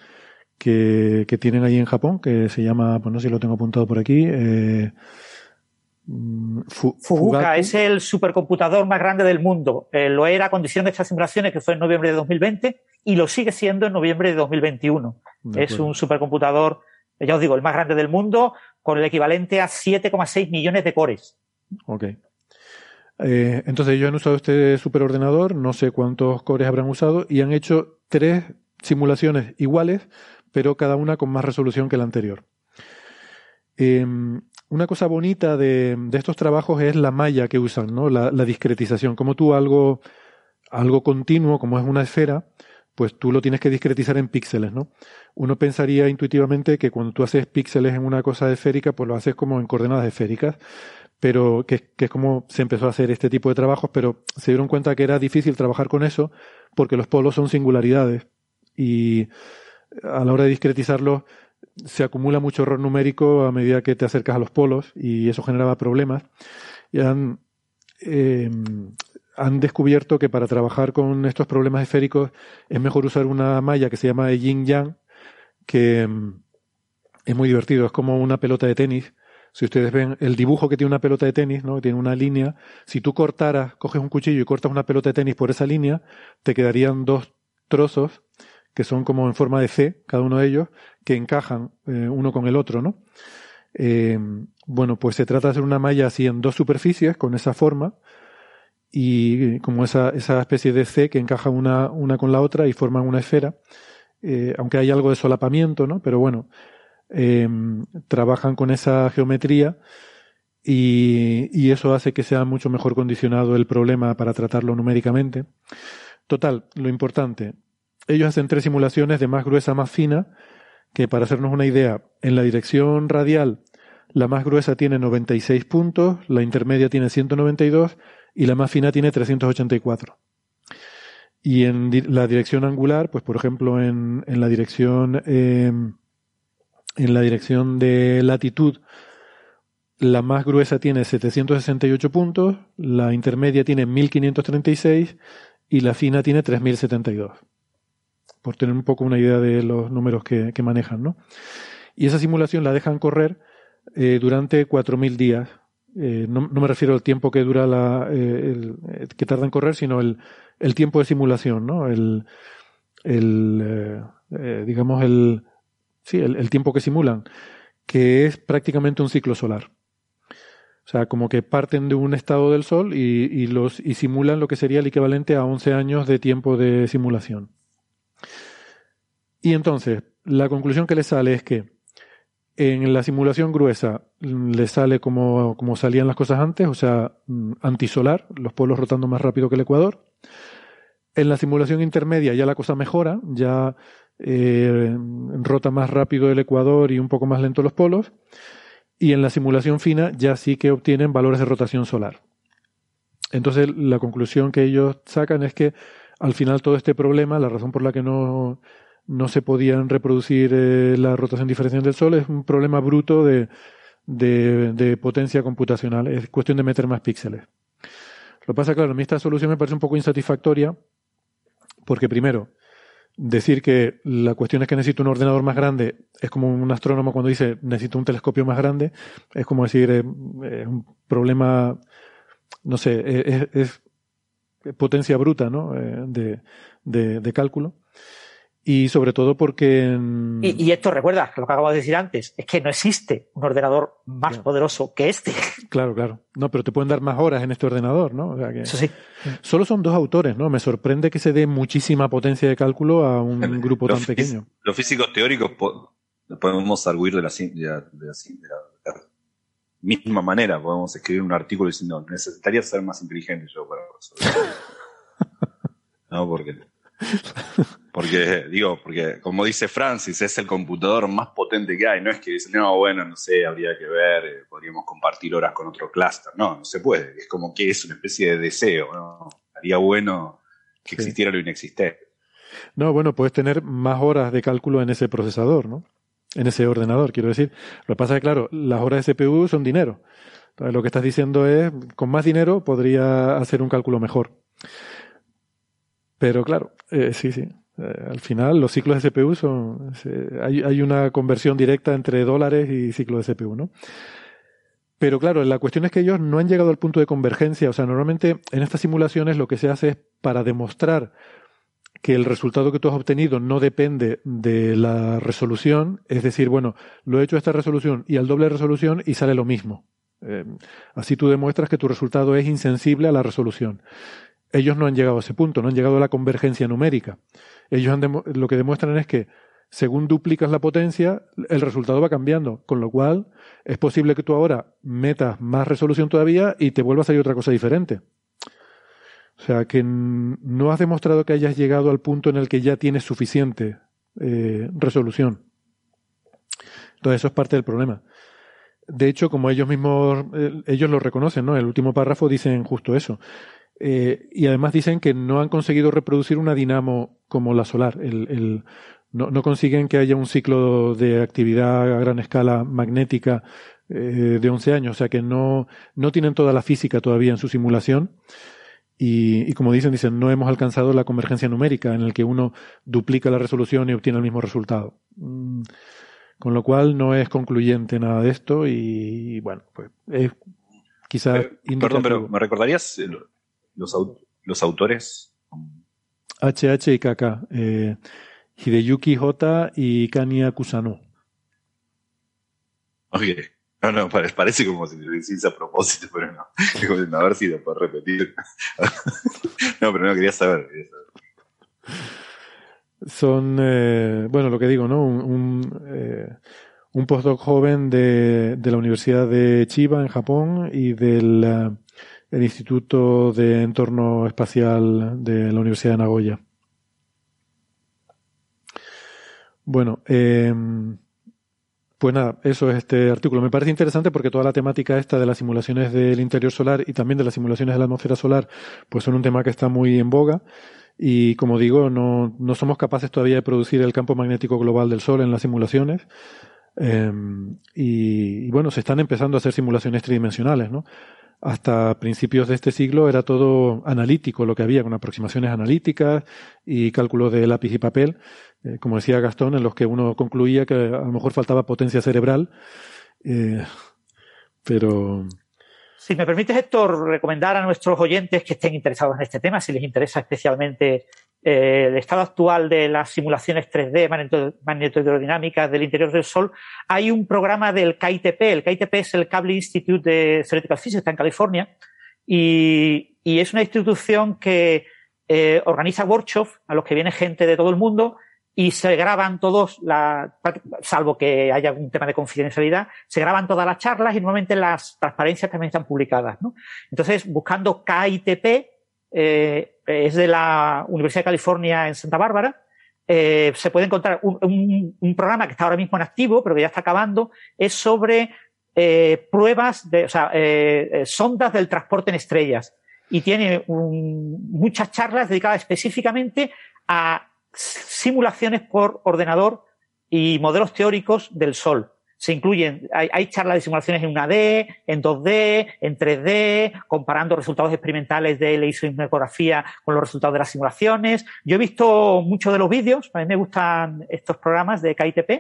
que, que tienen ahí en Japón, que se llama, pues no sé si lo tengo apuntado por aquí, eh, Mm, Fugaku es el supercomputador más grande del mundo. Eh, lo era a condición de estas simulaciones, que fue en noviembre de 2020, y lo sigue siendo en noviembre de 2021. De es un supercomputador, ya os digo, el más grande del mundo, con el equivalente a 7,6 millones de cores. Ok. Eh, entonces ellos han usado este superordenador, no sé cuántos cores habrán usado, y han hecho tres simulaciones iguales, pero cada una con más resolución que la anterior. Eh, una cosa bonita de, estos trabajos es la malla que usan, ¿no? La, la, discretización. Como tú algo, algo continuo, como es una esfera, pues tú lo tienes que discretizar en píxeles, ¿no? Uno pensaría intuitivamente que cuando tú haces píxeles en una cosa esférica, pues lo haces como en coordenadas esféricas, pero que, que es como se empezó a hacer este tipo de trabajos, pero se dieron cuenta que era difícil trabajar con eso porque los polos son singularidades y a la hora de discretizarlos se acumula mucho error numérico a medida que te acercas a los polos y eso generaba problemas. Y han, eh, han descubierto que para trabajar con estos problemas esféricos es mejor usar una malla que se llama Yin Yang, que mm, es muy divertido, es como una pelota de tenis. Si ustedes ven el dibujo que tiene una pelota de tenis, ¿no? Tiene una línea. Si tú cortaras, coges un cuchillo y cortas una pelota de tenis por esa línea, te quedarían dos trozos que son como en forma de C, cada uno de ellos, que encajan eh, uno con el otro, ¿no? Eh, bueno, pues se trata de hacer una malla así en dos superficies con esa forma y como esa, esa especie de C que encaja una, una con la otra y forman una esfera, eh, aunque hay algo de solapamiento, ¿no? Pero bueno, trabajan con esa geometría y eso hace que sea mucho mejor condicionado el problema para tratarlo numéricamente. Total, lo importante, ellos hacen tres simulaciones de más gruesa a más fina, que para hacernos una idea, en la dirección radial la más gruesa tiene 96 puntos, la intermedia tiene 192 y la más fina tiene 384. Y en la dirección angular, pues por ejemplo en, la dirección eh, en la dirección de latitud, la más gruesa tiene 768 puntos, la intermedia tiene 1536 y la fina tiene 3072. Por tener un poco una idea de los números que, manejan, ¿no? Y esa simulación la dejan correr eh, durante 4000 días. Eh, no, me refiero al tiempo que dura la, eh, que tarda en correr, sino el, el tiempo de simulación, ¿no? El, el digamos el, sí, el tiempo que simulan, que es prácticamente un ciclo solar. O sea, como que parten de un estado del Sol y, los, y simulan lo que sería el equivalente a 11 años de tiempo de simulación. Y entonces, la conclusión que le sale es que en la simulación gruesa le sale como, como salían las cosas antes, o sea, mm, antisolar, los polos rotando más rápido que el ecuador. En la simulación intermedia ya la cosa mejora, ya eh, rota más rápido el ecuador y un poco más lento los polos y en la simulación fina ya sí que obtienen valores de rotación solar. Entonces la conclusión que ellos sacan es que al final todo este problema, la razón por la que no, no se podían reproducir eh, la rotación diferencial del Sol es un problema bruto de, de, potencia computacional, es cuestión de meter más píxeles. Lo que pasa, claro, a mí esta solución me parece un poco insatisfactoria porque primero, decir que la cuestión es que necesito un ordenador más grande es como un astrónomo cuando dice necesito un telescopio más grande, es como decir eh, es un problema, no sé, es potencia bruta ¿no? Eh, de, de, de, cálculo. Y sobre todo porque... Y, esto recuerda, lo que acabo de decir antes, es que no existe un ordenador más poderoso que este. Claro, claro. No, pero te pueden dar más horas en este ordenador, ¿no? Eso sí. Solo son dos autores, ¿no? Me sorprende que se dé muchísima potencia de cálculo a un grupo tan pequeño. Los físicos teóricos podemos arguir de la, de, de la, misma manera. Podemos escribir un artículo diciendo, necesitaría ser más inteligente yo para resolver. no, porque porque, digo, porque como dice Francis, es el computador más potente que hay. No es que dicen, no, bueno, no sé, habría que ver, eh, podríamos compartir horas con otro clúster. No, no se puede. Es como que es una especie de deseo, ¿no? Haría bueno que existiera lo inexistente. No, bueno, puedes tener más horas de cálculo en ese procesador, ¿no? En ese ordenador, quiero decir. Lo que pasa es que, claro, las horas de CPU son dinero. Entonces, lo que estás diciendo es, con más dinero podría hacer un cálculo mejor. Pero claro, eh, sí, sí. Eh, al final, los ciclos de CPU son. hay, hay, una conversión directa entre dólares y ciclos de CPU, ¿no? Pero claro, la cuestión es que ellos no han llegado al punto de convergencia. O sea, normalmente en estas simulaciones lo que se hace es para demostrar que el resultado que tú has obtenido no depende de la resolución, es decir, bueno, lo he hecho a esta resolución y al doble resolución y sale lo mismo. Eh, así tú demuestras que tu resultado es insensible a la resolución ellos no han llegado a ese punto, no han llegado a la convergencia numérica. Ellos lo que demuestran es que según duplicas la potencia, el resultado va cambiando, con lo cual es posible que tú ahora metas más resolución todavía y te vuelva a salir otra cosa diferente. O sea, que no has demostrado que hayas llegado al punto en el que ya tienes suficiente eh, resolución. Entonces eso es parte del problema. De hecho, como ellos mismos, ellos lo reconocen, ¿no? El último párrafo dicen justo eso. Eh, y además dicen que no han conseguido reproducir una dinamo como la solar. El, no, no, consiguen que haya un ciclo de actividad a gran escala magnética eh, de 11 años. O sea que no, no tienen toda la física todavía en su simulación. Y, y, como dicen, dicen, no hemos alcanzado la convergencia numérica en el que uno duplica la resolución y obtiene el mismo resultado. Mm, con lo cual no es concluyente nada de esto y, bueno, pues es quizás... Eh, perdón, pero ¿me recordarías los, los autores. HH y KK. Eh, Hideyuki J y Kania Kusano. Oye, no, no, parece como si lo hiciese a propósito, pero no. A ver si lo repetir. no, pero no quería saber. Son, eh, bueno, lo que digo, ¿no? Un, un, eh, postdoc joven de, de, la Universidad de Chiba en Japón y del el Instituto de Entorno Espacial de la Universidad de Nagoya. Bueno, eh, pues nada, eso es este artículo. Me parece interesante porque toda la temática esta de las simulaciones del interior solar y también de las simulaciones de la atmósfera solar, pues son un tema que está muy en boga. Y como digo, no, no somos capaces todavía de producir el campo magnético global del Sol en las simulaciones. Em, y, y, bueno, se están empezando a hacer simulaciones tridimensionales, ¿no? Hasta principios de este siglo era todo analítico lo que había, con aproximaciones analíticas y cálculos de lápiz y papel, eh, como decía Gastón, en los que uno concluía que a lo mejor faltaba potencia cerebral. Eh, pero. Si me permites, Héctor, recomendar a nuestros oyentes que estén interesados en este tema, si les interesa especialmente eh, el estado actual de las simulaciones 3D magnetohidrodinámicas del interior del Sol, hay un programa del KITP. El KITP es el Cable Institute de Theoretical Physics, está en California, y, y es una institución que eh, organiza workshops a los que viene gente de todo el mundo y se graban todos, la, salvo que haya algún tema de confidencialidad, se graban todas las charlas y normalmente las transparencias también están publicadas. ¿no? Entonces, buscando KITP, eh, es de la Universidad de California en Santa Bárbara, eh, se puede encontrar un, programa que está ahora mismo en activo, pero que ya está acabando, es sobre eh, pruebas de, o sea, sondas del transporte en estrellas. Y tiene muchas charlas dedicadas específicamente a simulaciones por ordenador y modelos teóricos del Sol. Se incluyen, hay, hay, charlas de simulaciones en 1D, en 2D, en 3D, comparando resultados experimentales de la isomicrografía con los resultados de las simulaciones. Yo he visto muchos de los vídeos, a mí me gustan estos programas de KITP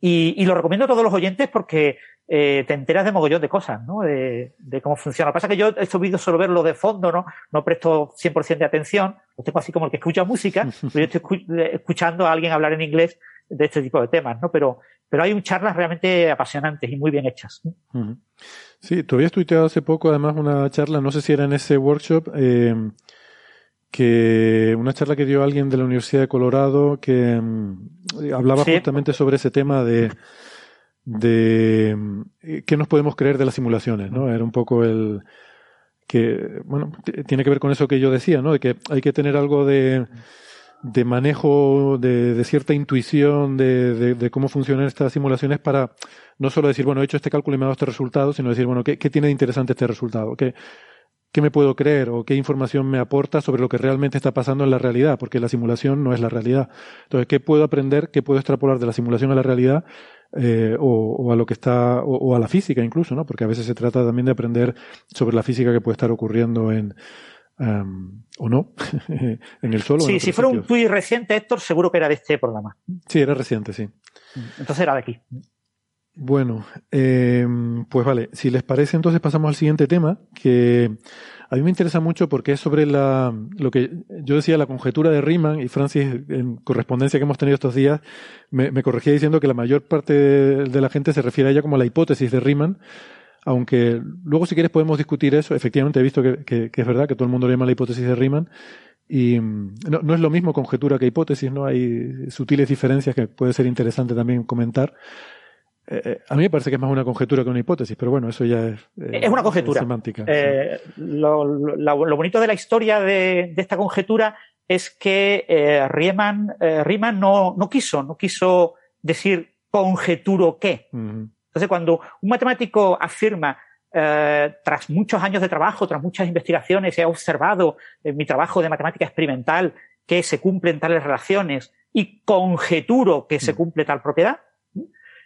y, y lo recomiendo a todos los oyentes porque eh, te enteras de mogollón de cosas, ¿no? De, de, cómo funciona. Lo que pasa es que yo estos vídeos solo verlo de fondo, ¿no? No presto 100% de atención. Lo tengo así como el que escucha música, pero yo estoy escuchando a alguien hablar en inglés de este tipo de temas, ¿no? Pero, pero hay charlas realmente apasionantes y muy bien hechas. Sí, tú habías tuiteado hace poco además una charla, no sé si era en ese workshop, eh, que una charla que dio alguien de la Universidad de Colorado que um, hablaba sí. justamente sobre ese tema de de eh, qué nos podemos creer de las simulaciones, ¿no? Era un poco el que, bueno, tiene que ver con eso que yo decía, ¿no? De que hay que tener algo de, de manejo, de, de cierta intuición de, de, de, cómo funcionan estas simulaciones para no solo decir, bueno, he hecho este cálculo y me ha dado este resultado, sino decir, bueno, ¿qué, qué tiene de interesante este resultado? ¿Qué, ¿Qué me puedo creer o qué información me aporta sobre lo que realmente está pasando en la realidad? Porque la simulación no es la realidad. Entonces, ¿qué puedo aprender? ¿Qué puedo extrapolar de la simulación a la realidad? Eh, o, o, a lo que está, o, o, a la física incluso, ¿no? Porque a veces se trata también de aprender sobre la física que puede estar ocurriendo en, um, o no, en el suelo. Sí, si fuera sitios. un tuit reciente, Héctor, seguro que era de este programa. Sí, era reciente, sí. Entonces era de aquí. Bueno, eh, pues vale, si les parece, entonces pasamos al siguiente tema, que a mí me interesa mucho porque es sobre la, lo que yo decía, la conjetura de Riemann, y Francis, en correspondencia que hemos tenido estos días, me, me corregía diciendo que la mayor parte de, de, la gente se refiere a ella como la hipótesis de Riemann, aunque luego si quieres podemos discutir eso, efectivamente he visto que, que, que es verdad que todo el mundo le llama la hipótesis de Riemann, y no, no, es lo mismo conjetura que hipótesis, ¿no? Hay sutiles diferencias que puede ser interesante también comentar. Eh, a mí me parece que es más una conjetura que una hipótesis, pero bueno, eso ya es. Eh, es una conjetura. semántica. Eh, sí. lo, lo, lo, bonito de la historia de, de esta conjetura es que eh, Riemann, Riemann no, no, quiso, no quiso decir conjeturo qué. Uh -huh. Entonces, cuando un matemático afirma, tras muchos años de trabajo, tras muchas investigaciones, he observado en mi trabajo de matemática experimental que se cumplen tales relaciones y conjeturo que se mm. cumple tal propiedad,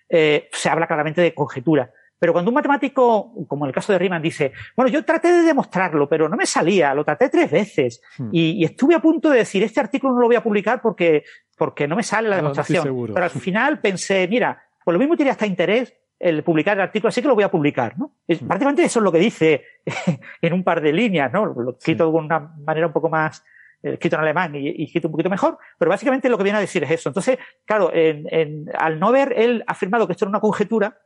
eh, se habla claramente de conjetura. Pero cuando un matemático, como en el caso de Riemann, dice, bueno, yo traté de demostrarlo, pero no me salía, lo traté tres veces hmm. y, y, estuve a punto de decir, este artículo no lo voy a publicar porque, porque no me sale la demostración. No, pero al final pensé, mira, pues lo mismo tiene hasta interés el publicar el artículo, así que lo voy a publicar, ¿no? Es, hmm. Prácticamente eso es lo que dice en un par de líneas, ¿no? Lo escrito sí. de una manera un poco más, eh, escrito en alemán y, y, escrito un poquito mejor, pero básicamente lo que viene a decir es eso. Entonces, claro, en, en, al no ver él afirmado que esto era una conjetura,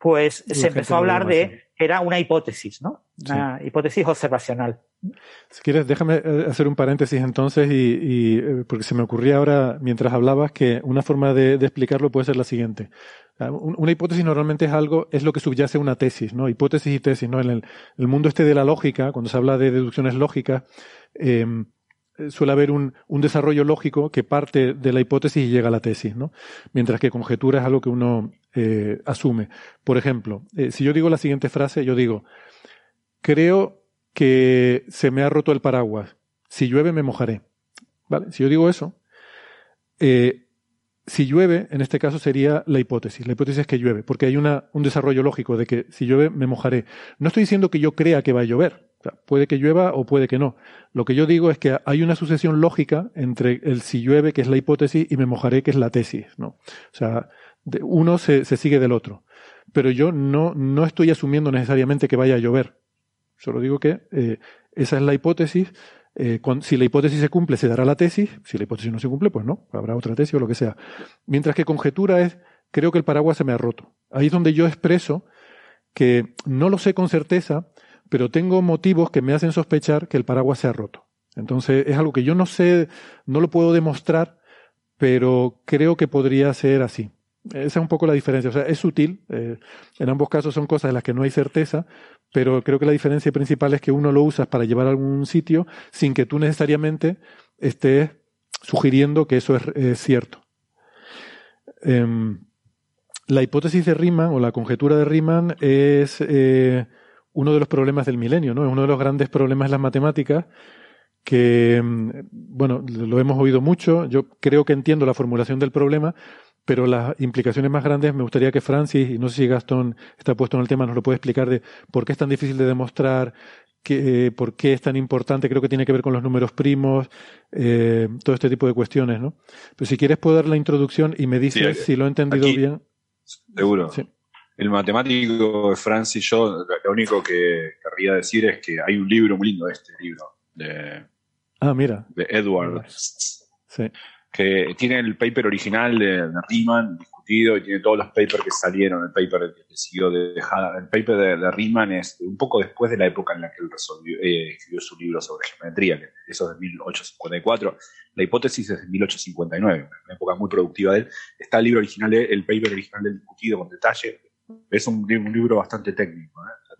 pues se empezó a hablar de era una hipótesis, ¿no? Una sí. hipótesis observacional. Si quieres, déjame eh, hacer un paréntesis entonces y, y, eh, porque se me ocurría ahora mientras hablabas que una forma de, de explicarlo puede ser la siguiente. Una hipótesis normalmente es algo, es lo que subyace a una tesis, ¿no? Hipótesis y tesis, ¿no? En el, el mundo este de la lógica, cuando se habla de deducciones lógicas, eh, suele haber un, un, desarrollo lógico que parte de la hipótesis y llega a la tesis, ¿no? Mientras que conjetura es algo que uno eh, asume. Por ejemplo, eh, si yo digo la siguiente frase, yo digo, creo que se me ha roto el paraguas. Si llueve me mojaré. ¿Vale? Si yo digo eso, eh, si llueve, en este caso sería la hipótesis. La hipótesis es que llueve, porque hay una, un desarrollo lógico de que si llueve me mojaré. No estoy diciendo que yo crea que va a llover. Puede que llueva o puede que no. Lo que yo digo es que hay una sucesión lógica entre el si llueve, que es la hipótesis, y me mojaré, que es la tesis. ¿no? O sea, uno se, se sigue del otro. Pero yo no, no estoy asumiendo necesariamente que vaya a llover. Solo digo que eh, esa es la hipótesis eh, si la hipótesis se cumple, se dará la tesis. Si la hipótesis no se cumple, pues no, habrá otra tesis o lo que sea. Mientras que conjetura es, creo que el paraguas se me ha roto. Ahí es donde yo expreso que no lo sé con certeza, pero tengo motivos que me hacen sospechar que el paraguas se ha roto. Entonces es algo que yo no sé, no lo puedo demostrar, pero creo que podría ser así. Esa es un poco la diferencia. O sea, es sutil. Eh, en ambos casos son cosas de las que no hay certeza, pero creo que la diferencia principal es que uno lo usas para llevar a algún sitio sin que tú necesariamente estés sugiriendo que eso es, cierto. Em, la hipótesis de Riemann o la conjetura de Riemann es eh, uno de los problemas del milenio, ¿no? Es uno de los grandes problemas de las matemáticas que, em, bueno, lo hemos oído mucho. Yo creo que entiendo la formulación del problema, pero las implicaciones más grandes me gustaría que Francis, y no sé si Gastón está puesto en el tema, nos lo puede explicar de por qué es tan difícil de demostrar, que, por qué es tan importante, creo que tiene que ver con los números primos, eh, todo este tipo de cuestiones, ¿no? Pero si quieres poder la introducción y me dices si lo he entendido bien. Seguro. El matemático Francis, yo lo único que querría decir es que hay un libro muy lindo, este libro, de, ah, mira. de Edward. Sí que tiene el paper original de, Riemann discutido y tiene todos los papers que salieron, el paper que siguió de, el paper de, Riemann es un poco después de la época en la que él resolvió, eh, escribió su libro sobre geometría, que eso es de 1854, la hipótesis es de 1859, una época muy productiva de él. Está el libro original, el paper original del discutido con detalle, es un, libro bastante técnico, ¿eh?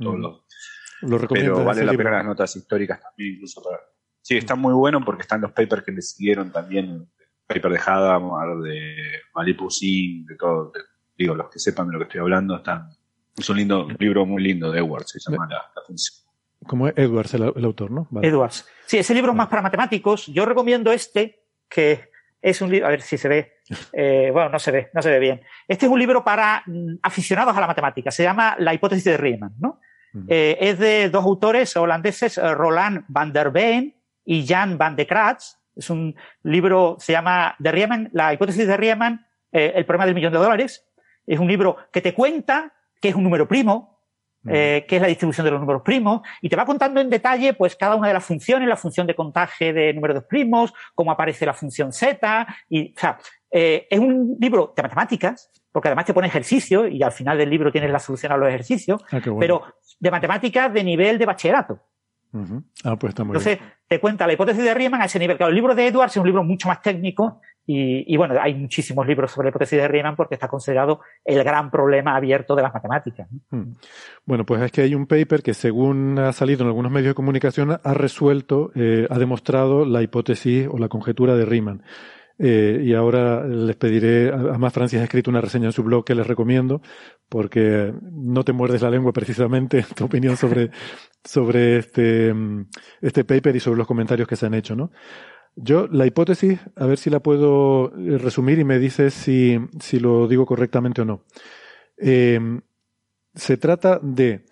lo recomiendo. Pero vale la pena las notas históricas también, incluso para... Sí, está muy bueno porque están los papers que le siguieron también paper de Hadamard, de Malibu de todo. digo, los que sepan de lo que estoy hablando, están. Es un lindo libro muy lindo de Edwards, se llama la, función. Como Edwards, el, autor, ¿no? Edwards. Sí, ese libro es más para matemáticos. Yo recomiendo este, que es un libro, a ver si se ve, eh, bueno, no se ve, no se ve bien. Este es un libro para mm, aficionados a la matemática, se llama La hipótesis de Riemann, ¿no? Eh, es de dos autores holandeses, eh, Roland van der Veen y Jan van de Kratz, es un libro, se llama de Riemann, La hipótesis de Riemann, eh, El problema del millón de dólares. Es un libro que te cuenta qué es un número primo, eh, qué es la distribución de los números primos, y te va contando en detalle pues cada una de las funciones, la función de contaje de números primos, cómo aparece la función z, y, o sea, eh, es un libro de matemáticas, porque además te pone ejercicio y al final del libro tienes la solución a los ejercicios, ah, pero de matemáticas de nivel de bachillerato. Ah, pues está muy Entonces, te cuenta la hipótesis de Riemann a ese nivel. Claro, el libro de Edwards es un libro mucho más técnico y, bueno, hay muchísimos libros sobre la hipótesis de Riemann porque está considerado el gran problema abierto de las matemáticas. Hmm. Bueno, pues es que hay un paper que, según ha salido en algunos medios de comunicación, ha resuelto, eh, ha demostrado la hipótesis o la conjetura de Riemann. Eh, y ahora les pediré, además Francis ha escrito una reseña en su blog que les recomiendo, porque no te muerdes la lengua precisamente, tu opinión sobre, sobre este, mm, este paper y sobre los comentarios que se han hecho, ¿no? Yo, la hipótesis, a ver si la puedo eh, resumir y me dices si, si lo digo correctamente o no. Em, se trata de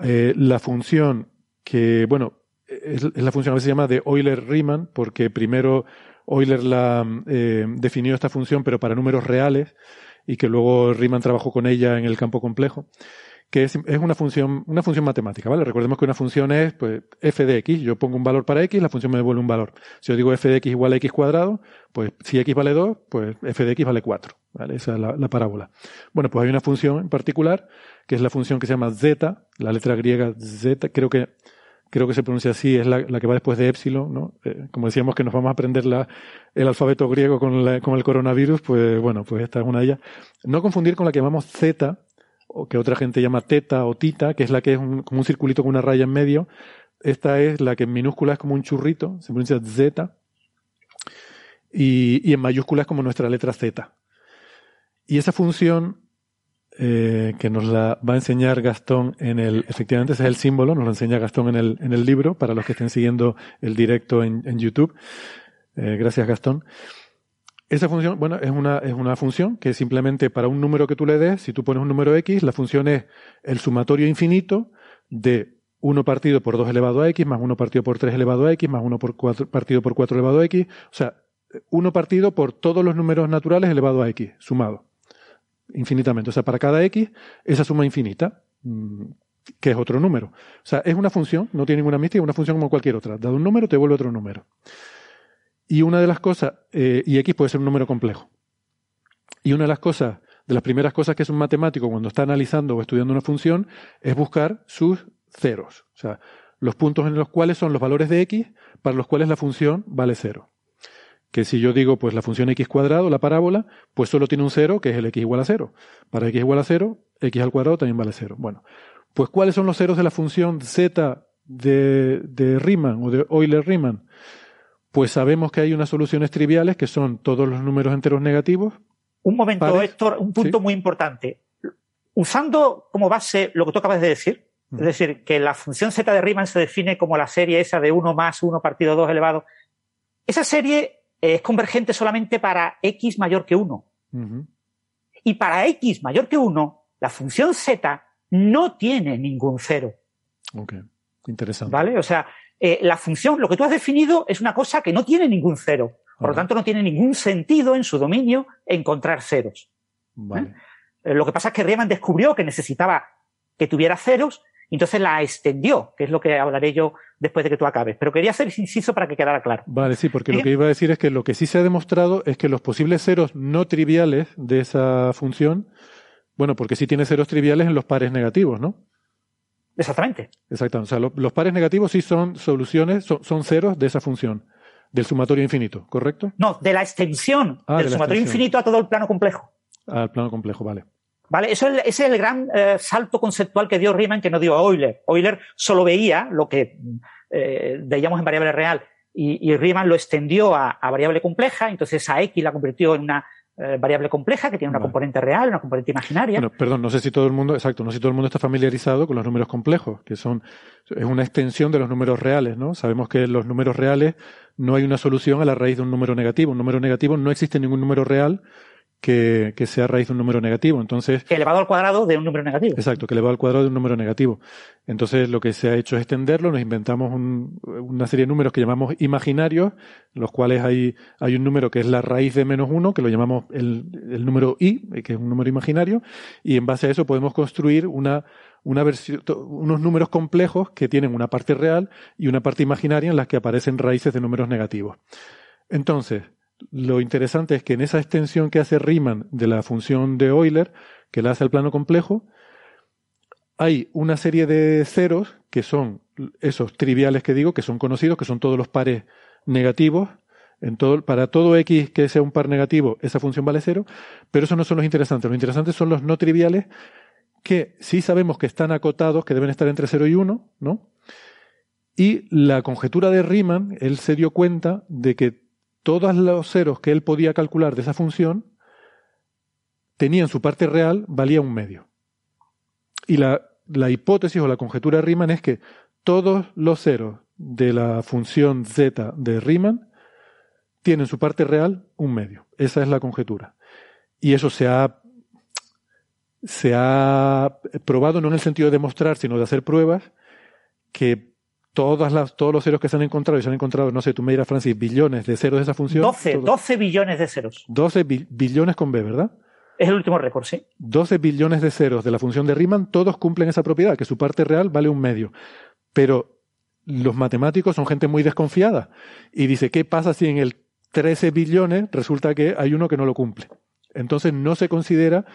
eh, la función que, bueno, es, la función veces se llama de Euler-Riemann, porque primero Euler la eh, definió esta función, pero para números reales, y que luego Riemann trabajó con ella en el campo complejo, que es, es, una función, una función matemática, ¿vale? Recordemos que una función es, pues, f de x. Yo pongo un valor para x, la función me devuelve un valor. Si yo digo f de x igual a x cuadrado, pues si x vale 2, pues f de x vale 4, ¿vale? Esa es la, la parábola. Bueno, pues hay una función en particular, que es la función que se llama z, la letra griega z, creo que creo que se pronuncia así, es la, que va después de epsilon, ¿no? Eh, como decíamos que nos vamos a aprender la, el alfabeto griego con, con el coronavirus, pues bueno, pues esta es una de ellas. No confundir con la que llamamos zeta, o que otra gente llama teta o tita, que es la que es como un circulito con una raya en medio. Esta es la que en minúscula es como un churrito, se pronuncia zeta, y, y en mayúscula es como nuestra letra z. Y esa función eh, que nos la va a enseñar Gastón en el, efectivamente ese es el símbolo, nos lo enseña Gastón en el, en el libro, para los que estén siguiendo el directo en, YouTube. Eh, gracias Gastón. Esa función, bueno, es una, es una función que simplemente para un número que tú le des, si tú pones un número x, la función es el sumatorio infinito de 1 partido por 2 elevado a x, más 1 partido por 3 elevado a x, más 1 por 4, partido por 4 elevado a x. O sea, 1 partido por todos los números naturales elevado a x, sumado. Infinitamente. O sea, para cada x, esa suma infinita, mm, que es otro número. O sea, es una función, no tiene ninguna mística, es una función como cualquier otra. Dado un número, te vuelve otro número. Y una de las cosas, eh, y x puede ser un número complejo. Y una de las cosas, de las primeras cosas que es un matemático cuando está analizando o estudiando una función, es buscar sus ceros. O sea, los puntos en los cuales son los valores de x para los cuales la función vale cero. Que si yo digo, pues la función x cuadrado, la parábola, pues solo tiene un cero, que es el x igual a cero. Para x igual a cero, x al cuadrado también vale cero. Bueno, pues ¿cuáles son los ceros de la función z de, de Riemann o de Euler-Riemann? Pues sabemos que hay unas soluciones triviales que son todos los números enteros negativos. Un momento, Pares. Héctor, un punto Sí. muy importante. Usando como base lo que tú acabas de decir, Mm. es decir, que la función z de Riemann se define como la serie esa de 1 más 1 partido 2 elevado. Esa serie es convergente solamente para x mayor que 1. Ujú. Y para x mayor que 1, la función z no tiene ningún cero. Ok, interesante. ¿Vale? O sea, eh, la función, lo que tú has definido es una cosa que no tiene ningún cero. Por lo tanto, no tiene ningún sentido en su dominio encontrar ceros. Vale. Eh, Lo que pasa es que Riemann descubrió que necesitaba que tuviera ceros entonces la extendió, que es lo que hablaré yo después de que tú acabes. Pero quería hacer inciso para que quedara claro. Vale, sí, porque lo ¿Sí? que iba a decir es que lo que sí se ha demostrado es que los posibles ceros no triviales de esa función, bueno, porque sí tiene ceros triviales en los pares negativos, ¿no? Exactamente. Exactamente. O sea, lo- los pares negativos sí son soluciones, son, son ceros de esa función, del sumatorio infinito, ¿correcto? No, de la extensión Ah, de del sumatorio extensión. infinito a todo el plano complejo. Al plano complejo, vale. ¿Vale? Eso es, ese es el gran eh, salto conceptual que dio Riemann que no dio Euler. Euler solo veía lo que eh, veíamos en variable real y, y Riemann lo extendió a, a variable compleja, entonces a X la convirtió en una eh, variable compleja que tiene una Vale. componente real, una componente imaginaria. Bueno, perdón, no sé si todo el mundo, exacto, no sé si todo el mundo está familiarizado con los números complejos, que son, es una extensión de los números reales, ¿no? Sabemos que en los números reales no hay una solución a la raíz de un número negativo. Un número negativo no existe ningún número real que, que sea raíz de un número negativo. Entonces, elevado al cuadrado de un número negativo. Exacto, que elevado al cuadrado de un número negativo. Entonces, lo que se ha hecho es extenderlo, nos inventamos un- una serie de números que llamamos imaginarios, los cuales hay, hay un número que es la raíz de menos uno, que lo llamamos el, el número i, que es un número imaginario, y en base a eso podemos construir una, una versión, unos números complejos que tienen una parte real y una parte imaginaria en las que aparecen raíces de números negativos. Entonces, lo interesante es que en esa extensión que hace Riemann de la función de Euler, que la hace al plano complejo, hay una serie de ceros que son esos triviales que digo, que son conocidos, que son todos los pares negativos. En todo, para todo x que sea un par negativo, esa función vale cero, pero esos no son los interesantes. Los interesantes son los no triviales que sí sabemos que están acotados, que deben estar entre 0 y 1, ¿no? Y la conjetura de Riemann, él se dio cuenta de que todos los ceros que él podía calcular de esa función tenían su parte real, valía un medio. Y la, hipótesis o la conjetura de Riemann es que todos los ceros de la función z de Riemann tienen su parte real un medio. Esa es la conjetura. Y eso se ha, se ha probado no en el sentido de demostrar, sino de hacer pruebas que todas las, todos los ceros que se han encontrado, y se han encontrado, no sé, tú me dirás, Francis, billones de ceros de esa función. 12, todos- 12 billones de ceros. 12 bi- billones con B, ¿verdad? Es el último récord, sí. 12 billones de ceros de la función de Riemann, todos cumplen esa propiedad, que su parte real vale un medio. Pero los matemáticos son gente muy desconfiada. Y dice, ¿qué pasa si en el 13 billones resulta que hay uno que no lo cumple? Entonces no se considera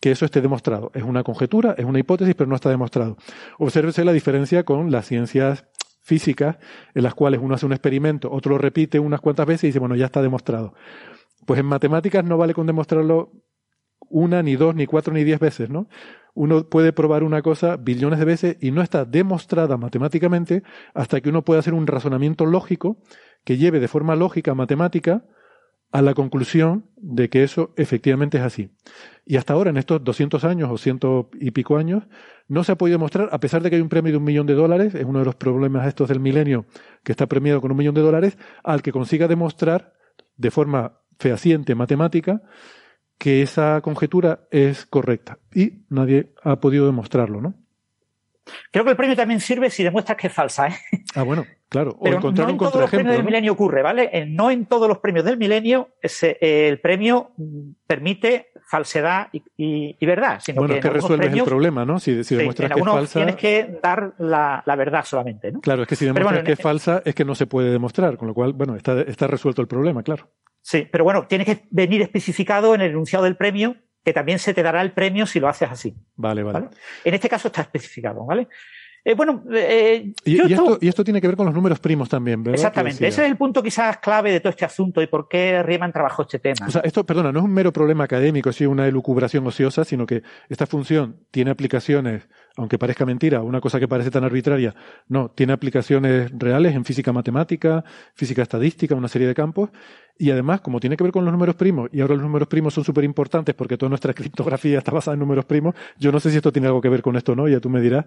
que eso esté demostrado. Es una conjetura, es una hipótesis, pero no está demostrado. Obsérvese la diferencia con las ciencias físicas, en las cuales uno hace un experimento, otro lo repite unas cuantas veces y dice, bueno, ya está demostrado. Pues en matemáticas no vale con demostrarlo una, ni dos, ni cuatro, ni diez veces, ¿no? Uno puede probar una cosa billones de veces y no está demostrada matemáticamente hasta que uno pueda hacer un razonamiento lógico que lleve de forma lógica, matemática, a la conclusión de que eso efectivamente es así. Y hasta ahora, en estos 200 años o ciento y pico años, no se ha podido demostrar, a pesar de que hay un premio de un millón de dólares, es uno de los problemas estos del milenio que está premiado con un millón de dólares, al que consiga demostrar de forma fehaciente matemática que esa conjetura es correcta. Y nadie ha podido demostrarlo, ¿no? Creo que el premio también sirve si demuestras que es falsa. ¿eh? Ah, bueno, claro. O Pero encontrar no un en todos los premios del milenio ocurre, ¿vale? Eh, No en todos los premios del milenio ese- eh, el premio mm, permite falsedad y, y- y verdad, sino Bueno, que es que resuelves premios, el problema, ¿no? Si, si demuestras que es falsa. tienes que dar la, la verdad solamente, ¿no? Claro, es que si demuestras bueno, que es falsa, es que no se puede demostrar, con lo cual, bueno, está, está resuelto el problema, claro. Sí, pero bueno, tiene que venir especificado en el enunciado del premio, que también se te dará el premio si lo haces así. Vale, vale. ¿vale? En este caso está especificado, ¿vale? Eh, bueno, eh, Y, yo y esto- y esto tiene que ver con los números primos también, ¿verdad? exactamente, ese es el punto quizás clave de todo este asunto y por qué Riemann trabajó este tema. O sea, esto, perdona, no es un mero problema académico, sí, una elucubración ociosa, sino que esta función tiene aplicaciones, aunque parezca mentira, una cosa que parece tan arbitraria, no, tiene aplicaciones reales en física matemática, física estadística, una serie de campos, y además, como tiene que ver con los números primos, y ahora los números primos son súper importantes porque toda nuestra criptografía está basada en números primos, yo no sé si esto tiene algo que ver con esto o no, ya tú me dirás,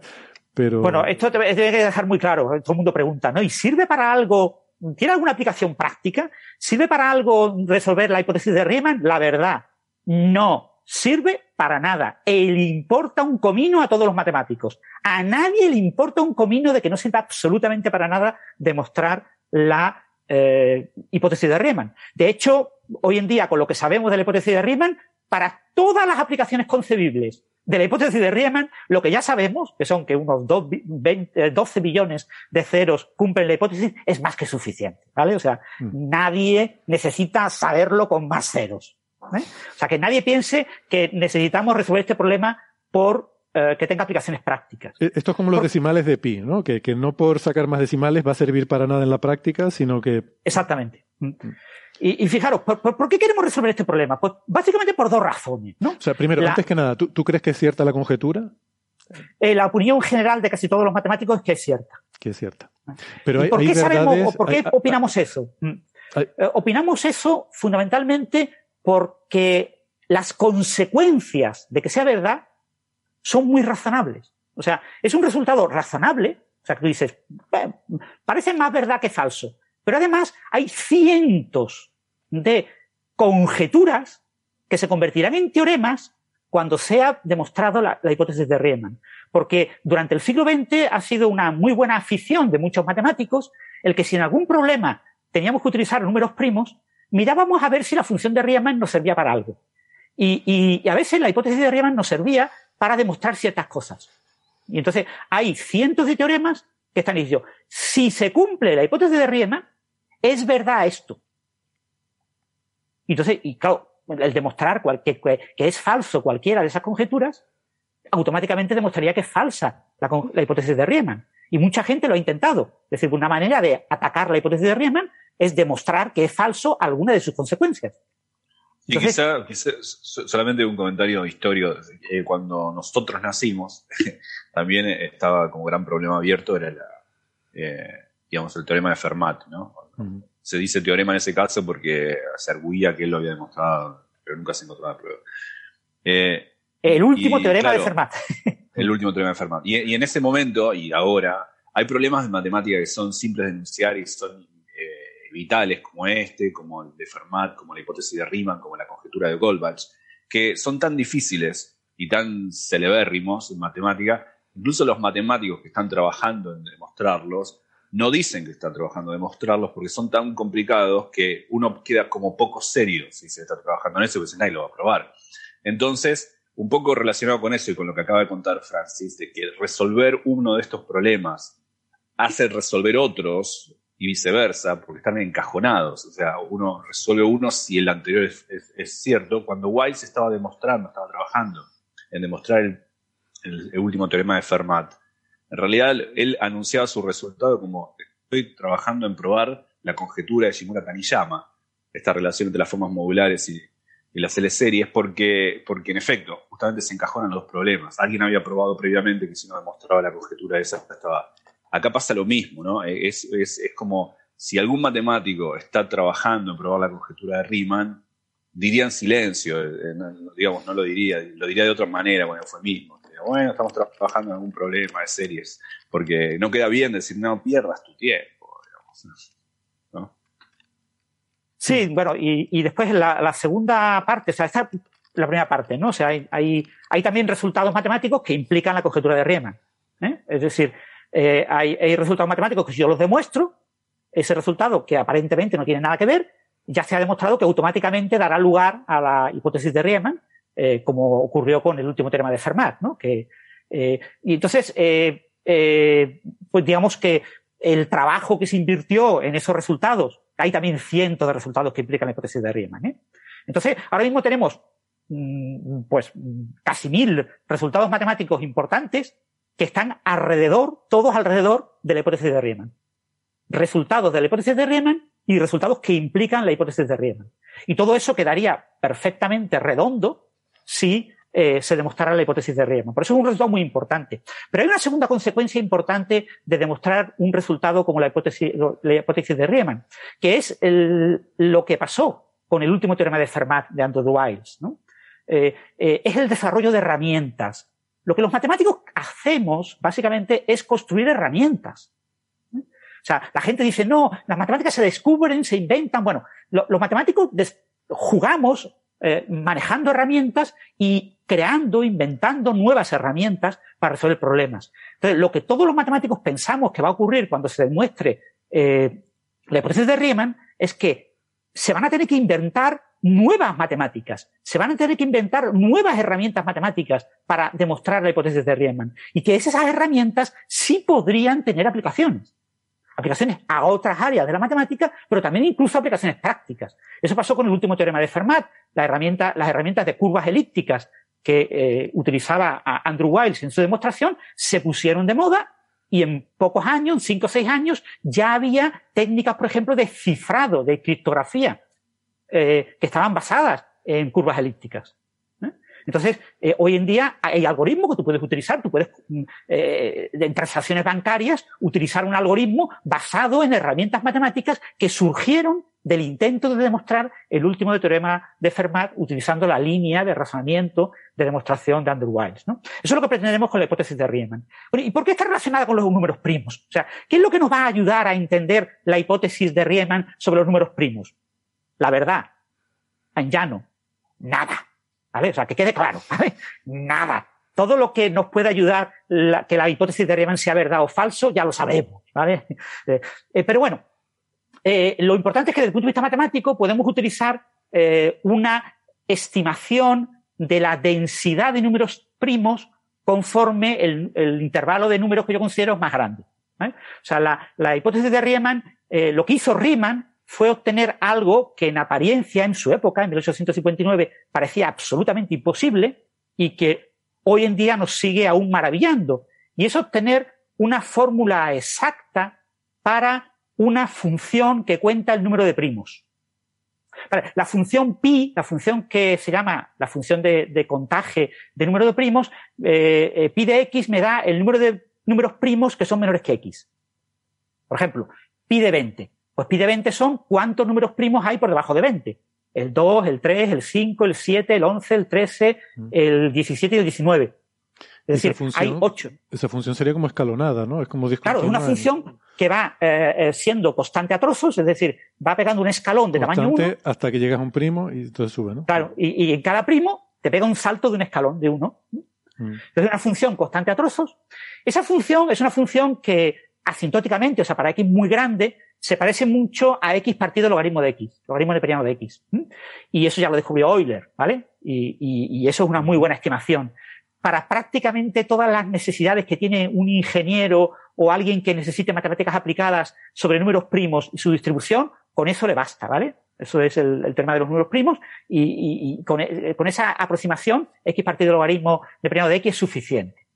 pero... Bueno, esto te que dejar muy claro. Todo el mundo pregunta, ¿no? ¿Y sirve para algo? ¿Tiene alguna aplicación práctica? ¿Sirve para algo resolver la hipótesis de Riemann? La verdad, no. Sirve para nada. E le importa un comino a todos los matemáticos. A nadie le importa un comino de que no sirva absolutamente para nada demostrar la eh, hipótesis de Riemann. De hecho, hoy en día, con lo que sabemos de la hipótesis de Riemann, para todas las aplicaciones concebibles de la hipótesis de Riemann, lo que ya sabemos, que son que unos dos bi- 20, eh, 12 billones de ceros cumplen la hipótesis, es más que suficiente, ¿vale? O sea, Mm. nadie necesita saberlo con más ceros. ¿Eh? O sea, que nadie piense que necesitamos resolver este problema por eh, que tenga aplicaciones prácticas. Eh, Esto es como los Por- decimales de pi, ¿no? Que, que no por sacar más decimales va a servir para nada en la práctica, sino que Exactamente. Y, y fijaros, ¿por, por, por qué queremos resolver este problema? Pues básicamente por dos razones, ¿no? O sea, primero, La- antes que nada, ¿tú, tú crees que es cierta la conjetura? Eh, la opinión general de casi todos los matemáticos es que es cierta. Que es cierta. Pero ¿Y hay, por hay qué sabemos verdades- o por qué hay- opinamos eso? Mm. opinamos eso fundamentalmente porque las consecuencias de que sea verdad son muy razonables. O sea, es un resultado razonable. O sea, que tú dices, "Eh, parece más verdad que falso. Pero además hay cientos de conjeturas que se convertirán en teoremas cuando sea demostrado la, la hipótesis de Riemann. Porque durante el siglo XX ha sido una muy buena afición de muchos matemáticos el que si en algún problema teníamos que utilizar números primos, mirábamos a ver si la función de Riemann nos servía para algo. Y, y- a veces la hipótesis de Riemann nos servía para demostrar ciertas cosas. Y entonces hay cientos de teoremas que están diciendo, si se cumple la hipótesis de Riemann, es verdad esto. Entonces, y claro, el demostrar que, que- es falso cualquiera de esas conjeturas, automáticamente demostraría que es falsa la, la hipótesis de Riemann. Y mucha gente lo ha intentado. Es decir, una manera de atacar la hipótesis de Riemann es demostrar que es falso alguna de sus consecuencias. Y Entonces- quizá, quizá so- solamente un comentario histórico. eh, cuando nosotros nacimos, también estaba como gran problema abierto, era la, eh, digamos, el teorema de Fermat, ¿no? Ujú. Se dice teorema en ese caso porque se arguía que él lo había demostrado, pero nunca se encontró la prueba. Eh, El último Y, teorema de claro, Fermat. el último teorema de Fermat. Y, y en ese momento, y ahora, hay problemas de matemática que son simples de enunciar y son vitales, como este, como el de Fermat, como la hipótesis de Riemann, como la conjetura de Goldbach, que son tan difíciles y tan celebérrimos en matemática, incluso los matemáticos que están trabajando en demostrarlos, no dicen que están trabajando en demostrarlos porque son tan complicados que uno queda como poco serio si se está trabajando en eso, porque nadie lo va a probar. Entonces, un poco relacionado con eso y con lo que acaba de contar Francis, de que resolver uno de estos problemas hace resolver otros y viceversa, porque están encajonados. O sea, uno resuelve uno si el anterior es, cierto. Cuando Wiles estaba demostrando, estaba trabajando en demostrar el, último teorema de Fermat, en realidad él anunciaba su resultado como estoy trabajando en probar la conjetura de Shimura-Taniyama, esta relación entre las formas modulares y, las L series, porque, porque en efecto, justamente se encajonan los problemas. Alguien había probado previamente que si no demostraba la conjetura esa estaba. Acá pasa lo mismo, ¿no? Es, es, es como si algún matemático está trabajando en probar la conjetura de Riemann, diría en silencio, eh, no- no- digamos, no lo diría, lo diría de otra manera con eufemismo. Bueno, estamos trabajando en algún problema de series, porque no queda bien decir, no pierdas tu tiempo, digamos. ¿no? Sí, bueno, y, y después la, la, segunda parte, o sea, esta la primera parte, ¿no? O sea, hay, hay, hay también resultados matemáticos que implican la conjetura de Riemann. ¿eh? Es decir, eh, hay, hay, resultados matemáticos que si yo los demuestro, ese resultado que aparentemente no tiene nada que ver, ya se ha demostrado que automáticamente dará lugar a la hipótesis de Riemann, eh, como ocurrió con el último teorema de Fermat, ¿no? Que, eh, y entonces, eh, eh, pues digamos que el trabajo que se invirtió en esos resultados, hay también cientos de resultados que implican la hipótesis de Riemann. ¿eh? Entonces, ahora mismo tenemos mm, pues casi mil resultados matemáticos importantes que están alrededor, todos alrededor de la hipótesis de Riemann. Resultados de la hipótesis de Riemann y resultados que implican la hipótesis de Riemann. Y todo eso quedaría perfectamente redondo si eh, se demostrara la hipótesis de Riemann. Por eso es un resultado muy importante. Pero hay una segunda consecuencia importante de demostrar un resultado como la hipótesis, de Riemann, que es lo que pasó con el último teorema de Fermat de Andrew Wiles. Eh, eh, es el desarrollo de herramientas. Lo que los matemáticos hacemos, básicamente, es construir herramientas. O sea, la gente dice, no, las matemáticas se descubren, se inventan. Bueno, lo, los matemáticos jugamos eh, manejando herramientas y creando, inventando nuevas herramientas para resolver problemas. Entonces, lo que todos los matemáticos pensamos que va a ocurrir cuando se demuestre eh, la hipótesis de Riemann es que se van a tener que inventar nuevas matemáticas, se van a tener que inventar nuevas herramientas matemáticas para demostrar la hipótesis de Riemann. Y que esas herramientas sí podrían tener aplicaciones. Aplicaciones a otras áreas de la matemática, pero también incluso aplicaciones prácticas. Eso pasó con el último teorema de Fermat, la herramienta, las herramientas de curvas elípticas que eh, utilizaba Andrew Wiles en su demostración, se pusieron de moda y en pocos años, en cinco o seis años, ya había técnicas, por ejemplo, de cifrado, de criptografía, eh, que estaban basadas en curvas elípticas. Entonces, eh, hoy en día hay algoritmos que tú puedes utilizar, tú puedes, mm, eh, en transacciones bancarias, utilizar un algoritmo basado en herramientas matemáticas que surgieron del intento de demostrar el último teorema de Fermat utilizando la línea de razonamiento de demostración de Andrew Wiles. Eso es lo que pretendemos con la hipótesis de Riemann. ¿Y por qué está relacionada con los números primos? O sea, ¿qué es lo que nos va a ayudar a entender la hipótesis de Riemann sobre los números primos? La verdad, en llano, nada. ¿Vale? O sea, que quede claro, ¿vale? Nada. Todo lo que nos puede ayudar que la hipótesis de Riemann sea verdad o falso, ya lo sabemos, ¿vale? Eh, eh, pero bueno, eh, lo importante es que desde el punto de vista matemático podemos utilizar una estimación de la densidad de números primos conforme el, intervalo de números que yo considero más grande. O sea, la, la, hipótesis de Riemann, lo que hizo Riemann fue obtener algo que en apariencia, en su época, en 1859, parecía absolutamente imposible y que hoy en día nos sigue aún maravillando. Y es obtener una fórmula exacta para una función que cuenta el número de primos. La función pi, la función que se llama la función de, de contaje de número de primos, eh, eh, pi de x me da el número de números primos que son menores que x. Por ejemplo, pi de 20. Pues pi de 20 son cuántos números primos hay por debajo de 20. El 2, el 3, el 5, el 7, el 11, el 13, mm. el 17 y el 19. Es decir, función, hay 8. Esa función sería como escalonada, ¿no? Es como Claro, es una función que va eh, siendo constante a trozos, es decir, va pegando un escalón de constante tamaño 1. hasta que llegas a un primo y entonces sube, ¿no? Claro, y, y en cada primo te pega un salto de un escalón de 1. Mm. Entonces, es una función constante a trozos. Esa función es una función que asintóticamente, o sea, para x muy grande, se parece mucho a x partido logaritmo de x, logaritmo neperiano de x. Y eso ya lo descubrió Euler, ¿vale? Y, eso es una muy buena estimación. Para prácticamente todas las necesidades que tiene un ingeniero o alguien que necesite matemáticas aplicadas sobre números primos y su distribución, con eso le basta, ¿vale? Eso es el, tema de los números primos y, y con, esa aproximación, x partido logaritmo neperiano de x es suficiente.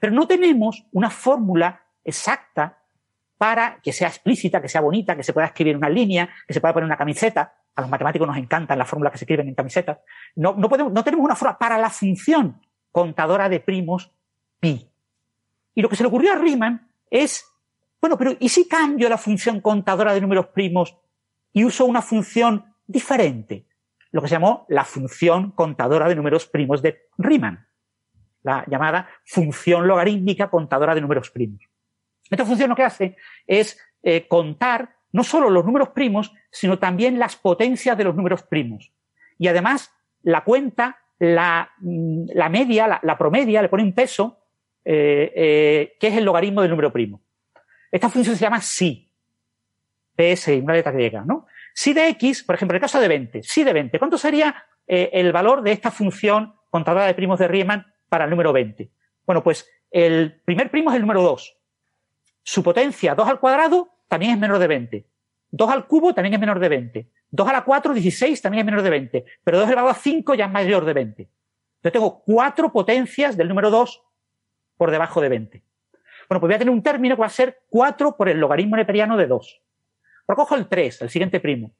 Pero no tenemos una fórmula exacta para que sea explícita, que sea bonita, que se pueda escribir una línea, que se pueda poner una camiseta. A los matemáticos nos encantan las fórmulas que se escriben en camisetas. No, no, podemos, no tenemos una fórmula para la función contadora de primos pi. Y lo que se le ocurrió a Riemann es, bueno, pero ¿y si cambio la función contadora de números primos y uso una función diferente? Lo que se llamó la función contadora de números primos de Riemann. La llamada función logarítmica contadora de números primos. Esta función lo que hace es eh, contar no solo los números primos, sino también las potencias de los números primos. Y además la cuenta, la, mm, la media, la, promedia, le pone un peso, eh, eh, que es el logaritmo del número primo. Esta función se llama si. PS, una letra griega, ¿no? Si de x, por ejemplo, en el caso de 20, si de 20, ¿cuánto sería el valor de esta función contadora de primos de Riemann para el número 20? Bueno, pues el primer primo es el número 2. Su potencia 2 al cuadrado también es menor de 20. 2 al cubo también es menor de 20. 2 a la 4, 16 también es menor de 20. Pero 2 elevado a 5 ya es mayor de 20. Yo tengo cuatro potencias del número 2 por debajo de 20. Bueno, pues voy a tener un término que va a ser 4 por el logaritmo neperiano de 2. Recojo el 3, el siguiente primo.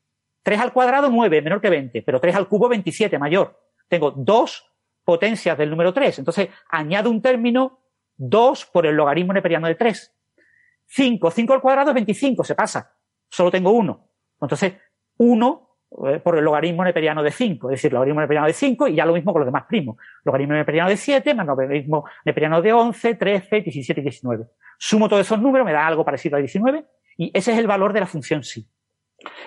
3 al cuadrado, 9, menor que 20, pero 3 al cubo, 27, mayor. Tengo dos potencias del número 3. Entonces, añado un término 2 por el logaritmo neperiano de 3. 5, 5 al cuadrado es 25, se pasa. Solo tengo 1. Entonces, 1 eh, por el logaritmo neperiano de 5, es decir, logaritmo neperiano de 5 y ya lo mismo con los demás primos. Logaritmo neperiano de 7 más logaritmo neperiano de 11, 13, 17 y 19. Sumo todos esos números, me da algo parecido a 19 y ese es el valor de la función sí.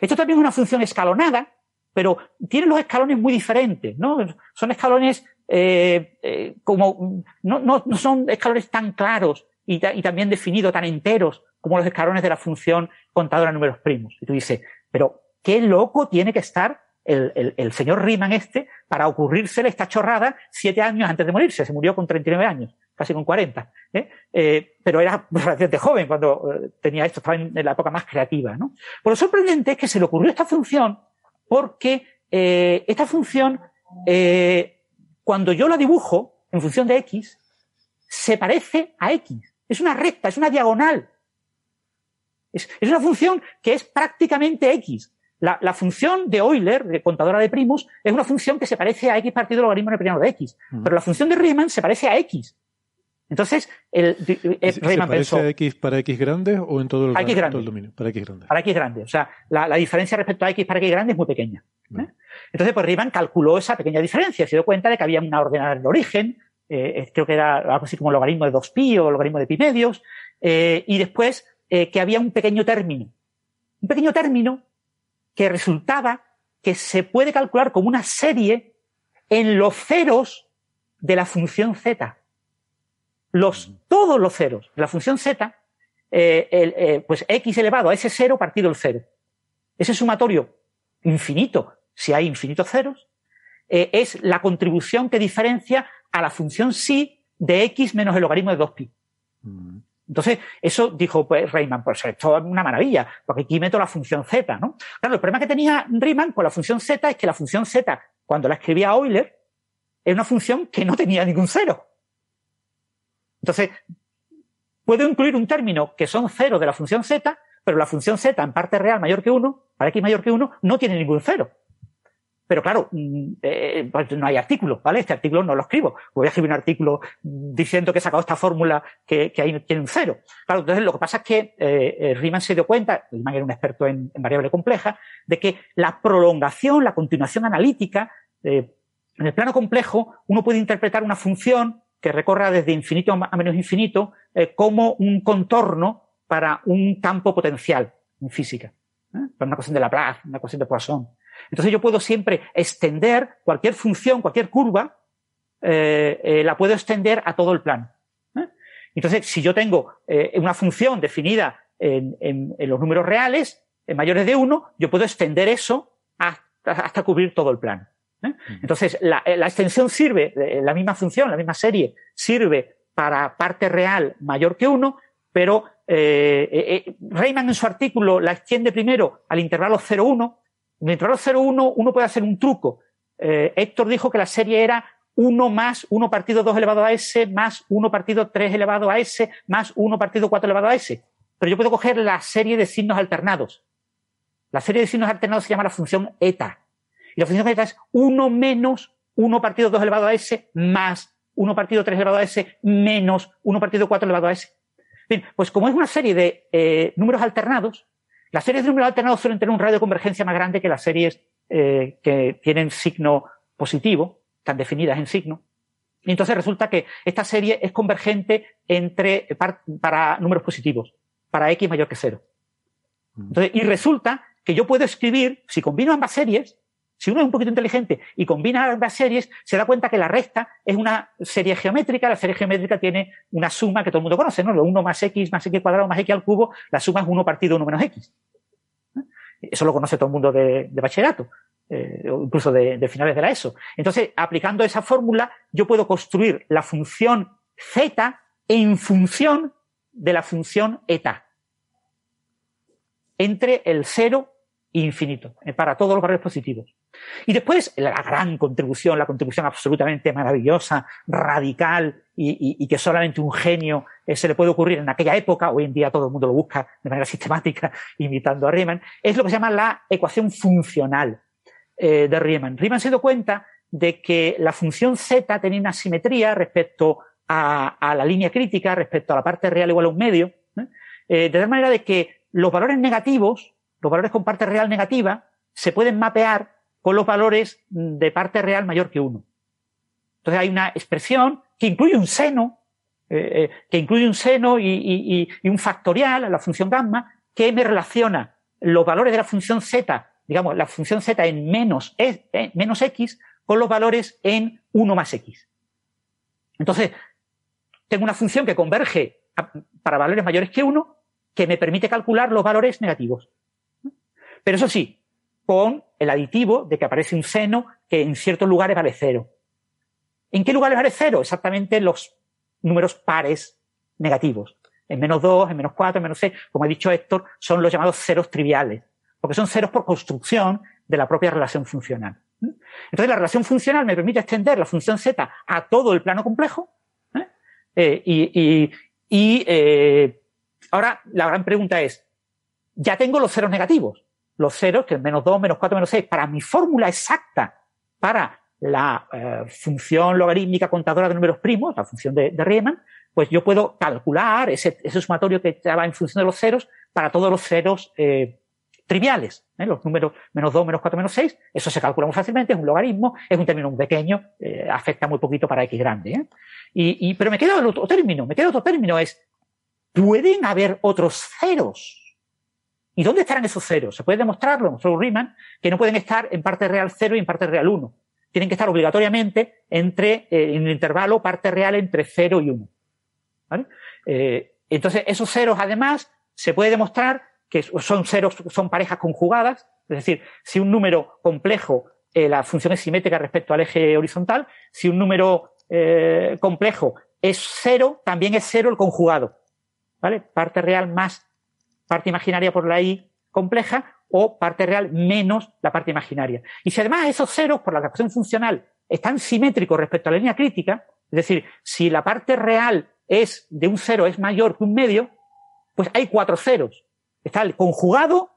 Esto también es una función escalonada, pero tiene los escalones muy diferentes, ¿no? Son escalones eh, eh, como, no, no, no, son escalones tan claros y, también definidos, tan enteros como los escalones de la función contadora de números primos. Y tú dices, pero qué loco tiene que estar el, señor Riemann este para ocurrírsele esta chorrada siete años antes de morirse. Se murió con 39 años, casi con 40. ¿eh? Eh, pero era relativamente joven cuando eh, tenía esto, estaba en, la época más creativa. ¿no? Pero lo sorprendente es que se le ocurrió esta función porque eh, esta función, cuando yo la dibujo en función de x, se parece a x. Es una recta, es una diagonal. Es, es una función que es prácticamente x. La, la, función de Euler, de contadora de primos, es una función que se parece a x partido del logaritmo neperiano de x. Pero la función de Riemann se parece a x. Entonces, el, el ¿Se Riemann parece pensó, a x para x grande o en todo el, x grande. todo el dominio? Para x grande. Para x grande. O sea, la, la, diferencia respecto a x para x grande es muy pequeña. ¿eh? Entonces, pues Riemann calculó esa pequeña diferencia. Se dio cuenta de que había una ordenada en el origen, eh, creo que era algo así como logaritmo de 2pi o logaritmo de pi medios, eh, y después que había un pequeño término. Un pequeño término que resultaba que se puede calcular como una serie en los ceros de la función z. Los, todos los ceros de la función z, eh, el, eh, pues x elevado a ese cero partido el cero. Ese sumatorio infinito, si hay infinitos ceros, eh, es la contribución que diferencia a la función sí de x menos el logaritmo de 2pi. Mm. Entonces, eso dijo pues, Riemann, pues esto es una maravilla, porque aquí meto la función z, ¿no? Claro, el problema que tenía Riemann con la función z es que la función z, cuando la escribía Euler, es una función que no tenía ningún cero. Entonces, puedo incluir un término que son ceros de la función z, pero la función z en parte real mayor que 1, para x mayor que 1, no tiene ningún cero. Pero claro, eh, pues no hay artículo, ¿vale? Este artículo no lo escribo. Voy a escribir un artículo diciendo que he sacado esta fórmula que, que ahí tiene un cero. Claro, entonces lo que pasa es que eh, Riemann se dio cuenta, Riemann era un experto en, variable compleja, de que la prolongación, la continuación analítica, eh, en el plano complejo, uno puede interpretar una función que recorra desde infinito a menos infinito eh, como un contorno para un campo potencial en física. ¿eh? Para una cuestión de Laplace, una cuestión de Poisson. Entonces yo puedo siempre extender cualquier función, cualquier curva, eh, eh, la puedo extender a todo el plano. ¿eh? Entonces, si yo tengo una función definida en, en, en, los números reales, en mayores de uno, yo puedo extender eso hasta, hasta cubrir todo el plano. Entonces, la, la, extensión sirve, la misma función, la misma serie, sirve para parte real mayor que uno, pero Riemann en su artículo la extiende primero al intervalo 0,1 en el intervalo 0,1 uno puede hacer un truco. Eh, Héctor dijo que la serie era 1 más 1 partido 2 elevado a s más 1 partido 3 elevado a s más 1 partido 4 elevado a s. Pero yo puedo coger la serie de signos alternados. La serie de signos alternados se llama la función eta. Y la función eta es 1 menos 1 partido 2 elevado a s más 1 partido 3 elevado a s menos 1 partido 4 elevado a s. Bien, pues como es una serie de eh, números alternados, las series de números alternados suelen tener un radio de convergencia más grande que las series eh, que tienen signo positivo, están definidas en signo. Y entonces resulta que esta serie es convergente entre, para, para números positivos, para x mayor que cero. Entonces, y resulta que yo puedo escribir, si combino ambas series, si uno es un poquito inteligente y combina ambas series, se da cuenta que la resta es una serie geométrica. La serie geométrica tiene una suma que todo el mundo conoce, ¿no? Lo 1 más x más x cuadrado más x al cubo, la suma es 1 partido 1 menos x. Eso lo conoce todo el mundo de, bachillerato, eh, incluso de, de, finales de la ESO. Entonces, aplicando esa fórmula, yo puedo construir la función z en función de la función eta entre el 0 e infinito, eh, para todos los valores positivos. Y después la gran contribución, la contribución absolutamente maravillosa, radical y, que solamente un genio eh, se le puede ocurrir en aquella época, hoy en día todo el mundo lo busca de manera sistemática imitando a Riemann, es lo que se llama la ecuación funcional eh, de Riemann. Riemann se dio cuenta de que la función z tenía una simetría respecto a, la línea crítica, respecto a la parte real igual a un medio, de tal manera de que los valores negativos, los valores con parte real negativa, se pueden mapear con los valores de parte real mayor que 1. Entonces hay una expresión que incluye un seno, eh, eh, que incluye un seno y, un factorial, la función gamma, que me relaciona los valores de la función z, digamos, la función z en menos, e, eh, x, con los valores en 1 más x. Entonces, tengo una función que converge para valores mayores que 1, que me permite calcular los valores negativos. Pero eso sí, con el aditivo de que aparece un seno que en ciertos lugares vale cero. ¿En qué lugares vale cero? Exactamente los números pares negativos. En menos 2, en menos 4, en menos 6, como ha dicho Héctor, son los llamados ceros triviales, porque son ceros por construcción de la propia relación funcional. Entonces, la relación funcional me permite extender la función z a todo el plano complejo. ¿eh? Eh, y, eh, ahora la gran pregunta es, ya tengo los ceros negativos los ceros, que es menos 2, menos 4, menos 6, para mi fórmula exacta para la eh, función logarítmica contadora de números primos, la función de, Riemann, pues yo puedo calcular ese, sumatorio que va en función de los ceros para todos los ceros eh, triviales. ¿eh? Los números menos 2, menos 4, menos 6, eso se calcula muy fácilmente, es un logaritmo, es un término muy pequeño, afecta muy poquito para x grande. Y, pero me queda otro término, me queda otro término, es, ¿pueden haber otros ceros? ¿Y dónde estarán esos ceros? Se puede demostrarlo, solo Riemann, que no pueden estar en parte real 0 y en parte real 1. Tienen que estar obligatoriamente entre, eh, en el intervalo parte real entre 0 y 1. ¿Vale? Eh, entonces, esos ceros, además, se puede demostrar que son ceros, son parejas conjugadas, es decir, si un número complejo, eh, la función es simétrica respecto al eje horizontal, si un número complejo es cero, también es cero el conjugado. ¿Vale? Parte real más parte imaginaria por la i compleja o parte real menos la parte imaginaria. Y si además esos ceros por la ecuación funcional están simétricos respecto a la línea crítica, es decir, si la parte real es de un cero es mayor que un medio, pues hay cuatro ceros. Está el conjugado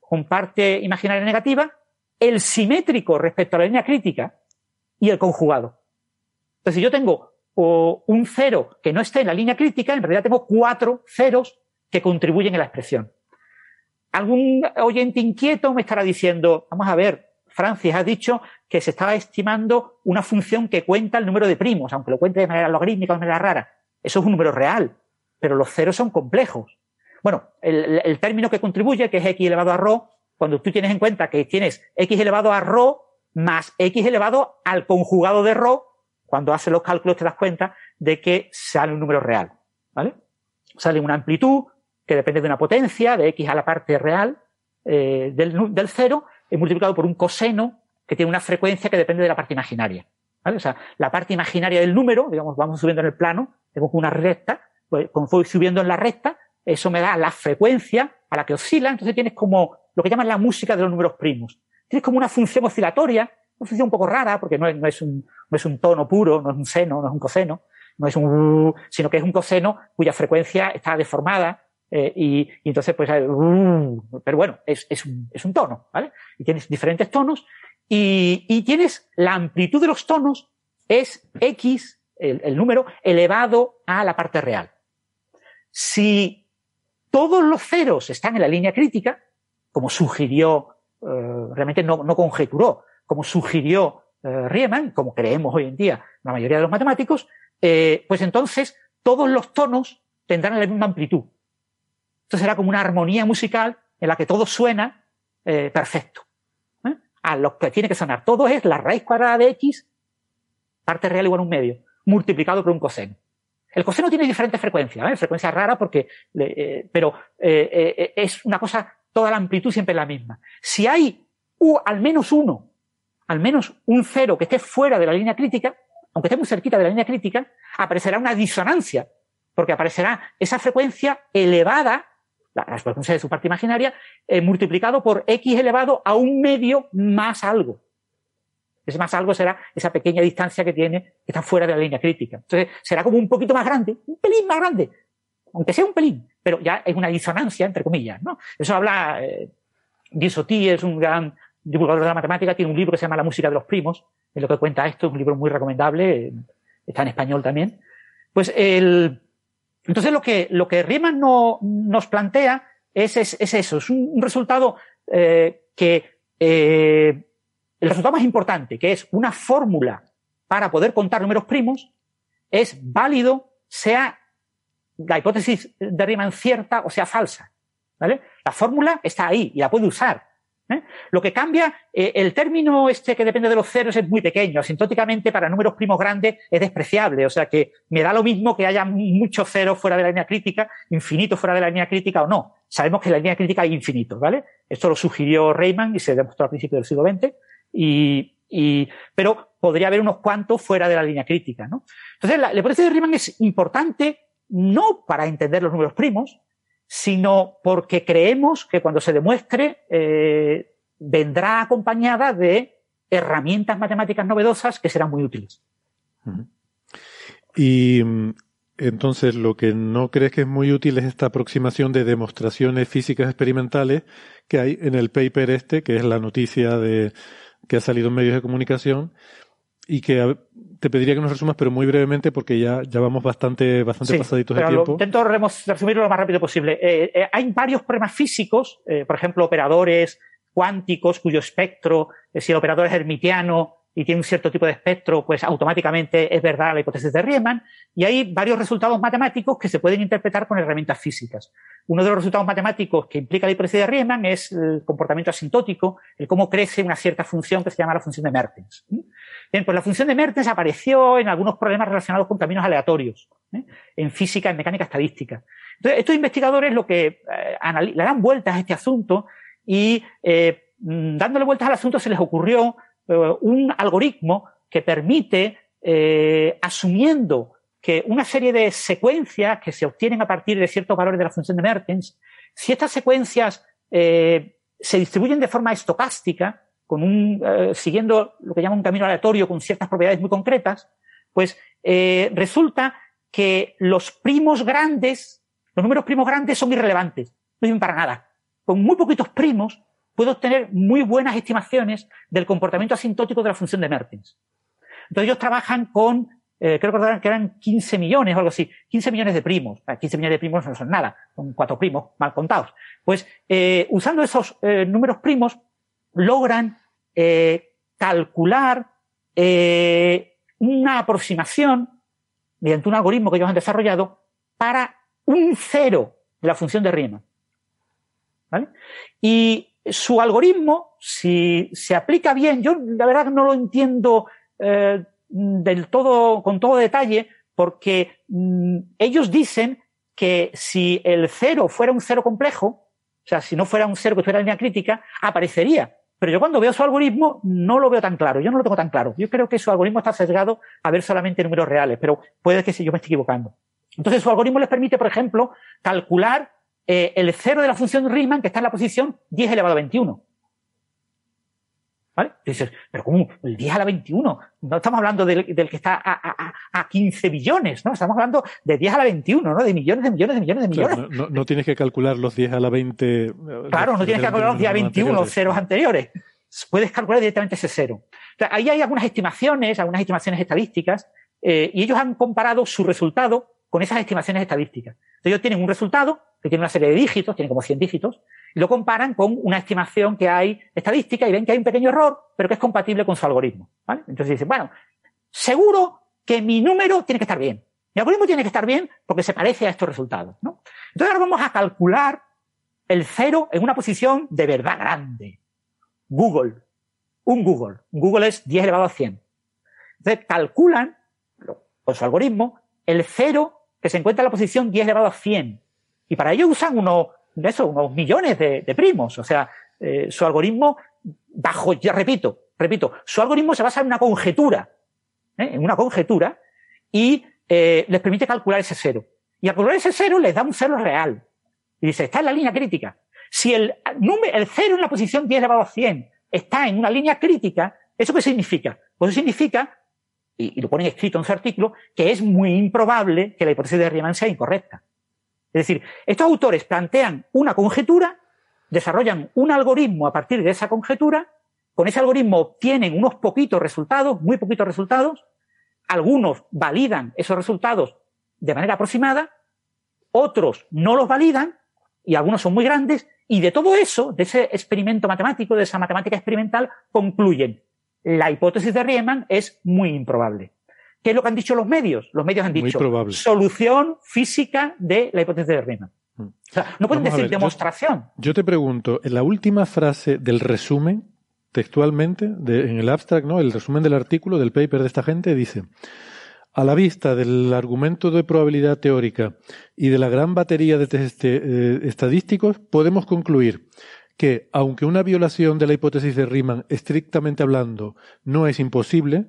con parte imaginaria negativa, el simétrico respecto a la línea crítica y el conjugado. Entonces, si yo tengo un cero que no esté en la línea crítica, en realidad tengo cuatro ceros que contribuyen a la expresión. Algún oyente inquieto me estará diciendo, vamos a ver, Francis ha dicho que se estaba estimando una función que cuenta el número de primos, aunque lo cuente de manera logarítmica o de manera rara. Eso es un número real, pero los ceros son complejos. Bueno, el, el término que contribuye, que es x elevado a rho, cuando tú tienes en cuenta que tienes x elevado a rho más x elevado al conjugado de rho, cuando haces los cálculos te das cuenta de que sale un número real. ¿Vale? Sale una amplitud, que depende de una potencia, de x a la parte real eh, del, del cero, multiplicado por un coseno que tiene una frecuencia que depende de la parte imaginaria. ¿vale? O sea, la parte imaginaria del número, digamos, vamos subiendo en el plano, tengo una recta, pues como voy subiendo en la recta, eso me da la frecuencia a la que oscila, entonces tienes como lo que llaman la música de los números primos. Tienes como una función oscilatoria, una función un poco rara, porque no es, no es, un, no es un tono puro, no es un seno, no es un coseno, no es un, sino que es un coseno cuya frecuencia está deformada, eh, y, entonces, pues, uh, pero bueno, es, es, un, es, un, tono, ¿vale? Y tienes diferentes tonos y, y tienes la amplitud de los tonos es X, el, el, número, elevado a la parte real. Si todos los ceros están en la línea crítica, como sugirió, eh, realmente no, no, conjeturó, como sugirió eh, Riemann, como creemos hoy en día la mayoría de los matemáticos, pues entonces todos los tonos tendrán la misma amplitud. Esto será como una armonía musical en la que todo suena eh, perfecto. ¿eh? A lo que tiene que sonar todo es la raíz cuadrada de x, parte real igual a un medio, multiplicado por un coseno. El coseno tiene diferentes frecuencias, ¿eh? frecuencia rara porque, eh, pero es una cosa, toda la amplitud siempre es la misma. Si hay al menos uno, al menos un cero que esté fuera de la línea crítica, aunque esté muy cerquita de la línea crítica, aparecerá una disonancia, porque aparecerá esa frecuencia elevada la frecuencia de su parte imaginaria, eh, multiplicado por x elevado a un medio más algo. Ese más algo será esa pequeña distancia que tiene, que está fuera de la línea crítica. Entonces, será como un poquito más grande, un pelín más grande, aunque sea un pelín, pero ya es una disonancia, entre comillas, ¿no? Eso habla, eh, es un gran divulgador de la matemática, tiene un libro que se llama La música de los primos, en lo que cuenta esto, es un libro muy recomendable, está en español también. Pues el, entonces lo que, lo que Riemann no, nos plantea es, es, es, eso, es un, un resultado eh, que eh, el resultado más importante, que es una fórmula para poder contar números primos, es válido, sea la hipótesis de Riemann cierta o sea falsa. ¿vale? La fórmula está ahí y la puede usar. ¿Eh? Lo que cambia, eh, el término este que depende de los ceros es muy pequeño. Asintóticamente, para números primos grandes es despreciable. O sea que me da lo mismo que haya muchos ceros fuera de la línea crítica, infinito fuera de la línea crítica o no. Sabemos que la línea crítica hay infinitos, ¿vale? Esto lo sugirió Riemann y se demostró al principio del siglo XX. Y, y, pero podría haber unos cuantos fuera de la línea crítica, ¿no? Entonces, la, la hipótesis de Riemann es importante no para entender los números primos, sino porque creemos que cuando se demuestre eh, vendrá acompañada de herramientas matemáticas novedosas que serán muy útiles. Y mm, entonces lo que no crees que es muy útil es esta aproximación de demostraciones físicas experimentales que hay en el paper este, que es la noticia de que ha salido en medios de comunicación, y que te pediría que nos resumas, pero muy brevemente, porque ya, ya vamos bastante, bastante Sí, pasaditos de pero lo- tiempo. intento resumirlo lo más rápido posible. Eh, eh, hay varios problemas físicos, eh, por ejemplo, operadores cuánticos cuyo espectro, eh, si el operador es hermitiano y tiene un cierto tipo de espectro, pues automáticamente es verdad la hipótesis de Riemann. Y hay varios resultados matemáticos que se pueden interpretar con herramientas físicas. Uno de los resultados matemáticos que implica la hipótesis de Riemann es el comportamiento asintótico, el cómo crece una cierta función que se llama la función de Mertens. Bien, pues la función de Mertens apareció en algunos problemas relacionados con caminos aleatorios, en física, en mecánica estadística. Entonces, estos investigadores lo que eh, le dan vueltas a este asunto y eh, mm, dándole vueltas al asunto se les ocurrió un algoritmo que permite, eh, asumiendo que una serie de secuencias que se obtienen a partir de ciertos valores de la función de Mertens, si estas secuencias eh, se distribuyen de forma estocástica, eh, siguiendo lo que llama un camino aleatorio con ciertas propiedades muy concretas, pues eh, resulta que los primos grandes, los números primos grandes son irrelevantes, no sirven para nada. Con muy poquitos primos puedo obtener muy buenas estimaciones del comportamiento asintótico de la función de Mertens. Entonces ellos trabajan con, eh, creo que eran 15 millones o algo así, 15 millones de primos. Ah, 15 millones de primos no son nada, son cuatro primos mal contados. Pues eh, usando esos eh, números primos logran calcular una aproximación mediante un algoritmo que ellos han desarrollado para un cero de la función de Riemann. ¿Vale? Y su algoritmo, si se aplica bien, yo la verdad no lo entiendo eh, del todo, con todo detalle, porque mm, ellos dicen que si el cero fuera un cero complejo, o sea, si no fuera un cero que estuviera en línea crítica, aparecería. Pero yo cuando veo su algoritmo no lo veo tan claro, yo no lo tengo tan claro. Yo creo que su algoritmo está sesgado a ver solamente números reales, pero puede que si yo me esté equivocando. Entonces su algoritmo les permite, por ejemplo, calcular eh, el cero de la función Riemann que está en la posición 10 elevado a 21. ¿Vale? Y dices, pero ¿cómo? El 10 a la 21. No estamos hablando del, del que está a, a, a, a 15 billones, ¿no? Estamos hablando de 10 a la 21, ¿no? De millones, de millones, de millones, de millones. Claro, no, no- tienes que calcular los 10 a la 20. Claro, no tienes que calcular los días 21, los ceros anteriores. Puedes calcular directamente ese cero. O sea, ahí hay algunas estimaciones, algunas estimaciones estadísticas, eh, y ellos han comparado su resultado con esas estimaciones estadísticas. Entonces ellos tienen un resultado que tiene una serie de dígitos, tiene como 100 dígitos, y lo comparan con una estimación que hay estadística y ven que hay un pequeño error, pero que es compatible con su algoritmo. ¿vale? Entonces dicen, bueno, seguro que mi número tiene que estar bien. Mi algoritmo tiene que estar bien porque se parece a estos resultados. ¿no? Entonces ahora vamos a calcular el cero en una posición de verdad grande. Google. Un Google. Google es 10 elevado a 100. Entonces calculan, con su algoritmo, el cero que se encuentra en la posición 10 elevado a 100. Y para ello usan unos, eso, unos millones de, primos. O sea, eh, su algoritmo, bajo, ya repito, repito, su algoritmo se basa en una conjetura, ¿eh? en una conjetura, y eh, les permite calcular ese cero. Y al calcular ese cero les da un cero real. Y dice, está en la línea crítica. Si el, número, el cero en la posición 10 elevado a 100 está en una línea crítica, ¿eso qué significa? Pues eso significa, y, lo ponen escrito en su artículo, que es muy improbable que la hipótesis de Riemann sea incorrecta. Es decir, estos autores plantean una conjetura, desarrollan un algoritmo a partir de esa conjetura, con ese algoritmo obtienen unos poquitos resultados, muy poquitos resultados, algunos validan esos resultados de manera aproximada, otros no los validan y algunos son muy grandes, y de todo eso, de ese experimento matemático, de esa matemática experimental, concluyen, la hipótesis de Riemann es muy improbable. ¿Qué es lo que han dicho los medios? Los medios han dicho solución física de la hipótesis de Riemann. Mm. O sea, no pueden decir demostración. Yo, te pregunto, en la última frase del resumen, textualmente, en el abstract, ¿no? El resumen del artículo, del paper de esta gente, dice, a la vista del argumento de probabilidad teórica y de la gran batería de test eh, estadísticos, podemos concluir que, aunque una violación de la hipótesis de Riemann, estrictamente hablando, no es imposible,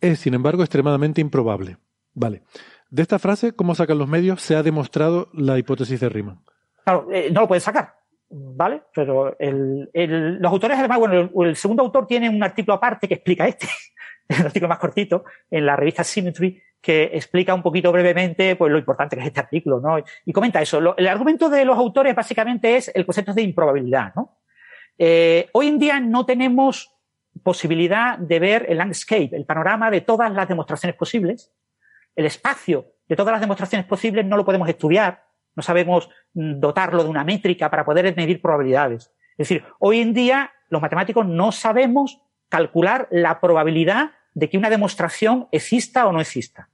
es, sin embargo, extremadamente improbable. Vale. De esta frase, ¿cómo sacan los medios? Se ha demostrado la hipótesis de Riemann. Claro, eh, no lo pueden sacar, ¿vale? Pero los autores, además, bueno, el, el, segundo autor tiene un artículo aparte que explica este, un artículo más cortito en la revista Symmetry que explica un poquito brevemente pues, lo importante que es este artículo, ¿no? Y comenta eso. el argumento de los autores básicamente es el concepto de improbabilidad, ¿no? Eh, hoy en día no tenemos posibilidad de ver el landscape, el panorama de todas las demostraciones posibles. El espacio de todas las demostraciones posibles no lo podemos estudiar, no sabemos mm, dotarlo de una métrica para poder medir probabilidades. Es decir, hoy en día los matemáticos no sabemos calcular la probabilidad de que una demostración exista o no exista.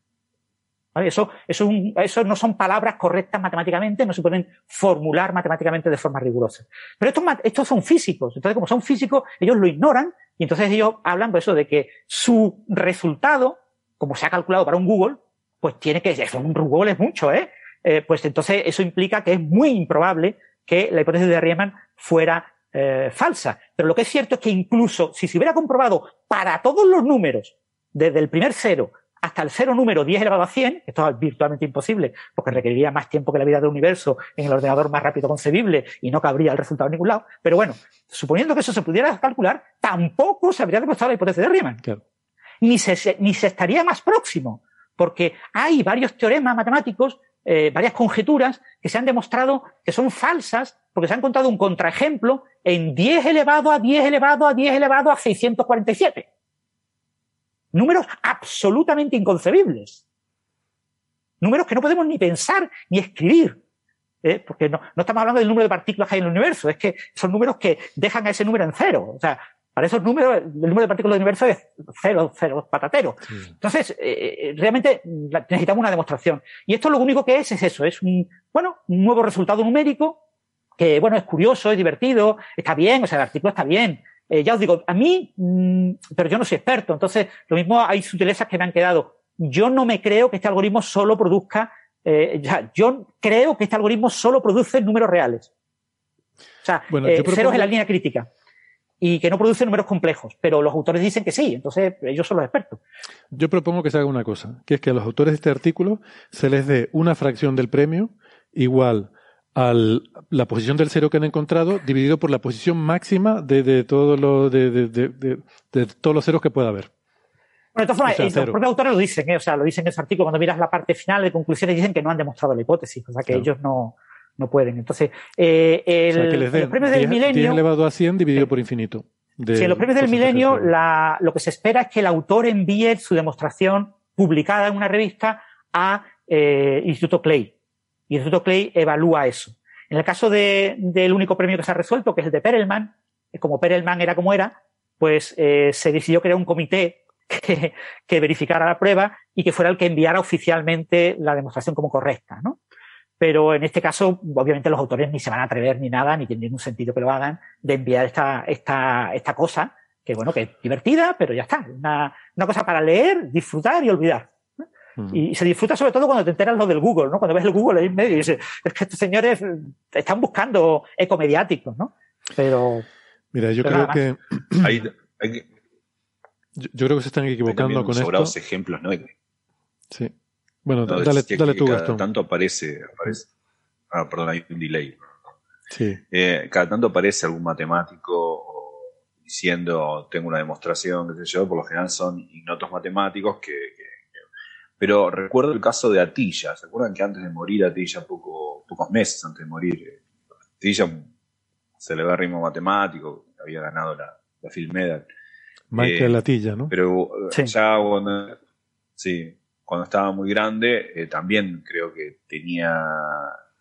Eso, eso, eso, no son palabras correctas matemáticamente, no se pueden formular matemáticamente de forma rigurosa. Pero estos, estos son físicos. Entonces, como son físicos, ellos lo ignoran y entonces ellos hablan por eso de que su resultado, como se ha calculado para un Google, pues tiene que, eso, un Google es mucho, ¿eh? ¿eh? Pues entonces eso implica que es muy improbable que la hipótesis de Riemann fuera eh, falsa. Pero lo que es cierto es que incluso si se hubiera comprobado para todos los números, desde el primer cero hasta el cero número 10 elevado a 100, esto es virtualmente imposible, porque requeriría más tiempo que la vida del universo en el ordenador más rápido concebible y no cabría el resultado en ningún lado. Pero bueno, suponiendo que eso se pudiera calcular, tampoco se habría demostrado la hipótesis de Riemann. Ni, se, ni se estaría más próximo, porque hay varios teoremas matemáticos eh, varias conjeturas que se han demostrado que son falsas porque se ha encontrado un contraejemplo en 10 elevado a 10 elevado a 10 elevado a 647. Números absolutamente inconcebibles. Números que no podemos ni pensar ni escribir. ¿eh? Porque no, no estamos hablando del número de partículas que hay en el universo, es que son números que dejan a ese número en cero. O sea, para esos números, el número de partículas del universo es cero, cero, patatero. Entonces, eh, eh, realmente necesitamos una demostración. Y esto lo único que es es eso, es un, bueno, un nuevo resultado numérico que, bueno, es curioso, es divertido, está bien, o sea, el artículo está bien. Eh, ya os digo, a mí, mm, pero yo no soy experto, entonces, lo mismo hay sutilezas que me han quedado. Yo no me creo que este algoritmo solo produzca, ya, yo creo que este algoritmo solo produce números reales. O sea, ceros en la línea crítica y que no produce números complejos, pero los autores dicen que sí, entonces ellos son los expertos. Yo propongo que se haga una cosa, que es que a los autores de este artículo se les dé una fracción del premio igual a la posición del cero que han encontrado dividido por la posición máxima de, de, todos los, de, de, todos los ceros que pueda haber. Bueno, de todas formas, los propios autores lo dicen, ¿eh? o sea, lo dicen en ese artículo, cuando miras la parte final de conclusiones, dicen que no han demostrado la hipótesis, o sea, que ellos no, no pueden. Entonces, eh, el, los premios del milenio. 10 elevado a 100 dividido por infinito. sí, en los premios del milenio lo que se espera es que el autor envíe su demostración publicada en una revista a eh, Instituto Clay. Y el Instituto Clay evalúa eso. En el caso de, del único premio que se ha resuelto, que es el de Perelman, como Perelman era como era, pues eh, se decidió crear un comité que, que, verificara la prueba y que fuera el que enviara oficialmente la demostración como correcta, ¿no? Pero en este caso, obviamente los autores ni se van a atrever ni nada, ni tiene ningún sentido que lo hagan, de enviar esta, esta, esta cosa, que bueno, que es divertida, pero ya está, una, una cosa para leer, disfrutar y olvidar. Mm. Y se disfruta sobre todo cuando te enteras lo del Google, ¿no? Cuando ves el Google ahí en medio y dices, es que estos señores están buscando ecomediáticos, ¿no? Pero, Mira, yo Pero creo que Hay, hay, que- yo, yo creo que se están equivocando con esto. sobrados ejemplos, ¿no? Sí. Bueno, No, dale, dale que tú, cada Gastón. tanto aparece, aparece. Ah, perdón, hay un delay. Sí. Eh, cada tanto aparece algún matemático diciendo tengo una demostración, qué sé yo, por lo general son ignotos matemáticos que, que- que- pero recuerdo el caso de Atilla, ¿se acuerdan que antes de morir Atilla, poco, pocos meses antes de morir, eh, Atilla se le da ritmo matemático, había ganado la, la Medal, Michael Eh, Latilla, ¿no? pero Sí. ya cuando, sí, cuando estaba muy grande, eh, también creo que tenía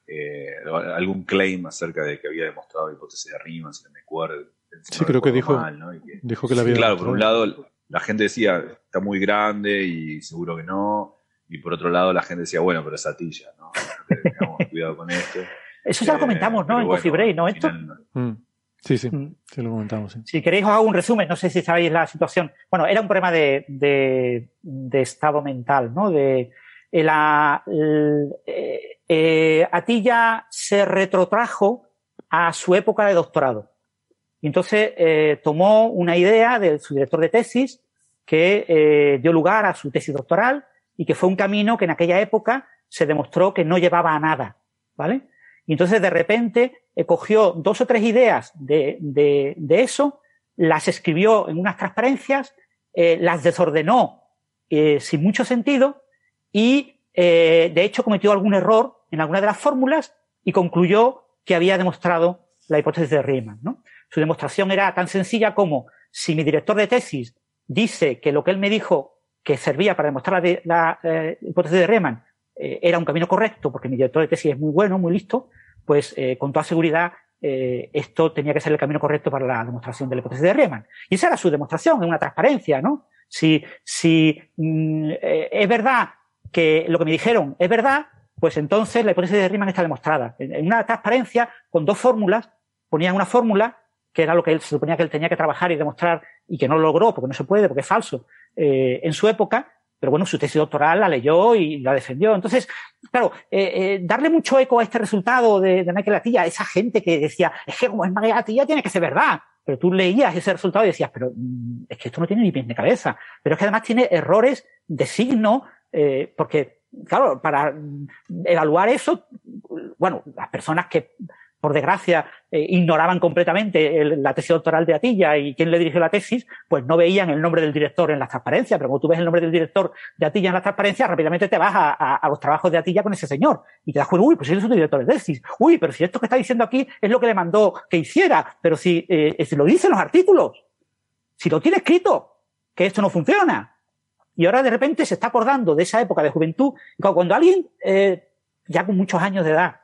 eh, algún claim acerca de que había demostrado la hipótesis de Riemann, si no me acuerdo. si Sí, no creo que dijo- mal, ¿no? Que- Dijo que la había claro, por un lado la gente decía está muy grande y seguro que no, y por otro lado la gente decía bueno, pero es Atilla, ¿no? Tengamos cuidado con esto. eso ya lo Eh, comentamos, ¿no? En bueno, Coffee Break, ¿no? Esto, final Mm. Sí, sí, Mm. sí lo comentamos. Sí. Si queréis os hago un resumen, no sé si sabéis la situación. Bueno, era un problema de, de, de estado mental, ¿no? De eh, la, eh, eh, Atilla se retrotrajo a su época de doctorado. Y entonces eh, tomó una idea de su director de tesis que eh, dio lugar a su tesis doctoral y que fue un camino que en aquella época se demostró que no llevaba a nada, ¿vale? Y entonces de repente eh, cogió dos o tres ideas de, eso, las escribió en unas transparencias, eh, las desordenó eh, sin mucho sentido y de hecho cometió algún error en alguna de las fórmulas y concluyó que había demostrado la hipótesis de Riemann. Su demostración era tan sencilla como si mi director de tesis dice que lo que él me dijo que servía para demostrar la, la, hipótesis de Riemann era un camino correcto, porque mi director de tesis es muy bueno, muy listo, pues eh, con toda seguridad eh, esto tenía que ser el camino correcto para la demostración de la hipótesis de Riemann. Y esa era su demostración, en una transparencia, ¿no? Si, si mm, eh, es verdad que lo que me dijeron es verdad, pues entonces la hipótesis de Riemann está demostrada. En, una transparencia con dos fórmulas, ponían una fórmula que era lo que él se suponía que él tenía que trabajar y demostrar y que no lo logró porque no se puede, porque es falso, en su época, pero bueno, su tesis doctoral la leyó y la defendió. Entonces, claro, eh, eh, darle mucho eco a este resultado de, de Michael Atilla, esa gente que decía, es que como es Michael Atilla tiene que ser verdad. Pero tú leías ese resultado y decías, pero mm, es que esto no tiene ni pies ni cabeza. Pero es que además tiene errores de signo, eh, porque, claro, para mm, evaluar eso, bueno, las personas que, por desgracia, eh, ignoraban completamente el- la tesis doctoral de Atilla y quién le dirigió la tesis, pues no veían el nombre del director en las transparencias. Pero cuando tú ves el nombre del director de Atilla en las transparencias, rápidamente te vas a, los trabajos de Atilla con ese señor y te das cuenta, uy, pues él es un director de tesis. Uy, pero si esto que está diciendo aquí es lo que le mandó que hiciera, pero si, eh, si lo dicen los artículos, si lo tiene escrito, que esto no funciona. Y ahora de repente se está acordando de esa época de juventud. Cuando alguien, eh, ya con muchos años de edad,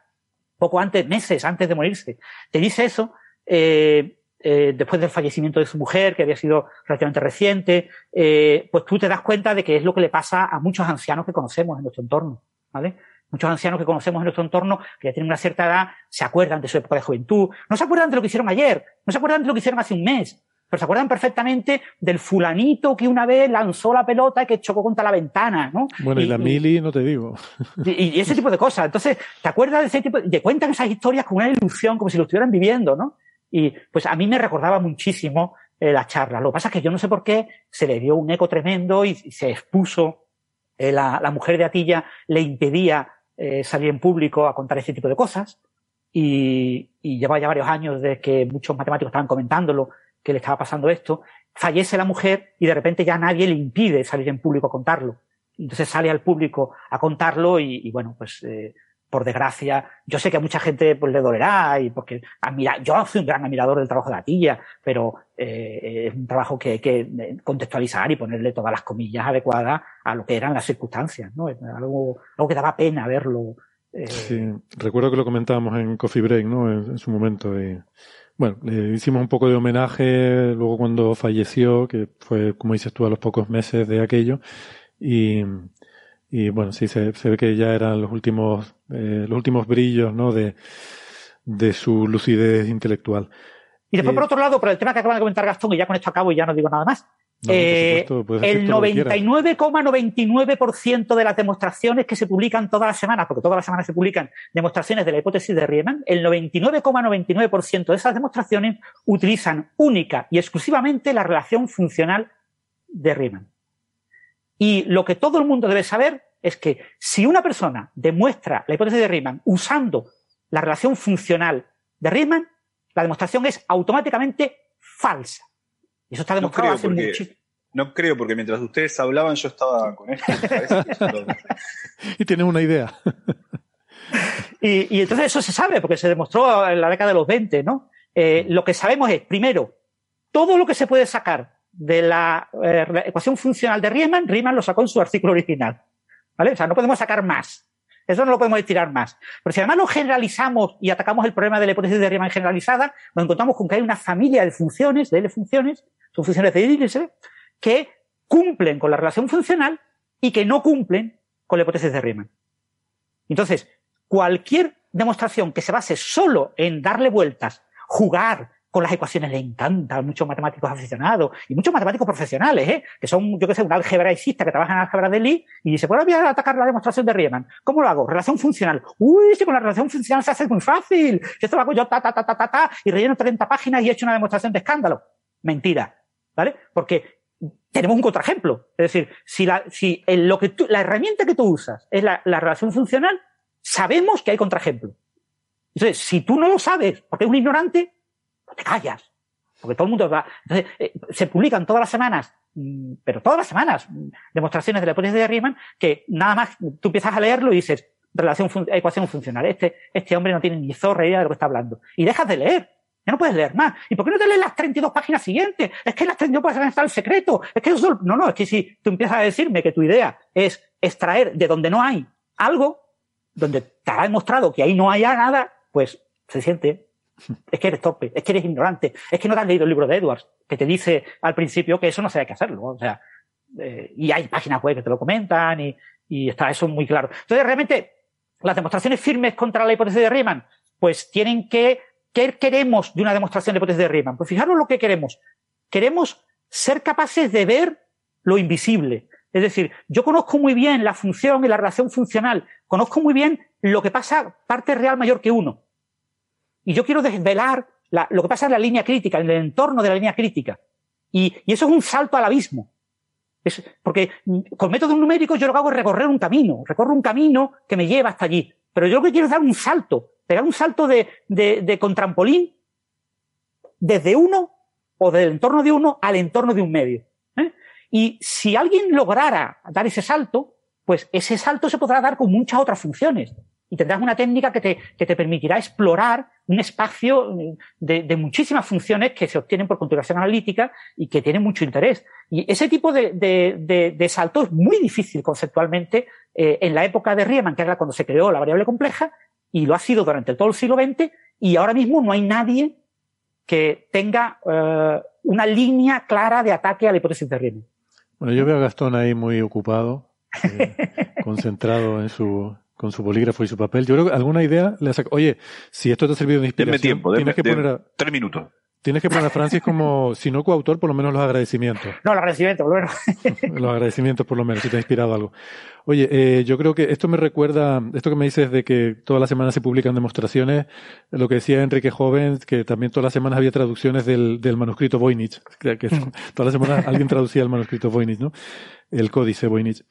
poco antes, meses antes de morirse, te dice eso, eh, eh, después del fallecimiento de su mujer, que había sido relativamente reciente, eh, pues tú te das cuenta de que es lo que le pasa a muchos ancianos que conocemos en nuestro entorno, ¿vale? Muchos ancianos que conocemos en nuestro entorno, que ya tienen una cierta edad, se acuerdan de su época de juventud, no se acuerdan de lo que hicieron ayer, no se acuerdan de lo que hicieron hace un mes, pero se acuerdan perfectamente del fulanito que una vez lanzó la pelota y que chocó contra la ventana, ¿no? Bueno, y, la mili, no te digo. y, y ese tipo de cosas. Entonces, te acuerdas de ese tipo, te cuentan esas historias con una ilusión, como si lo estuvieran viviendo, ¿no? Y pues a mí me recordaba muchísimo eh, la charla. Lo que pasa es que yo no sé por qué se le dio un eco tremendo y, y se expuso. Eh, la, la mujer de Atilla le impedía eh, salir en público a contar ese tipo de cosas. Y, y lleva ya varios años de que muchos matemáticos estaban comentándolo, que le estaba pasando esto. Fallece la mujer y de repente ya nadie le impide salir en público a contarlo. Entonces sale al público a contarlo y, bueno, pues eh, por desgracia, yo sé que a mucha gente pues, le dolerá y porque admira, yo soy un gran admirador del trabajo de Atilla, pero eh, es un trabajo que hay que contextualizar y ponerle todas las comillas adecuadas a lo que eran las circunstancias, ¿no? Algo, algo que daba pena verlo. Eh, Sí, recuerdo que lo comentábamos en Coffee Break, ¿no? En, su momento. Bueno, le hicimos un poco de homenaje luego cuando falleció, que fue, como dices tú, a los pocos meses de aquello. Y, Y bueno, sí, se, se ve que ya eran los últimos, eh, los últimos brillos, ¿no? De, de su lucidez intelectual. Y después, Eh, por otro lado, por el tema que acaba de comentar Gastón, y ya con esto acabo y ya no digo nada más. No, Eh, supuesto, el todo lo que quieras. 99,99% de las demostraciones que se publican todas las semanas, porque todas las semanas se publican demostraciones de la hipótesis de Riemann, el 99,99% de esas demostraciones utilizan única y exclusivamente la relación funcional de Riemann. Y lo que todo el mundo debe saber es que si una persona demuestra la hipótesis de Riemann usando la relación funcional de Riemann, la demostración es automáticamente falsa. Y eso está No demostrado creo, hace porque-. No creo, porque mientras ustedes hablaban yo estaba con esto. y eso lo- Y tienes una idea. Y, y entonces eso se sabe, porque se demostró en la década de los 20, ¿no? Eh, lo que sabemos es, primero, todo lo que se puede sacar de la, eh, la ecuación funcional de Riemann, Riemann lo sacó en su artículo original. ¿Vale? O sea, no podemos sacar más. Eso no lo podemos estirar más. Pero si además lo generalizamos y atacamos el problema de la hipótesis de Riemann generalizada, nos encontramos con que hay una familia de funciones, de L funciones, son funciones de Dirichlet, que cumplen con la relación funcional y que no cumplen con la hipótesis de Riemann. Entonces, cualquier demostración que se base solo en darle vueltas, jugar con las ecuaciones, le encanta a muchos matemáticos aficionados y muchos matemáticos profesionales, ¿eh? que son, yo que sé, un algebraicista que trabaja en álgebra de Lie y dice, pues ahora voy a atacar la demostración de Riemann. ¿Cómo lo hago? Relación funcional. Uy, si con la relación funcional se hace muy fácil. Si esto lo hago yo ta, ta, ta, ta, ta, ta, y relleno 30 páginas y he hecho una demostración de escándalo. Mentira. ¿Vale? Porque tenemos un contraejemplo. Es decir, si la, si el- lo que la herramienta que tú usas es la, la relación funcional, sabemos que hay contraejemplo. Entonces, si tú no lo sabes, porque es un ignorante, pues te callas. Porque todo el mundo va. Entonces, eh, se publican todas las semanas, mm, pero todas las semanas, mm, demostraciones de la hipótesis de Riemann que nada más tú empiezas a leerlo y dices, relación ecuación funcional. Este, este hombre no tiene ni zorra idea de lo que está hablando. Y dejas de leer. Ya no puedes leer más. ¿Y por qué no te lees las 32 páginas siguientes? Es que las 32 páginas está el secreto. Es que eso, no, no, es que si tú empiezas a decirme que tu idea es extraer de donde no hay algo, donde te ha demostrado que ahí no haya nada, pues se siente. Es que eres torpe, es que eres ignorante, es que no te has leído el libro de Edwards, que te dice al principio que eso no se hay que hacerlo. O sea, eh, y hay páginas web que te lo comentan y, y está eso muy claro. Entonces, realmente, las demostraciones firmes contra la hipótesis de Riemann, pues tienen que, ¿qué queremos de una demostración de hipótesis de Riemann? Pues fijaros lo que queremos. Queremos ser capaces de ver lo invisible. Es decir, yo conozco muy bien la función y la relación funcional, conozco muy bien lo que pasa parte real mayor que uno. Y yo quiero desvelar la- lo que pasa en la línea crítica, en el entorno de la línea crítica. Y, eso es un salto al abismo. Porque con métodos numéricos yo lo que hago es recorrer un camino, recorro un camino que me lleva hasta allí. Pero yo lo que quiero es dar un salto, pegar un salto de, de, de con trampolín desde uno o del entorno de uno al entorno de un medio. ¿eh? Y si alguien lograra dar ese salto, pues ese salto se podrá dar con muchas otras funciones. Y tendrás una técnica que te, que te permitirá explorar un espacio mm, de, de muchísimas funciones que se obtienen por continuación analítica y que tienen mucho interés. Y ese tipo de, de, de, de salto es muy difícil conceptualmente eh, en la época de Riemann, que era cuando se creó la variable compleja, y lo ha sido durante todo el siglo XX, y ahora mismo no hay nadie que tenga eh, una línea clara de ataque a la hipótesis de Riemann. Bueno, yo veo a Gastón ahí muy ocupado, eh, concentrado en su, con su bolígrafo y su papel. Yo creo que alguna idea le saca. Oye, si esto te ha servido de inspiración, Denme tiempo, denme, tienes, que poner a, tres minutos. tienes que poner a Francis como, si no coautor, por lo menos los agradecimientos. No, el agradecimiento, bueno. Los agradecimientos, por lo menos, si te ha inspirado algo. Oye, eh, yo creo que esto me recuerda, esto que me dices de que todas las semanas se publican demostraciones, lo que decía Enrique Joven, que también todas las semanas había traducciones del, del manuscrito Voynich, que, que todas las semanas alguien traducía el manuscrito Voynich, ¿no? El códice Voynich.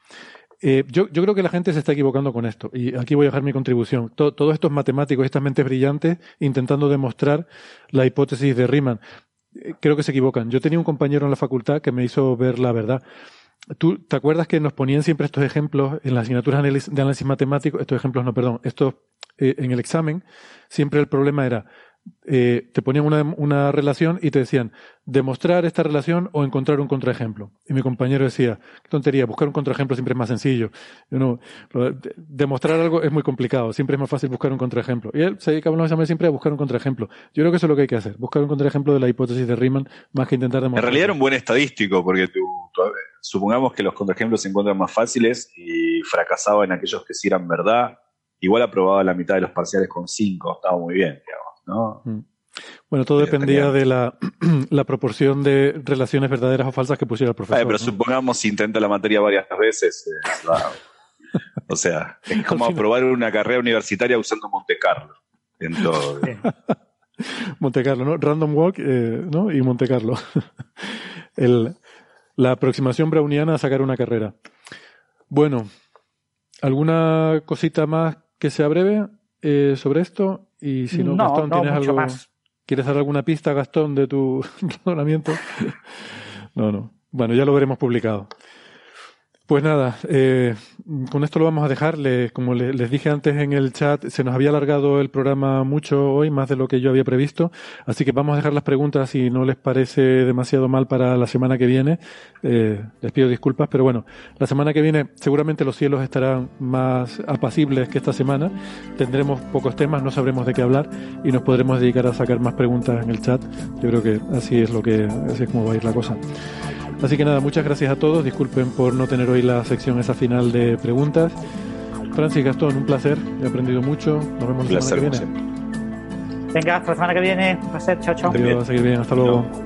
Eh, yo, yo creo que la gente se está equivocando con esto, y aquí voy a dejar mi contribución. To- todos estos matemáticos, estas mentes brillantes, intentando demostrar la hipótesis de Riemann. Eh, Creo que se equivocan. Yo tenía un compañero en la facultad que me hizo ver la verdad. ¿Tú te acuerdas que nos ponían siempre estos ejemplos en las asignaturas de análisis, de análisis matemático? Estos ejemplos, no, perdón, estos eh, en el examen, siempre el problema era, eh, te ponían una, una relación y te decían, demostrar esta relación o encontrar un contraejemplo. Y mi compañero decía, qué tontería, buscar un contraejemplo siempre es más sencillo. Yo no, lo de- demostrar algo es muy complicado, siempre es más fácil buscar un contraejemplo. Y él se dedicaba en siempre a buscar un contraejemplo. Yo creo que eso es lo que hay que hacer, buscar un contraejemplo de la hipótesis de Riemann más que intentar En demostrar. realidad era un buen estadístico, porque tú, tú- o supongamos que los contraejemplos se encuentran más fáciles y fracasaba en aquellos que sí eran verdad, igual aprobaba la mitad de los parciales con 5, estaba muy bien, digamos, ¿no? Mm. Bueno, todo dependía de la, la proporción de relaciones verdaderas o falsas que pusiera el profesor. Ay, pero ¿no? supongamos si intenta la materia varias veces, eh, o sea, es como aprobar una carrera universitaria usando Monte Carlo. En todo. Monte Carlo, ¿no? Random Walk, eh, ¿no? Y Monte Carlo. El- la aproximación browniana a sacar una carrera. Bueno, ¿alguna cosita más que sea breve eh, sobre esto? Y si no, No, Gastón, ¿tienes algo? más. ¿Quieres dar alguna pista, Gastón, de tu razonamiento? No, no. Bueno, ya lo veremos publicado. Pues nada, eh, con esto lo vamos a dejar. Le- como le- les dije antes en el chat, se nos había alargado el programa mucho hoy, más de lo que yo había previsto. Así que vamos a dejar las preguntas si no les parece demasiado mal para la semana que viene. Eh, les pido disculpas, pero bueno, la semana que viene seguramente los cielos estarán más apacibles que esta semana. Tendremos pocos temas, no sabremos de qué hablar y nos podremos dedicar a sacar más preguntas en el chat. Yo creo que así es lo que, así es como va a ir la cosa. Así que nada, muchas gracias a todos. Disculpen por no tener hoy la sección esa final de preguntas. Francis Gastón, un placer. He aprendido mucho. Nos vemos la semana que viene. Venga, hasta la semana que viene. Un placer. Chao, chao. Adiós, a seguir bien. Hasta luego.